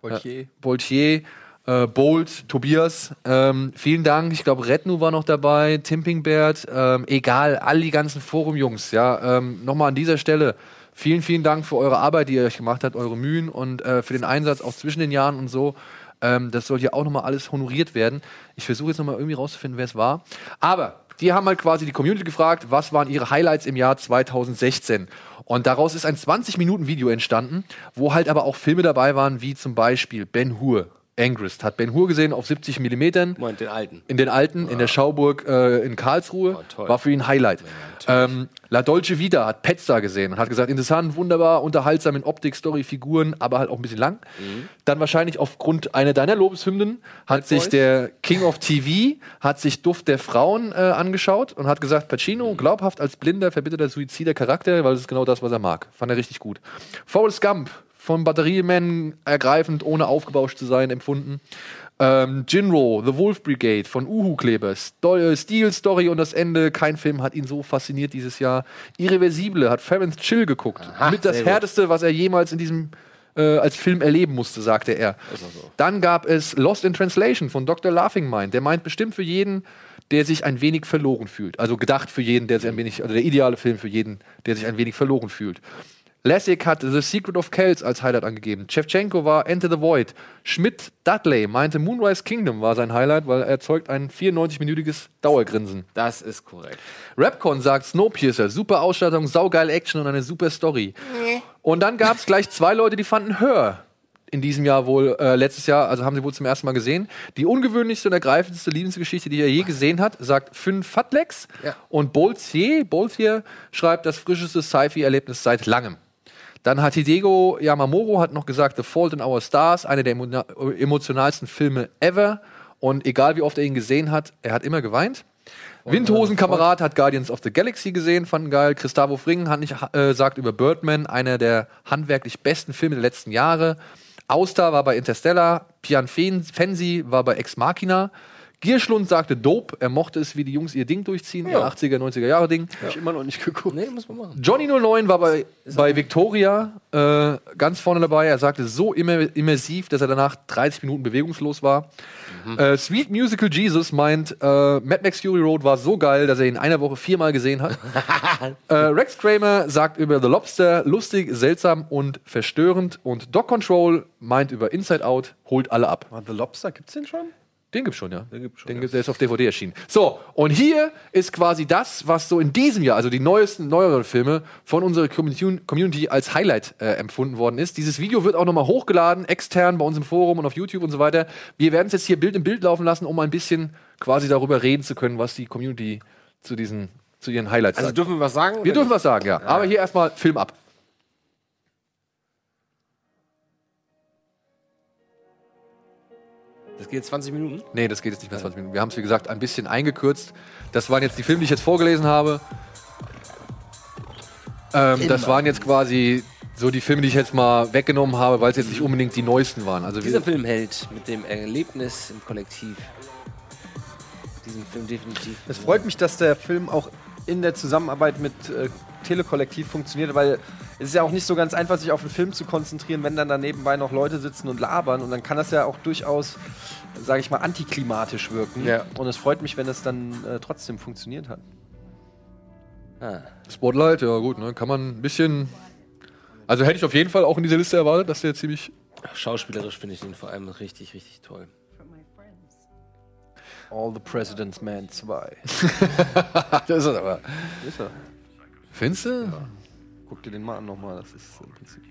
Boltier. äh, Boltier, äh, Bolt, Tobias, ähm, vielen Dank. Ich glaube, Rednu war noch dabei, Timpingbert, ähm, egal, all die ganzen Forum-Jungs, ja, ähm, nochmal an dieser Stelle. Vielen, vielen Dank für eure Arbeit, die ihr euch gemacht habt, eure Mühen und äh, für den Einsatz auch zwischen den Jahren und so. Ähm, das soll hier auch nochmal alles honoriert werden. Ich versuche jetzt nochmal irgendwie rauszufinden, wer es war. Aber die haben halt quasi die Community gefragt, was waren ihre Highlights im Jahr 2016. Und daraus ist ein 20-Minuten-Video entstanden, wo halt aber auch Filme dabei waren, wie zum Beispiel Ben Hur. Angrist hat Ben Hur gesehen auf 70 Millimetern. Moment, den alten. In den alten, in der Schauburg äh, in Karlsruhe. toll. war für ihn ein Highlight. ähm, La Dolce Vita hat Petza gesehen und hat gesagt, interessant, wunderbar, unterhaltsam in Optik, Story, Figuren, aber halt auch ein bisschen lang. Dann wahrscheinlich aufgrund einer deiner Lobeshymnen hat sich Boys? der King of TV, hat sich Duft der Frauen äh, angeschaut und hat gesagt, Pacino, glaubhaft als blinder, verbitterter, suizider Charakter, weil das ist genau das, was er mag. Fand er richtig gut. Forrest Gump, von Batteriemen ergreifend, ohne aufgebauscht zu sein, empfunden. Ähm, Jinro, The Wolf Brigade von Uhu Kleber, Sto Steel Story und das Ende. Kein Film hat ihn so fasziniert dieses Jahr. Irreversible hat Ferenc Chill geguckt. Mit das sehr gut. härteste, was er jemals in diesem äh, als Film erleben musste, sagte er. Dann gab es Lost in Translation von Dr. Laughing Mind. Der meint bestimmt für jeden, der sich ein wenig verloren fühlt. Also gedacht für jeden, der sich ein wenig, also der ideale Film für jeden, der sich ein wenig verloren fühlt. Lessig hat The Secret of Kells als Highlight angegeben. Chevchenko war Enter the Void. Schmidt Dudley meinte Moonrise Kingdom war sein Highlight, weil er erzeugt ein 94-minütiges Dauergrinsen. Das ist korrekt. Rapcon sagt Snowpiercer, super Ausstattung, saugeile Action und eine super Story. Und dann gab es gleich zwei Leute, die fanden Hör in diesem Jahr wohl, äh, letztes Jahr, also haben sie wohl zum ersten Mal gesehen. Die ungewöhnlichste und ergreifendste Liebesgeschichte, die er je gesehen hat, sagt Fünf Fatlex. Ja. Und Boltier, Boltier schreibt das frischeste Sci-Fi-Erlebnis seit langem. Dann hat Hidego Yamamoro hat noch gesagt, The Fault in Our Stars, einer der emo emotionalsten Filme ever. Und egal wie oft er ihn gesehen hat, er hat immer geweint. Windhosenkamerad hat Guardians of the Galaxy gesehen, fanden geil. Christavo Fring hat nicht, äh, sagt über Birdman, einer der handwerklich besten Filme der letzten Jahre. Auster war bei Interstellar, Pian Fen- Fensi war bei Ex Machina. Gierschlund sagte Dope, er mochte es, wie die Jungs ihr Ding durchziehen, ihr 80er, 90er Jahre Ding. Hab ich immer noch nicht geguckt. Nee, muss man machen. Johnny 09 war bei, bei Victoria äh, ganz vorne dabei. Er sagte so immer, immersiv, dass er danach 30 Minuten bewegungslos war. Äh, Sweet Musical Jesus meint, äh, Mad Max Fury Road war so geil, dass er ihn in einer Woche viermal gesehen hat. äh, Rex Kramer sagt über The Lobster lustig, seltsam und verstörend. Und Dog Control meint über Inside Out, holt alle ab. The Lobster, gibt's den schon? Den gibt's schon, ja. Den gibt's schon. Den, Der ist auf DVD erschienen. So, und hier ist quasi das, was so in diesem Jahr, also die neuesten, neueren Filme von unserer Community als Highlight äh, empfunden worden ist. Dieses Video wird auch nochmal hochgeladen, extern bei uns im Forum und auf YouTube und so weiter. Wir werden es jetzt hier Bild im Bild laufen lassen, um ein bisschen quasi darüber reden zu können, was die Community zu diesen, zu ihren Highlights Also sagt. dürfen wir was sagen? Wir dürfen was sagen, ja. Aber hier erstmal Film ab. Das geht 20 Minuten? Nee, das geht jetzt nicht mehr 20 Minuten. Wir haben es, wie gesagt, ein bisschen eingekürzt. Das waren jetzt die Filme, die ich jetzt vorgelesen habe. Ähm, das waren jetzt quasi so die Filme, die ich jetzt mal weggenommen habe, weil es jetzt nicht unbedingt die neuesten waren. Also Dieser wir, Film hält mit dem Erlebnis im Kollektiv. Diesen Film definitiv. Es freut mich, dass der Film auch in der Zusammenarbeit mit äh, Telekollektiv funktioniert, weil es ist ja auch nicht so ganz einfach, sich auf einen Film zu konzentrieren, wenn dann da nebenbei noch Leute sitzen und labern. Und dann kann das ja auch durchaus, sage ich mal, antiklimatisch wirken. Ja. Und es freut mich, wenn es dann äh, trotzdem funktioniert hat. Ah. Spotlight, ja gut, ne, kann man ein bisschen. Also hätte ich auf jeden Fall auch in dieser Liste erwartet, dass der ziemlich. Schauspielerisch finde ich ihn vor allem richtig, richtig toll. All the President's Man 2. das ist er aber. Ist er. Findest du? Ja. Guck dir den mal an nochmal. Das ist im Prinzip.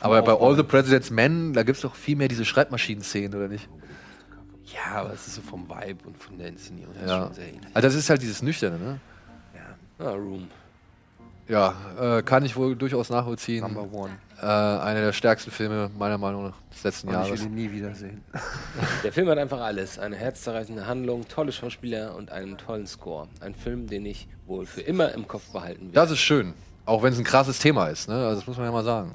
Aber bei. All the President's Men, da gibt es doch viel mehr diese Schreibmaschinen-Szenen, oder nicht? Ja, aber es ist so vom Vibe und von der Inszenierung. Ist Ja. schon sehr ähnlich. Also das ist halt dieses Nüchterne, ne? Ah, Room. Ja, äh, kann ich wohl durchaus nachvollziehen. Number one. Äh, einer der stärksten Filme meiner Meinung nach des letzten Und ich Jahres. will ihn nie wiedersehen. Der Film hat einfach alles. Eine herzzerreißende Handlung, tolle Schauspieler und einen tollen Score. Ein Film, den ich wohl für immer im Kopf behalten will. Das ist schön. Auch wenn es ein krasses Thema ist, ne? Also das muss man ja mal sagen.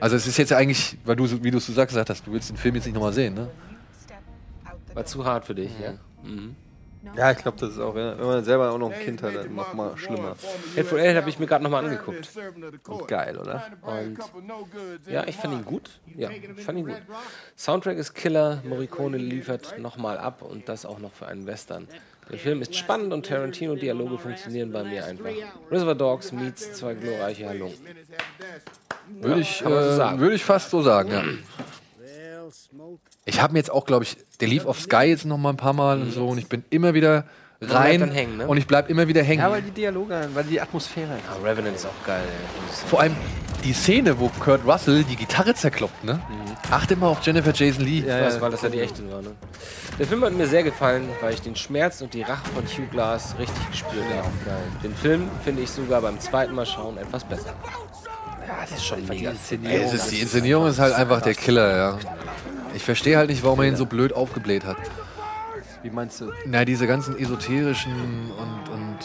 Also es ist jetzt ja eigentlich, weil du, so- wie du es so sagst, gesagt hast, du willst den Film jetzt nicht nochmal sehen, ne? War zu hart für dich, ja? Mhm. Ja, ich glaube, das ist auch, wenn man selber auch noch ein Kind hat, dann noch mal schlimmer. Hateful Eight habe ich mir gerade nochmal angeguckt. Und geil, oder? Und ja, ich fand ihn gut. Ja, ich fand ihn gut. Soundtrack ist Killer. Morricone liefert nochmal ab und das auch noch für einen Western. Der Film ist spannend und Tarantino-Dialoge funktionieren bei mir einfach. Reservoir Dogs meets zwei glorreiche Handlungen. Würde ich, so äh, würde ich fast so sagen, ja. Ich habe mir jetzt auch, glaube ich, der lief auf Sky jetzt noch mal ein paar Mal und so und ich bin immer wieder rein dann hängen, ne? und ich bleib immer wieder hängen. Ja, weil die Dialoge, weil die Atmosphäre. Ah, Revenant ist auch geil. Ey. Vor allem die Szene, wo Kurt Russell die Gitarre zerkloppt, ne? Achte mal auf Jennifer Jason Lee. Ich weiß, weil das ja die echte war. Ne? Der Film hat mir sehr gefallen, weil ich den Schmerz und die Rache von Hugh Glass richtig gespürt habe. Den Film finde ich sogar beim zweiten Mal schauen etwas besser. Ja, das ist schon mega. Ey, es ist, die Inszenierung ist halt einfach der Killer, ja. Ich verstehe halt nicht, warum er ihn so blöd aufgebläht hat. Wie meinst du? Na, diese ganzen esoterischen und, und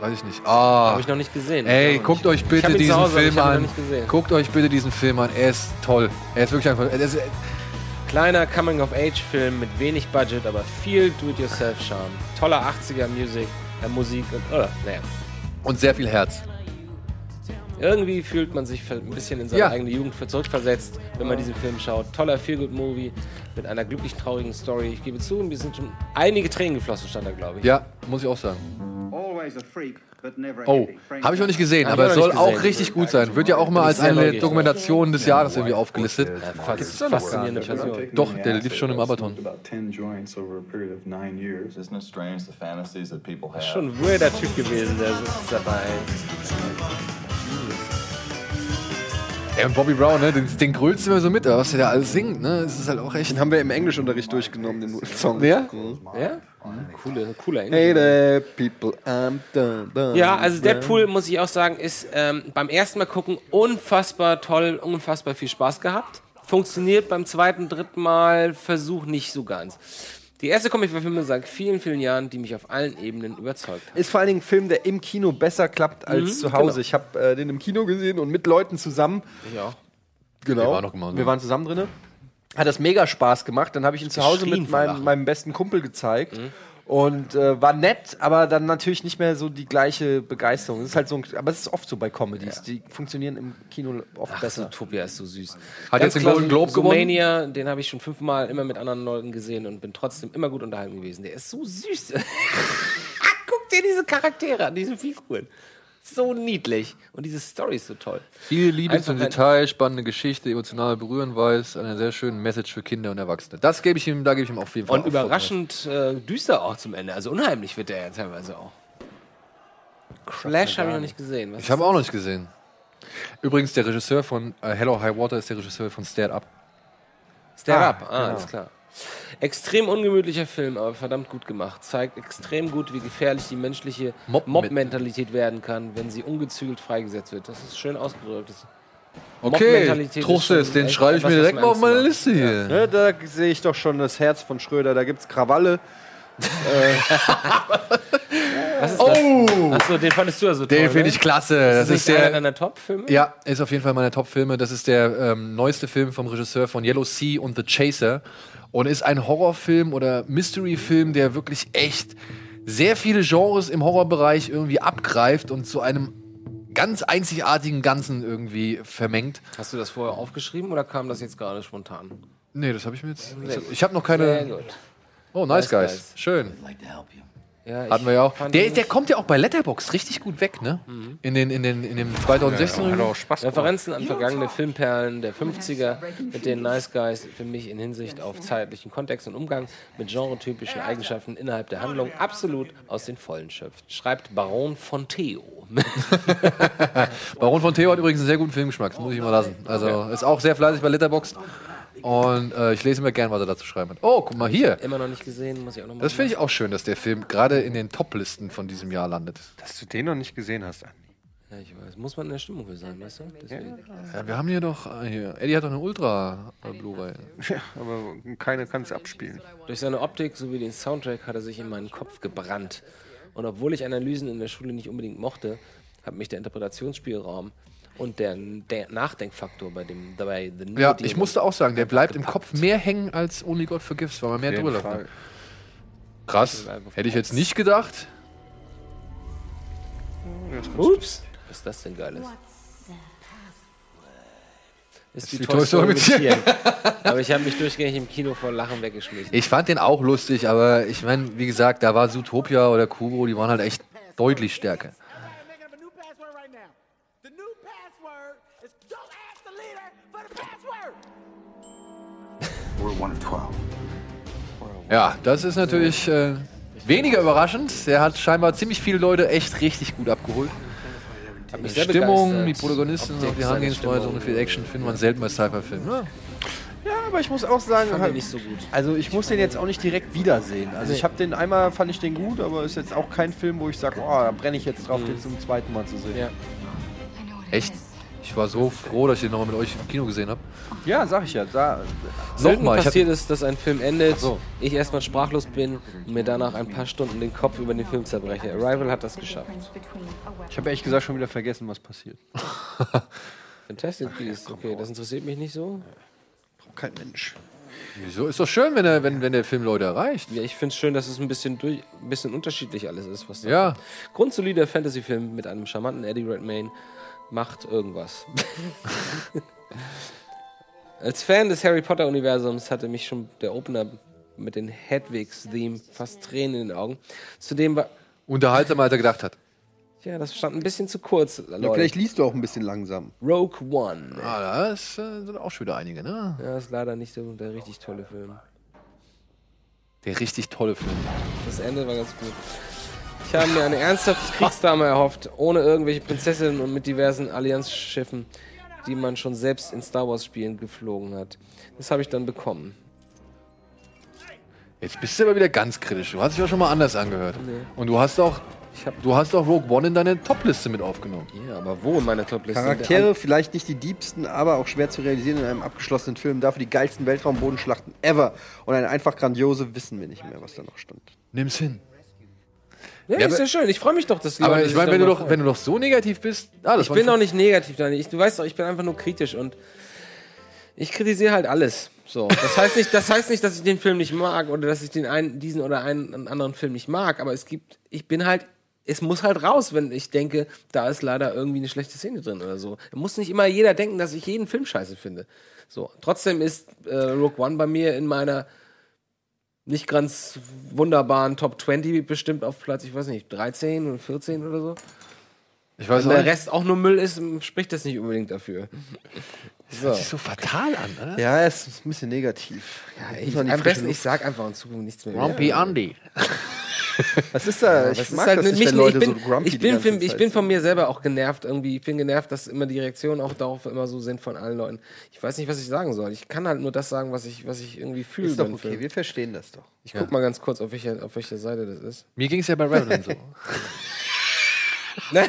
weiß ich nicht. Ah. Hab ich noch nicht gesehen. Ey, guckt euch bitte diesen Hause, Film ihn noch an. nicht gesehen. Guckt euch bitte diesen Film an. Er ist toll. Er ist wirklich einfach. Er ist, Kleiner Coming-of-Age-Film mit wenig Budget, aber viel Do-it-yourself-Charme. Toller 80er-Musik, äh, Musik und, oh, naja. und sehr viel Herz. Irgendwie fühlt man sich ein bisschen in seine Ja. eigene Jugend zurückversetzt, wenn man diesen Film schaut. Toller Feel-Good-Movie mit einer glücklich traurigen Story. Ich gebe zu, mir sind schon einige Tränen geflossen, stand da, glaube ich. Ja, muss ich auch sagen. Always a freak, Oh. Frank habe ich noch nicht gesehen, aber es soll auch richtig gut sein. Wird ja auch mal als eine. Dokumentation des Jahres irgendwie aufgelistet. Fast faszinierende Person. Doch, der lief schon im Abaton. About 10 joints over a period of nine years. Isn't it strange the fantasies that people have? Schon ein weirder Typ gewesen, der ist dabei. Ey, und Bobby Brown, ne, den, den grölst du immer so mit, aber was der da alles singt, ne, das ist halt auch echt. Den haben wir im Englischunterricht durchgenommen, den Song. Ja? Mhm. Ja? Coole, cooler Hey Englisch. there, people, I'm done, done, Ja, also. Deadpool, muss ich auch sagen, ist ähm, beim ersten Mal gucken unfassbar toll, unfassbar viel Spaß gehabt. Funktioniert beim zweiten, dritten Mal, Versuch nicht so ganz. Die erste Comicverfilmung seit vielen, vielen Jahren, die mich auf allen Ebenen überzeugt hat. Ist vor allen Dingen ein Film, der im Kino besser klappt als Mhm, zu Hause. genau. Ich habe äh, den im Kino gesehen und mit Leuten zusammen. Ja. Genau. Wir waren noch gemeinsam. Wir waren zusammen drin. Hat das mega Spaß gemacht. Dann habe ich ihn zu Hause mit meinem, meinem besten Kumpel gezeigt. Und äh, war nett, aber dann natürlich nicht mehr so die gleiche Begeisterung. Es ist halt so, ein, aber es ist oft so bei Comedies. Die funktionieren im Kino oft Ach, besser. Zootopia ist so süß. Hat jetzt den Golden Globe gewonnen? Mania, den habe ich schon fünfmal immer mit anderen Leuten gesehen und bin trotzdem immer gut unterhalten gewesen. Der ist so süß. Guck dir diese Charaktere an, diese Figuren. So niedlich. Und diese Story ist so toll. Viel Liebe Einfach zum Detail, spannende Geschichte, emotional berühren weiß, eine sehr schöne Message für Kinder und Erwachsene. Das gebe ich ihm, da gebe ich ihm auf jeden Fall. Und überraschend äh, düster auch zum Ende. Also unheimlich wird der ja teilweise auch. Flash habe ich noch nicht gesehen. Was Ich habe auch noch nicht gesehen. Übrigens, der Regisseur von äh, Hello High Water ist der Regisseur von Stand Up. Stand Ah, Up, ah, genau. alles klar. Extrem ungemütlicher Film, aber verdammt gut gemacht. Zeigt extrem gut, wie gefährlich die menschliche Mob- Mob-Mentalität werden kann, wenn sie ungezügelt freigesetzt wird. Das ist schön ausgedrückt. Das Okay, Mob-Mentalität ist schon den echt schreibe ich etwas, mir was direkt man mal auf ernst meine macht. Liste hier. Ne, da sehe ich doch schon das Herz von Schröder. Da gibt's Krawalle. Was ist Oh! Achso, den fandest du also toll, Den finde ne? ich klasse. Ist Das ist nicht einer der. deiner Top-Filme? Ja, ist auf jeden Fall meiner Top-Filme. Das ist der ähm, neueste Film vom Regisseur von Yellow Sea und The Chaser. Und ist ein Horrorfilm oder Mystery-Film, der wirklich echt sehr viele Genres im Horrorbereich irgendwie abgreift und zu einem ganz einzigartigen Ganzen irgendwie vermengt. Hast du das vorher aufgeschrieben oder kam das jetzt gerade spontan? Nee, das habe ich mir jetzt. Sehr. Ich habe noch Sehr keine. gut. Oh, nice, Nice guys. guys. Schön. Ja, Hatten wir ja auch. Der, der kommt ja auch bei Letterbox richtig gut weg, ne? In, den, in, den, in dem 2016 Review. Referenzen an vergangene Filmperlen der 50er, mit denen Nice Guys für mich in Hinsicht auf zeitlichen Kontext und Umgang mit genretypischen Eigenschaften innerhalb der Handlung absolut aus den Vollen schöpft. Schreibt Baron von Theo. Baron von Theo hat übrigens einen sehr guten Filmgeschmack, das muss ich mal lassen. Also ist auch sehr fleißig bei Letterboxd. Und äh, ich lese mir gern, was er dazu schreiben hat. Oh, guck mal hier. Immer noch nicht gesehen, muss ich auch noch mal Das finde ich auch schön, dass der Film gerade in den Top-Listen von diesem Jahr landet. Dass du den noch nicht gesehen hast, Andi. Ja, ich weiß. Muss man in der Stimmung für sein, weißt du? Deswegen. Ja, wir haben hier doch. äh, Hier. Eddie hat doch eine Ultra äh, Blu-ray. Ja, aber keiner kann es abspielen. Durch seine Optik sowie den Soundtrack hat er sich in meinen Kopf gebrannt. Und obwohl ich Analysen in der Schule nicht unbedingt mochte, hat mich der Interpretationsspielraum und der, der Nachdenkfaktor bei dem dabei Ja, Demon ich musste auch sagen, der bleibt im Kopf mehr hängen als Only God Forgives, weil man mehr drüber Fall. läuft. Krass. Hätte ich jetzt nicht gedacht. Ups. Was ist das denn Geiles? Ist die, die Toy Story mit mit Tieren. Aber ich habe mich durchgängig im Kino vor Lachen weggeschmissen. Ich fand den auch lustig, aber ich meine, wie gesagt, da war Zootopia oder Kubo, die waren halt echt deutlich stärker. Ja, das ist natürlich äh, weniger überraschend. Der hat scheinbar ziemlich viele Leute echt richtig gut abgeholt. Die Stimmung, begeistert. die Protagonisten, Optik, auch die Herangehensweise und viel Action findet man selten bei Sci-Fi-Filmen. Ja. Ja, aber ich muss auch sagen, fand halt- nicht so gut. also ich muss den jetzt auch nicht direkt wiedersehen. Also ich habe den einmal fand ich den gut, aber ist jetzt auch kein Film, wo ich sage, oh, da brenne ich jetzt drauf, den zum zweiten Mal zu sehen. Ja. Echt? Ich war so froh, dass ich den nochmal mit euch im Kino gesehen habe. Ja, sag ich ja. Da, Selten Nochmal, passiert hab- es, dass ein Film endet, so. ich erstmal sprachlos bin und mir danach ein paar Stunden den Kopf über den Film zerbreche. Arrival hat das geschafft. ich habe ehrlich gesagt schon wieder vergessen, was passiert. Fantastic Beasts, okay, das interessiert mich nicht so. Braucht kein Mensch. Wieso? Ist doch schön, wenn, er, wenn, wenn der Film Leute erreicht. Ja, ich finde es schön, dass es ein bisschen, durch, ein bisschen unterschiedlich alles ist. Was da Ja. kommt. Grundsolider Fantasy-Film mit einem charmanten Eddie Redmayne macht irgendwas. Als Fan des Harry Potter-Universums hatte mich schon der Opener mit den Hedwigs-Theme fast Tränen in den Augen. Zudem war. Unterhaltsamer, als er gedacht hat. Ja, das stand ein bisschen zu kurz. Ja, Leute. vielleicht liest du auch ein bisschen langsam. Rogue One. Ah, das äh, sind auch schon wieder einige, ne? Ja, ist leider nicht so der richtig tolle Film. Der richtig tolle Film. Das Ende war ganz gut. Ich habe mir eine ernsthafte Kriegsdame erhofft, ohne irgendwelche Prinzessinnen und mit diversen Allianzschiffen, die man schon selbst in Star Wars Spielen geflogen hat. Das habe ich dann bekommen. Jetzt bist du aber wieder ganz kritisch. Du hast dich ja schon mal anders angehört. Nee. Und du hast auch, du hast auch Rogue One in deine Topliste mit aufgenommen. Ja, aber wo in meiner Topliste? Charaktere vielleicht nicht die diebsten, aber auch schwer zu realisieren in einem abgeschlossenen Film. Dafür die geilsten Weltraumbodenschlachten ever. Und eine einfach grandiose wissen wir nicht mehr, was da noch stand. Nimm's hin. Ja, Ja, ist ja schön. Ich freue mich doch, dass die Aber Leute ich meine, wenn du doch, wenn du doch so negativ bist. Ah, ich bin doch nicht negativ, Dani. Ich, du weißt doch, ich bin einfach nur kritisch und ich kritisiere halt alles. So, das heißt nicht, das heißt nicht, dass ich den Film nicht mag oder dass ich den einen, diesen oder einen anderen Film nicht mag, aber es gibt, ich bin halt, es muss halt raus, wenn ich denke, da ist leider irgendwie eine schlechte Szene drin oder so. Da muss nicht immer jeder denken, dass ich jeden Film scheiße finde. So, trotzdem ist äh, Rogue One bei mir in meiner nicht ganz wunderbaren Top 20 bestimmt auf Platz, ich weiß nicht, 13 oder 14 oder so. Ich weiß Wenn auch der nicht. Rest auch nur Müll ist, spricht das nicht unbedingt dafür. Das hört sich so fatal an, oder? Ja, es ist ein bisschen negativ. Ja, ich, am besten, ich sag einfach in Zukunft nichts mehr. Grumpy Andy. Was ist da? Ja, ich das mag ist halt das nicht, mich, wenn Leute ich bin, so grumpy ich die bin, ganze von, ich Zeit bin von mir selber auch genervt irgendwie. Ich bin genervt, dass immer die Reaktionen auch darauf immer so sind von allen Leuten. Ich weiß nicht, was ich sagen soll. Ich kann halt nur das sagen, was ich, was ich irgendwie fühle. Ist doch okay, Film. wir verstehen das doch. Ich guck mal ganz kurz, auf welcher, auf welcher Seite das ist. Mir ging es ja bei Revenant so.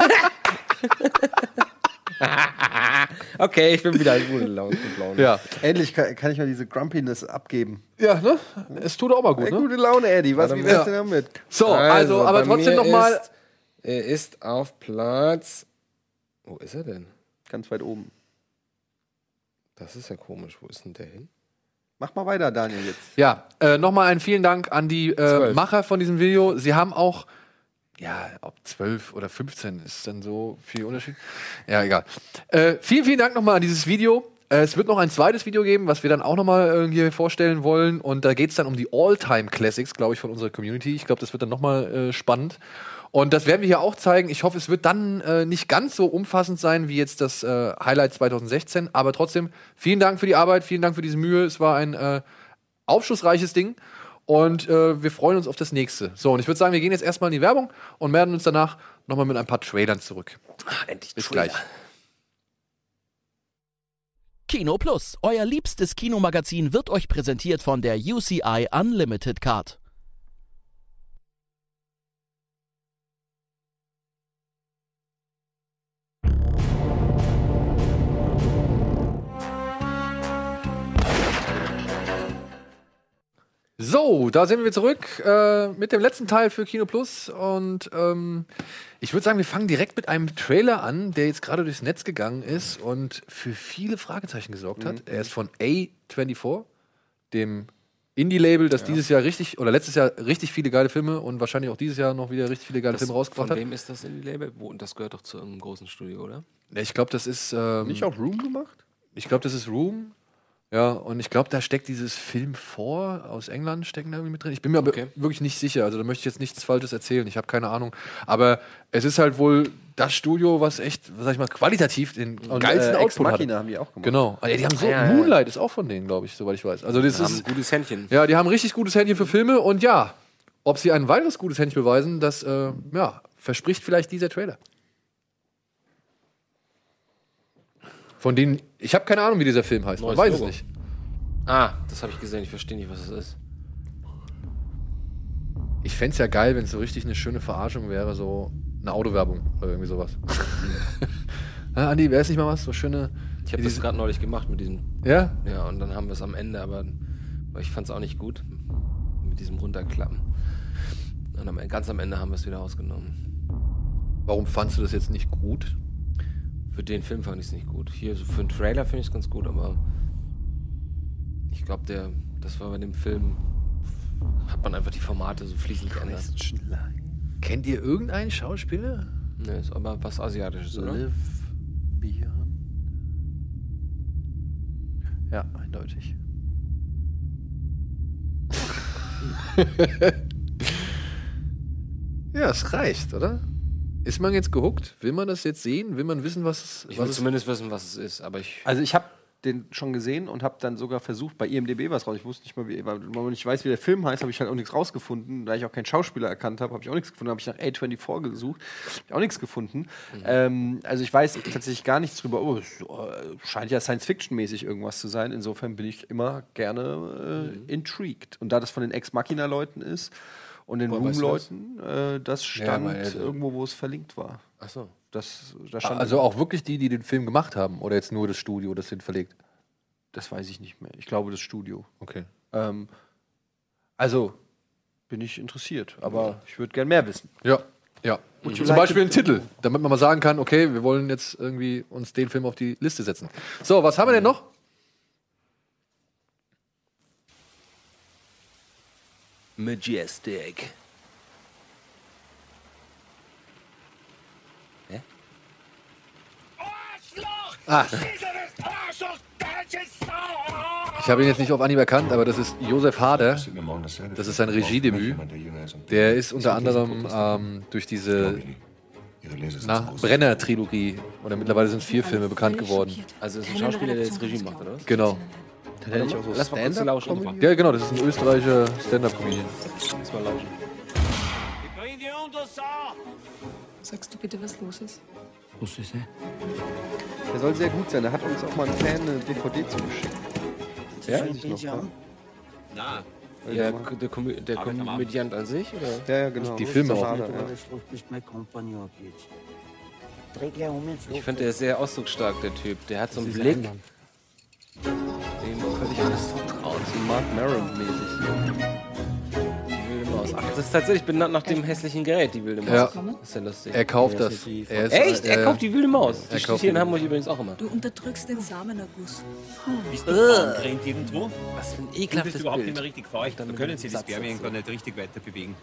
okay, ich bin wieder gute Laune. Gute Laune. Ja. Endlich kann, kann ich mal diese Grumpiness abgeben. Ja, ne? Es tut auch mal gut, Ey, ne? gute Laune, Eddie. Was, wie wär's mal. denn damit? So, also, aber bei trotzdem mir noch mal. ist- Er ist auf Platz. Wo ist er denn? Ganz weit oben. Das ist ja komisch. Wo ist denn der hin? Mach mal weiter, Daniel, jetzt. Ja, äh, nochmal einen vielen Dank an die äh. Macher von diesem Video. Sie haben auch, ja, ob 12 oder 15 ist dann so viel Unterschied. Ja, egal. Äh, vielen, vielen Dank nochmal an dieses Video. Äh, es wird noch ein zweites Video geben, was wir dann auch nochmal äh, hier vorstellen wollen. Und da geht es dann um die All-Time-Classics, glaube ich, von unserer Community. Ich glaube, das wird dann nochmal äh, spannend. Und das werden wir hier auch zeigen. Ich hoffe, es wird dann äh, nicht ganz so umfassend sein wie jetzt das äh, Highlight 2016. Aber trotzdem, vielen Dank für die Arbeit, vielen Dank für diese Mühe. Es war ein äh, aufschlussreiches Ding. Und äh, wir freuen uns auf das nächste. So, und ich würde sagen, wir gehen jetzt erstmal in die Werbung und melden uns danach nochmal mit ein paar Trailern zurück. endlich Bis Trailer. gleich. Kino Plus, euer liebstes Kinomagazin, wird euch präsentiert von der UCI Unlimited Card. So, da sind wir zurück äh, mit dem letzten Teil für Kino Plus. Und ähm, ich würde sagen, wir fangen direkt mit einem Trailer an, der jetzt gerade durchs Netz gegangen ist und für viele Fragezeichen gesorgt hat. Er ist von A24, dem Indie-Label, das dieses Jahr richtig oder letztes Jahr richtig viele geile Filme und wahrscheinlich auch dieses Jahr noch wieder richtig viele geile Das, Filme rausgebracht von hat. wem ist das in die Label? Wo, das gehört doch zu irgendeinem großen Studio, oder? Ich glaube, das ist. Ähm, Nicht auch Room gemacht? Ich glaube, das ist Room. Ja, und ich glaube, da steckt dieses Film vor aus England stecken da irgendwie mit drin. Ich bin mir aber wirklich nicht sicher. Also da möchte ich jetzt nichts Falsches erzählen. Ich habe keine Ahnung. Aber es ist halt wohl das Studio, was echt, was sag ich mal, qualitativ den Und, geilsten äh, Output hat. Haben die auch gemacht. Genau. Ja, die haben so Ah, ja, ja. Moonlight ist auch von denen, glaube ich, soweit ich weiß. Also das Die haben ist ein gutes Händchen. Ja, die haben ein richtig gutes Händchen für Filme und ja, ob sie ein weiteres gutes Händchen beweisen, das äh, ja, verspricht vielleicht dieser Trailer. Von denen, ich habe keine Ahnung, wie dieser Film heißt. Man Neues weiß es Logo. nicht. Ah, das habe ich gesehen. Ich verstehe nicht, was es ist. Ich fände es ja geil, wenn es so richtig eine schöne Verarschung wäre, so eine Autowerbung oder irgendwie sowas. ja, Andi, wäre es nicht mal was? So schöne. Ich habe das gerade neulich gemacht mit diesem. Ja? Ja, und dann haben wir es am Ende, aber ich fand es auch nicht gut mit diesem Runterklappen. Und am, ganz am Ende haben wir es wieder ausgenommen. Warum fandst du das jetzt nicht gut? Für den Film fand ich es nicht gut. Hier, so für einen Trailer finde ich es ganz gut, aber ich glaube, der, das war bei dem Film, hat man einfach die Formate so fließend geändert. Kennt ihr irgendeinen Schauspieler? Ne, ist aber was Asiatisches, oder? Live Beyond. Ja, eindeutig. ja, es reicht, oder? Ist man jetzt gehuckt? Will man das jetzt sehen? Will man wissen, was es Ich was will es- zumindest wissen, was es ist, aber ich. Also ich habe den schon gesehen und habe dann sogar versucht, bei IMDb was raus. Ich wusste nicht mal, wie, weil man nicht weiß, wie der Film heißt, habe ich halt auch nichts rausgefunden. Da ich auch keinen Schauspieler erkannt habe, habe ich auch nichts gefunden. Habe ich nach A24 gesucht, habe ich auch nichts gefunden. Ähm, also ich weiß tatsächlich gar nichts drüber. Oh, es, äh, scheint ja Science-Fiction-mäßig irgendwas zu sein. Insofern bin ich immer gerne äh, intrigued. Und da das von den Ex-Machina-Leuten ist und den das? Room-Leuten, äh, das Ja, stand aber, also- irgendwo, wo es verlinkt war. Ach so. Das, da stand also auch wirklich die, die den Film gemacht haben oder jetzt nur das Studio, das den verlegt? Das weiß ich nicht mehr. Ich glaube, das Studio. Okay. Ähm, also bin ich interessiert, aber ich würde gern mehr wissen. Ja, ja. You Zum like Beispiel einen Titel, damit man mal sagen kann, okay, wir wollen jetzt irgendwie uns den Film auf die Liste setzen. So, was haben wir denn noch? Majestic. Ah. Ich habe ihn jetzt nicht auf Anhieb erkannt, aber das ist Josef Hader. Das ist sein Regiedebüt. Der ist unter anderem ähm, durch diese Brenner-Trilogie, oder mittlerweile sind vier Filme bekannt geworden. Also ist ein Schauspieler, der jetzt Regie macht, oder? Genau. Hat er nicht auch so Lass mal kurz lauschen. Stand-up-Comedy? Ja, genau, das ist ein österreichischer Stand-Up-Comedian. Lass mal lauschen. Sagst du bitte, was los ist? Was ist er? Der soll sehr gut sein. Da hat uns auch mal ein Fan eine DVD zugeschickt. Ja? Noch, ja. Ja, der, Komö der Komödiant an sich? Oder? Ja, ja, genau. Die Filme auch. Ja. Ich finde, der ist sehr ausdrucksstark, der Typ. Der hat so einen Blick, anderen. Mark Maron-mäßig. Die wilde Maus. Ach, das ist tatsächlich benannt nach dem hässlichen Gerät, die wilde Maus. Ja. Das ist ja lustig. Er kauft das. Er ist- Echt? Er äh, kauft die wilde Maus. er Die steht kauft hier in die- Hamburg übrigens auch immer. Du unterdrückst den Samenerguss. Bist du angerennt irgendwo? Was für ein Du ekelhaftes bist überhaupt Bild. nicht mehr richtig feucht. Da Dann können Sie das Satz Spermien dazu. gar nicht richtig weiter bewegen.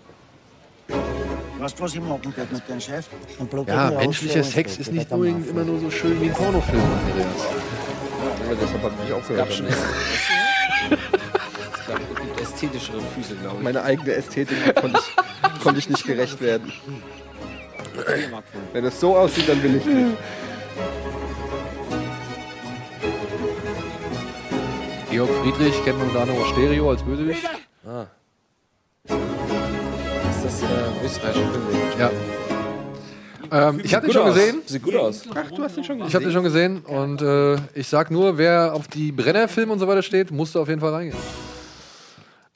Was was im Morgenbett mit deinem Chef? Und Ja, menschlicher Sex ist nicht nur machen. immer nur so schön wie ein Pornofilm, Andreas. Ja, deshalb habe ich auch gab schon gehört. ästhetischere Füße, glaube ich. Meine eigene Ästhetik konnte ich, konnte ich nicht gerecht werden. Wenn es so aussieht, dann will ich nicht. Georg Friedrich kennt man unter anderem aus Stereo als Bösewicht. Ah. Ist das äh, österreichische Film? Ja. Ähm, ich habe den gut schon aus. gesehen. Sieht gut aus. Ach, du hast den schon gesehen? Ich habe den schon gesehen und äh, ich sag nur, wer auf die Brennerfilme und so weiter steht, musste auf jeden Fall reingehen.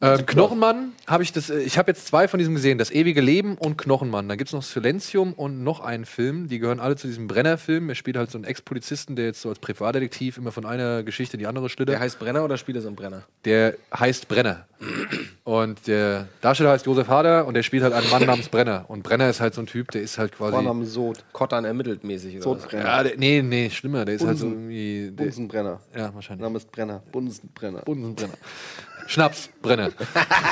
Ähm, Knochenmann habe ich das. äh, Ich habe jetzt zwei von diesem gesehen: Das ewige Leben und Knochenmann. Dann gibt es noch Silenzium und noch einen Film. Die gehören alle zu diesem Brenner-Film. Er spielt halt so einen Ex-Polizisten, der jetzt so als Privatdetektiv immer von einer Geschichte in die andere schlittert. Der heißt Brenner oder spielt er so einen Brenner? Der heißt Brenner. Und der Darsteller heißt Josef Hader und der spielt halt einen Mann namens Brenner. Und Brenner ist halt so ein Typ, der ist halt quasi. Vorname Sod. Kottern ermittelt mäßig. Oder? Sodbrenner. Ja, der, nee, nee, schlimmer. Der ist halt so Bunsen. irgendwie. Der, Bunsenbrenner. ja, wahrscheinlich. Name ist Brenner. Bunsenbrenner. Bunsenbrenner. Schnapsbrenner.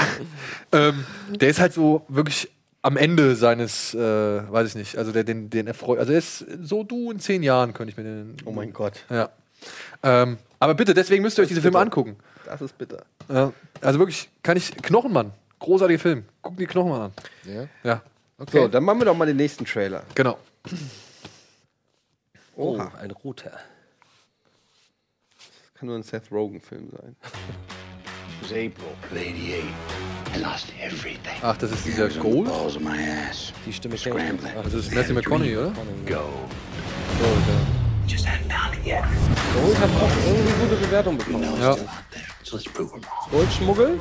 ähm, der ist halt so wirklich am Ende seines, äh, weiß ich nicht, also der den, den erfreut. Also er ist so du in zehn Jahren, könnte ich mir den. Oh mein Gott. Ja. Ähm, aber bitte, deswegen müsst ihr euch diese Filme bitter. angucken. Das ist bitter. Ja, also wirklich, kann ich. Knochenmann. Großartiger Film. Guck die Knochenmann an. Ja. Ja. So, dann machen wir doch mal den nächsten Trailer. Genau. Oh, Oha. ein roter. Das kann nur ein Seth Rogen-Film sein. Ach, das ist dieser Gold? Balls in my ass. Die Stimme kenn ich. Scrambling. Ach, das ist Matthew McConaughey, oder? Go. Just hadn't found it yet. Gold hat auch irgendwie gute Bewertung bekommen. Ja. So let's prove them wrong. Goldschmuggel?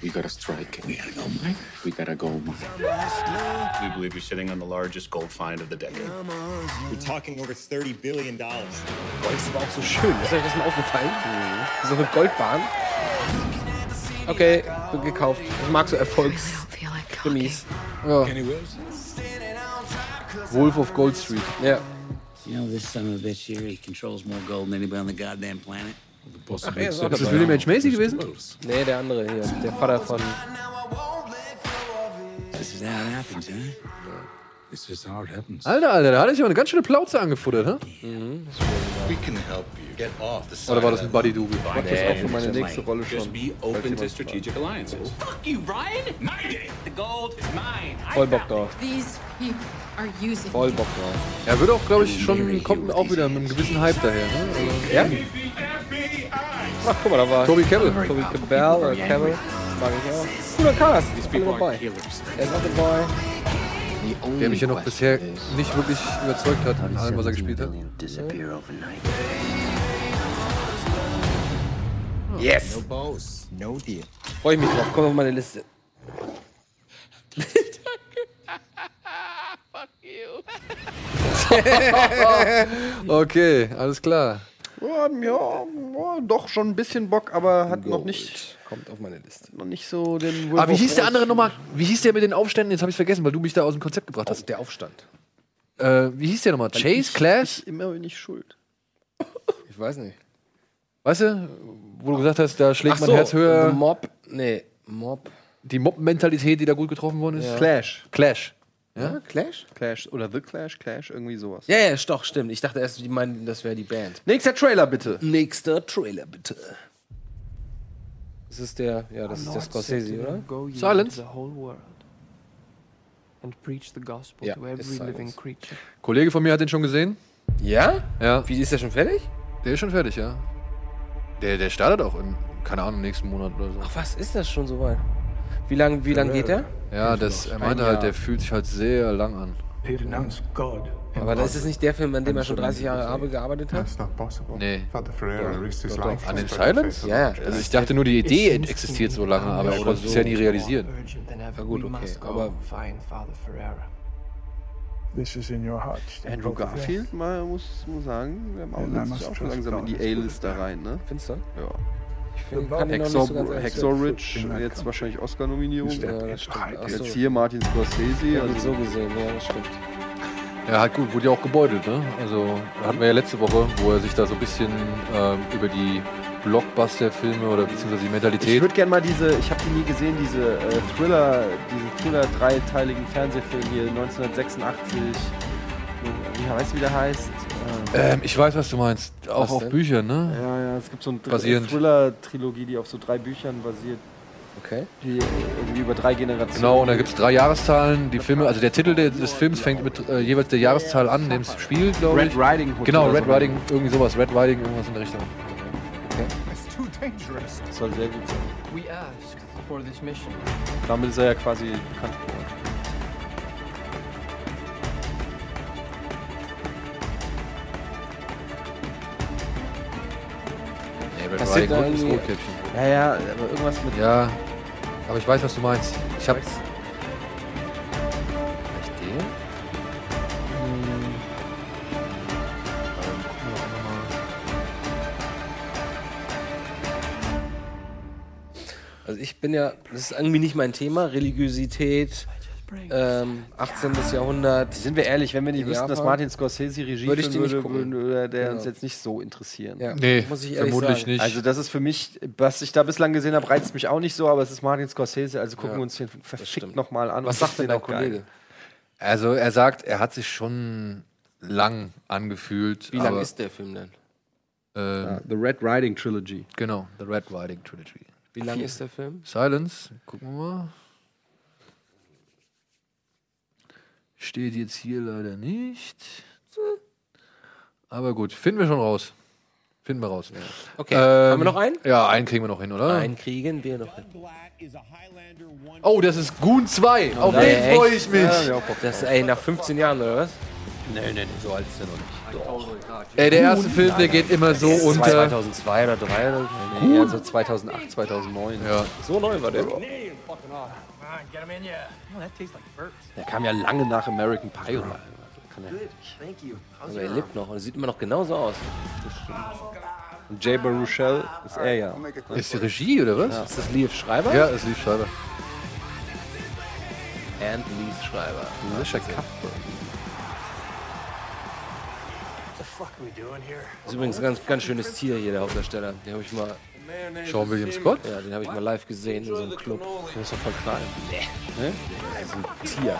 We gotta strike. We gotta go, Mike. We gotta go, Mike. We believe we're sitting on the largest gold find of the decade. We're talking over $30 billion. Gold ist aber auch so schön. Ist euch das mal aufgefallen? So eine Goldbahn. Okay, gekauft. Ich mag so Erfolgskrimis. Ja. Wolf of Gold Street. Ja. You know, this son of a bitch here, he controls more gold than anybody on the goddamn planet. Ach, er ist das. William H. Macy gewesen? Nee, der andere hier. Der Vater von. This is how it happens, huh? This is how it happens. Alter, Alter, da hat er sich aber eine ganz schöne Plauze angefuttert, hä? We can help you get off the side Oder war das ein Buddy Double? Ich mach das auch für meine nächste Rolle Just schon. be falls open to jemand strategic alliances. Fuck you, Brian! Mine it! The gold is mine! I Voll Bock drauf. These people are using Voll Bock drauf. Er wird auch, glaube ich, schon, kommt auch wieder mit einem gewissen Hype daher, ne? Also, Ja? Ach, guck mal, da war Toby Kebbell. Toby Cabell oder Campbell. Mag ich auch. Cooler Cast. Alle dabei. Er ist auch dabei. der mich ja noch bisher nicht wirklich überzeugt hat in allem, was er gespielt hat. Yes! No boss, no deal. Freue ich mich drauf. Kommt auf meine Liste. Okay, alles klar. Ja, ja, ja, doch schon ein bisschen Bock, aber hat noch nicht, Kommt auf meine Liste. noch nicht so den Aber Ah, wie hieß der andere nochmal? Wie hieß der mit den Aufständen? Jetzt habe ich vergessen, weil du mich da aus dem Konzept gebracht Auf hast. der Aufstand. Äh, wie hieß der nochmal? Chase? Ich- Clash? Ich immer bin ich schuld. Ich weiß nicht. Weißt du, wo du gesagt hast, da schlägt Ach mein so, Herz höher. The Mob. Nee, Mob. Die Mob-Mentalität, die da gut getroffen worden ist. Clash. Clash. Ja? Clash? Clash oder The Clash, Clash, irgendwie sowas. Ja, ja, doch, stimmt. Ich dachte erst, die meinen, das wäre die Band. Nächster Trailer bitte. Nächster Trailer, bitte. Das ist der, ja, das ist der Scorsese, oder? Silence. into the whole world and preach the gospel Ja, to ist every living Silence. creature. Kollege von mir hat den schon gesehen. Ja? Ja. Wie ist der schon fertig? Der ist schon fertig, ja. Der, der startet auch in, keine Ahnung, nächsten Monat oder so. Ach, was ist das schon so weit? Wie lang, wie lang geht der? Ja, das, er meinte Ein halt, der fühlt sich halt sehr lang an. Aber das ist nicht der Film, an dem er schon and 30 Jahre gearbeitet hat? That's not possible. Nee. An den Silence? Ja, the Also ich dachte nur, die Idee existiert so lange, aber er more konnte es bisher nie realisieren. Na gut, okay, aber- this is in your heart. Andrew Garfield, mal muss, muss sagen, macht must sich auch schon langsam in die A-List da rein, ne? Findest du? Ja. Ich find, kann ihn noch nicht Hacksaw, so sagen. Ridge, jetzt wahrscheinlich Oscar-Nominierung. Ja. Ach Jetzt hier Martin Scorsese. Ja, also so gesehen, ja, das stimmt. Ja, halt gut, wurde ja auch gebeutelt, ne? Also hatten wir ja letzte Woche, wo er sich da so ein bisschen ähm, über die Blockbuster-Filme oder beziehungsweise die Ich Mentalität. würde gerne mal diese, ich habe die nie gesehen, diese äh, Thriller, diese Thriller dreiteiligen Fernsehfilm hier 1986. Wie heißt wie der heißt? Ähm, ich weiß, was du meinst. Auch auf? Büchern, ne? Ja, ja, es gibt so eine. Thriller-Trilogie, die auf so drei Büchern basiert. Okay. Die irgendwie über drei Generationen. Genau, und da gibt es drei Jahreszahlen. Die Filme, also der Titel de- des Films fängt mit äh, jeweils der Jahreszahl an, dem es spielt, glaube ich. Red Riding Hood Genau, Red. Riding, irgendwie sowas. Red Riding, irgendwas in der Richtung. Das soll sehr gut sein. We asked for this mission. Damit ist er ja quasi bekannt geworden. Nee, Riding da Hood ist Rotkäppchen. Ja, ja, aber irgendwas mit. Ja, aber ich weiß, was du meinst. Ich hab's. Also ich bin ja, das ist irgendwie nicht mein Thema, Religiosität, ähm, 18. Jahrhundert. Sind wir ehrlich, wenn wir nicht wüssten, dass Martin Scorsese Regie würde ich führen die nicht würde, gucken. würde der Genau. uns jetzt nicht so interessieren. Ja, Nee, muss ich ehrlich vermutlich sagen. nicht. Also das ist für mich, was ich da bislang gesehen habe, reizt mich auch nicht so, aber es ist Martin Scorsese, also gucken Ja, wir uns den verfickt nochmal an. Was und sagt denn den auch geil. Kollege? Also er sagt, er hat sich schon lang angefühlt. Wie lang aber, ist der Film denn? Ähm, Ja, The Red Riding Trilogy. Genau, The Red Riding Trilogy. Wie lang ist der Film? Silence, gucken wir mal. Steht jetzt hier leider nicht. Aber gut, finden wir schon raus. Finden wir raus. Okay, haben wir noch einen? Ja, einen kriegen wir noch hin, oder? Einen kriegen wir noch hin. Oh, das ist Goon 2. Auf Ey, den freue ich mich. Ja, ja, das, ey, nach 15 Jahren, oder was? Nee, nee, nee, so alt ist er noch nicht. Ey, der erste Film, der geht immer so Das unter. 2002 oder 2003 oder nee, eher so 2008, 2009. Ja. So neu war der. Der kam ja lange nach American Pie oder also kann er nicht. Also er lebt noch und sieht immer noch genauso aus. Und Jay Baruchel ist er ja. Ist die Regie, oder was? Ja. Ist das Liev Schreiber? Ja, ist Lief Schreiber. And Liev Schreiber. Alicia Cuthbert. Das ist übrigens ein ganz, ganz schönes Tier hier, der Hauptdarsteller. Den habe ich mal. Sean William Scott? Ja, den habe ich mal live gesehen in so einem Club. Der ist doch voll klein. Nee. Das ist ein Tier.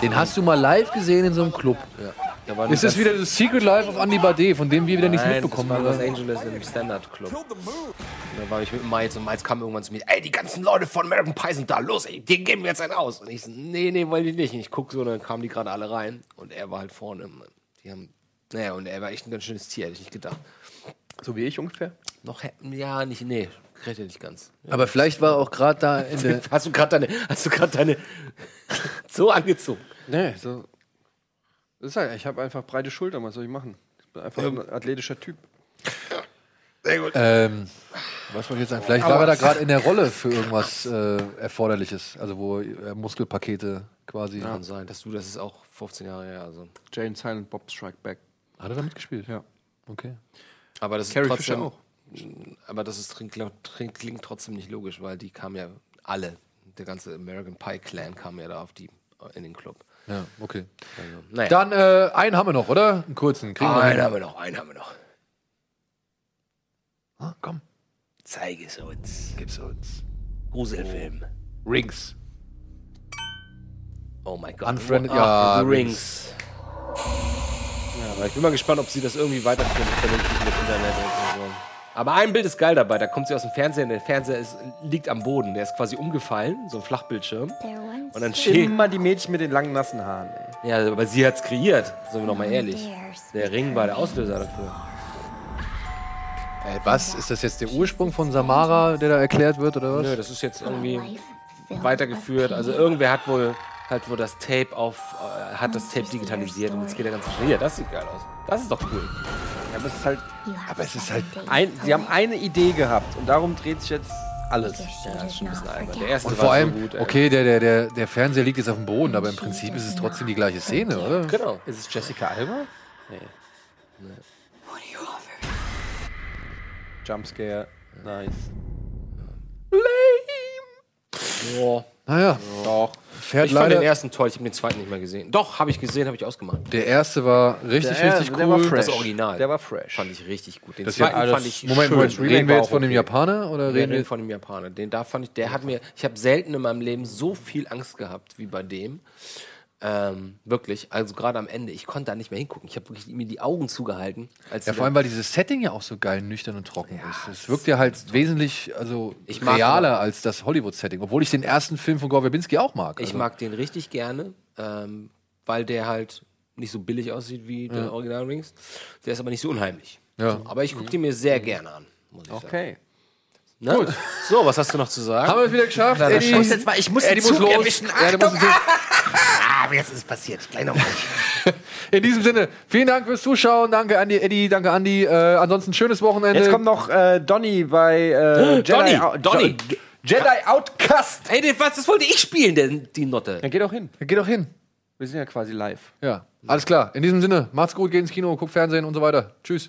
Den hast du mal live gesehen in so einem Club. Ja. Da war Ist das wieder das Secret Life of Andy Bade, von dem wir wieder nichts Nein, mitbekommen das war haben? Los Angeles im Standard Club. Da war ich mit Miles und Miles kam irgendwann zu mir, ey, die ganzen Leute von American Pie sind da, los, ey, den geben wir jetzt einen aus. Und ich so, nee, nee, wollte ich nicht. Und ich guck so, und dann kamen die gerade alle rein und er war halt vorne. Die haben, naja, und er war echt ein ganz schönes Tier, hätte ich nicht gedacht. So wie ich ungefähr? Noch, ja, nicht, nee, kriegt er nicht ganz. Ja. Aber vielleicht war auch gerade da in der. Hast du gerade deine, hast du gerade deine so angezogen? Nee, so. Das ist halt, ich habe einfach breite Schultern, was soll ich machen? Ich bin einfach ein athletischer Typ. Sehr gut. Ähm, was wollte ich jetzt sagen? Vielleicht war er da gerade in der Rolle für irgendwas äh, Erforderliches. Also wo äh, Muskelpakete quasi. Kann sein, dass du, das ist auch 15 Jahre her. Also. Jane Silent Bob Strike Back. Hat er damit gespielt? Ja. Okay. Aber das Carrie ist trotzdem, Fisher auch. Aber das ist, klingt, klingt, trotzdem nicht logisch, weil die kamen ja alle, der ganze American Pie Clan kam ja da auf die in den Club. Ja, okay. Also, naja. Dann äh, einen haben wir noch, oder? Einen kurzen. Kriegen wir einen hin. haben wir noch, einen haben wir noch. Ah, komm. Zeig es uns. Gib's uns. Gruselfilm. Rings. Oh mein Gott. Unfriended, Ach, ja, The Rings. Aber ich bin mal gespannt, ob sie das irgendwie weiterführen vernünftig mit Internet und so. Aber ein Bild ist geil dabei. Da kommt sie aus dem Fernseher und der Fernseher ist, liegt am Boden. Der ist quasi umgefallen, so ein Flachbildschirm. Und dann steht. Immer die Mädchen mit den langen, nassen Haaren. Ey. Ja, aber sie hat's kreiert. Sind wir noch mal ehrlich. Der Ring war der Auslöser dafür. Ey, was? Ist das jetzt der Ursprung von Samara, der da erklärt wird, oder was? Nö, das ist jetzt irgendwie weitergeführt. Also irgendwer hat wohl halt wohl das Tape auf, äh, hat das Tape digitalisiert und jetzt geht der ganze Schritt. Hier, das sieht geil aus. Das ist doch cool. Ja, aber es ist halt. Aber es ist halt. Ein, sie haben eine Idee gehabt und darum dreht sich jetzt alles. Ja, das ist schon ein bisschen albern. Der erste Und war vor allem, so gut. ey. okay, der, der, der, der Fernseher liegt jetzt auf dem Boden, aber im Prinzip ist es trotzdem die gleiche Szene, oder? Genau. Ist es Jessica Alba? Nee. Jumpscare. Nice. Boah. Naja, Doch. Fährt ich fand leider- den ersten toll, ich habe den zweiten nicht mehr gesehen. Doch, habe ich gesehen, habe ich ausgemacht. Der erste war richtig, Der- richtig der cool. war fresh. Das Original. Der war fresh. Fand ich richtig gut. Den Das zweiten ja alles- fand ich Moment, schön. Moment, reden wir jetzt von dem Japaner oder Wir reden wir von dem Japaner? Den da fand ich, der hat mir, ich habe selten in meinem Leben so viel Angst gehabt wie bei dem. Ähm, wirklich, also gerade am Ende, ich konnte da nicht mehr hingucken. Ich habe wirklich mir die Augen zugehalten. Als Ja, vor allem, weil dieses Setting ja auch so geil nüchtern und trocken ist. Es wirkt ja halt wesentlich also Ich realer aber- als das Hollywood-Setting, obwohl ich den ersten Film von Gore Verbinski auch mag. Ich Also, mag den richtig gerne, ähm, weil der halt nicht so billig aussieht wie Ja. der Original Rings. Der ist aber nicht so unheimlich. Ja. So, aber ich gucke den mir sehr gerne an. Muss ich Okay. sagen. Gut. So, was hast du noch zu sagen? Haben wir es wieder geschafft? Na, Eddie, ich jetzt mal, ich muss Eddie den Zug muss los. erwischen. Ja, Ah, jetzt ist es passiert. Gleich nochmal. In diesem Sinne, vielen Dank fürs Zuschauen. Danke, Andi, Eddie, danke, Andi. Äh, ansonsten schönes Wochenende. Jetzt kommt noch äh, Donny bei äh, Jedi, Donny, Donny. Jedi Outcast. Ey, den- was, das wollte ich spielen, denn die Notte. Dann geh doch hin. Geh doch hin. Wir sind ja quasi live. Ja, alles klar. In diesem Sinne, macht's gut, geht ins Kino, guckt Fernsehen und so weiter. Tschüss.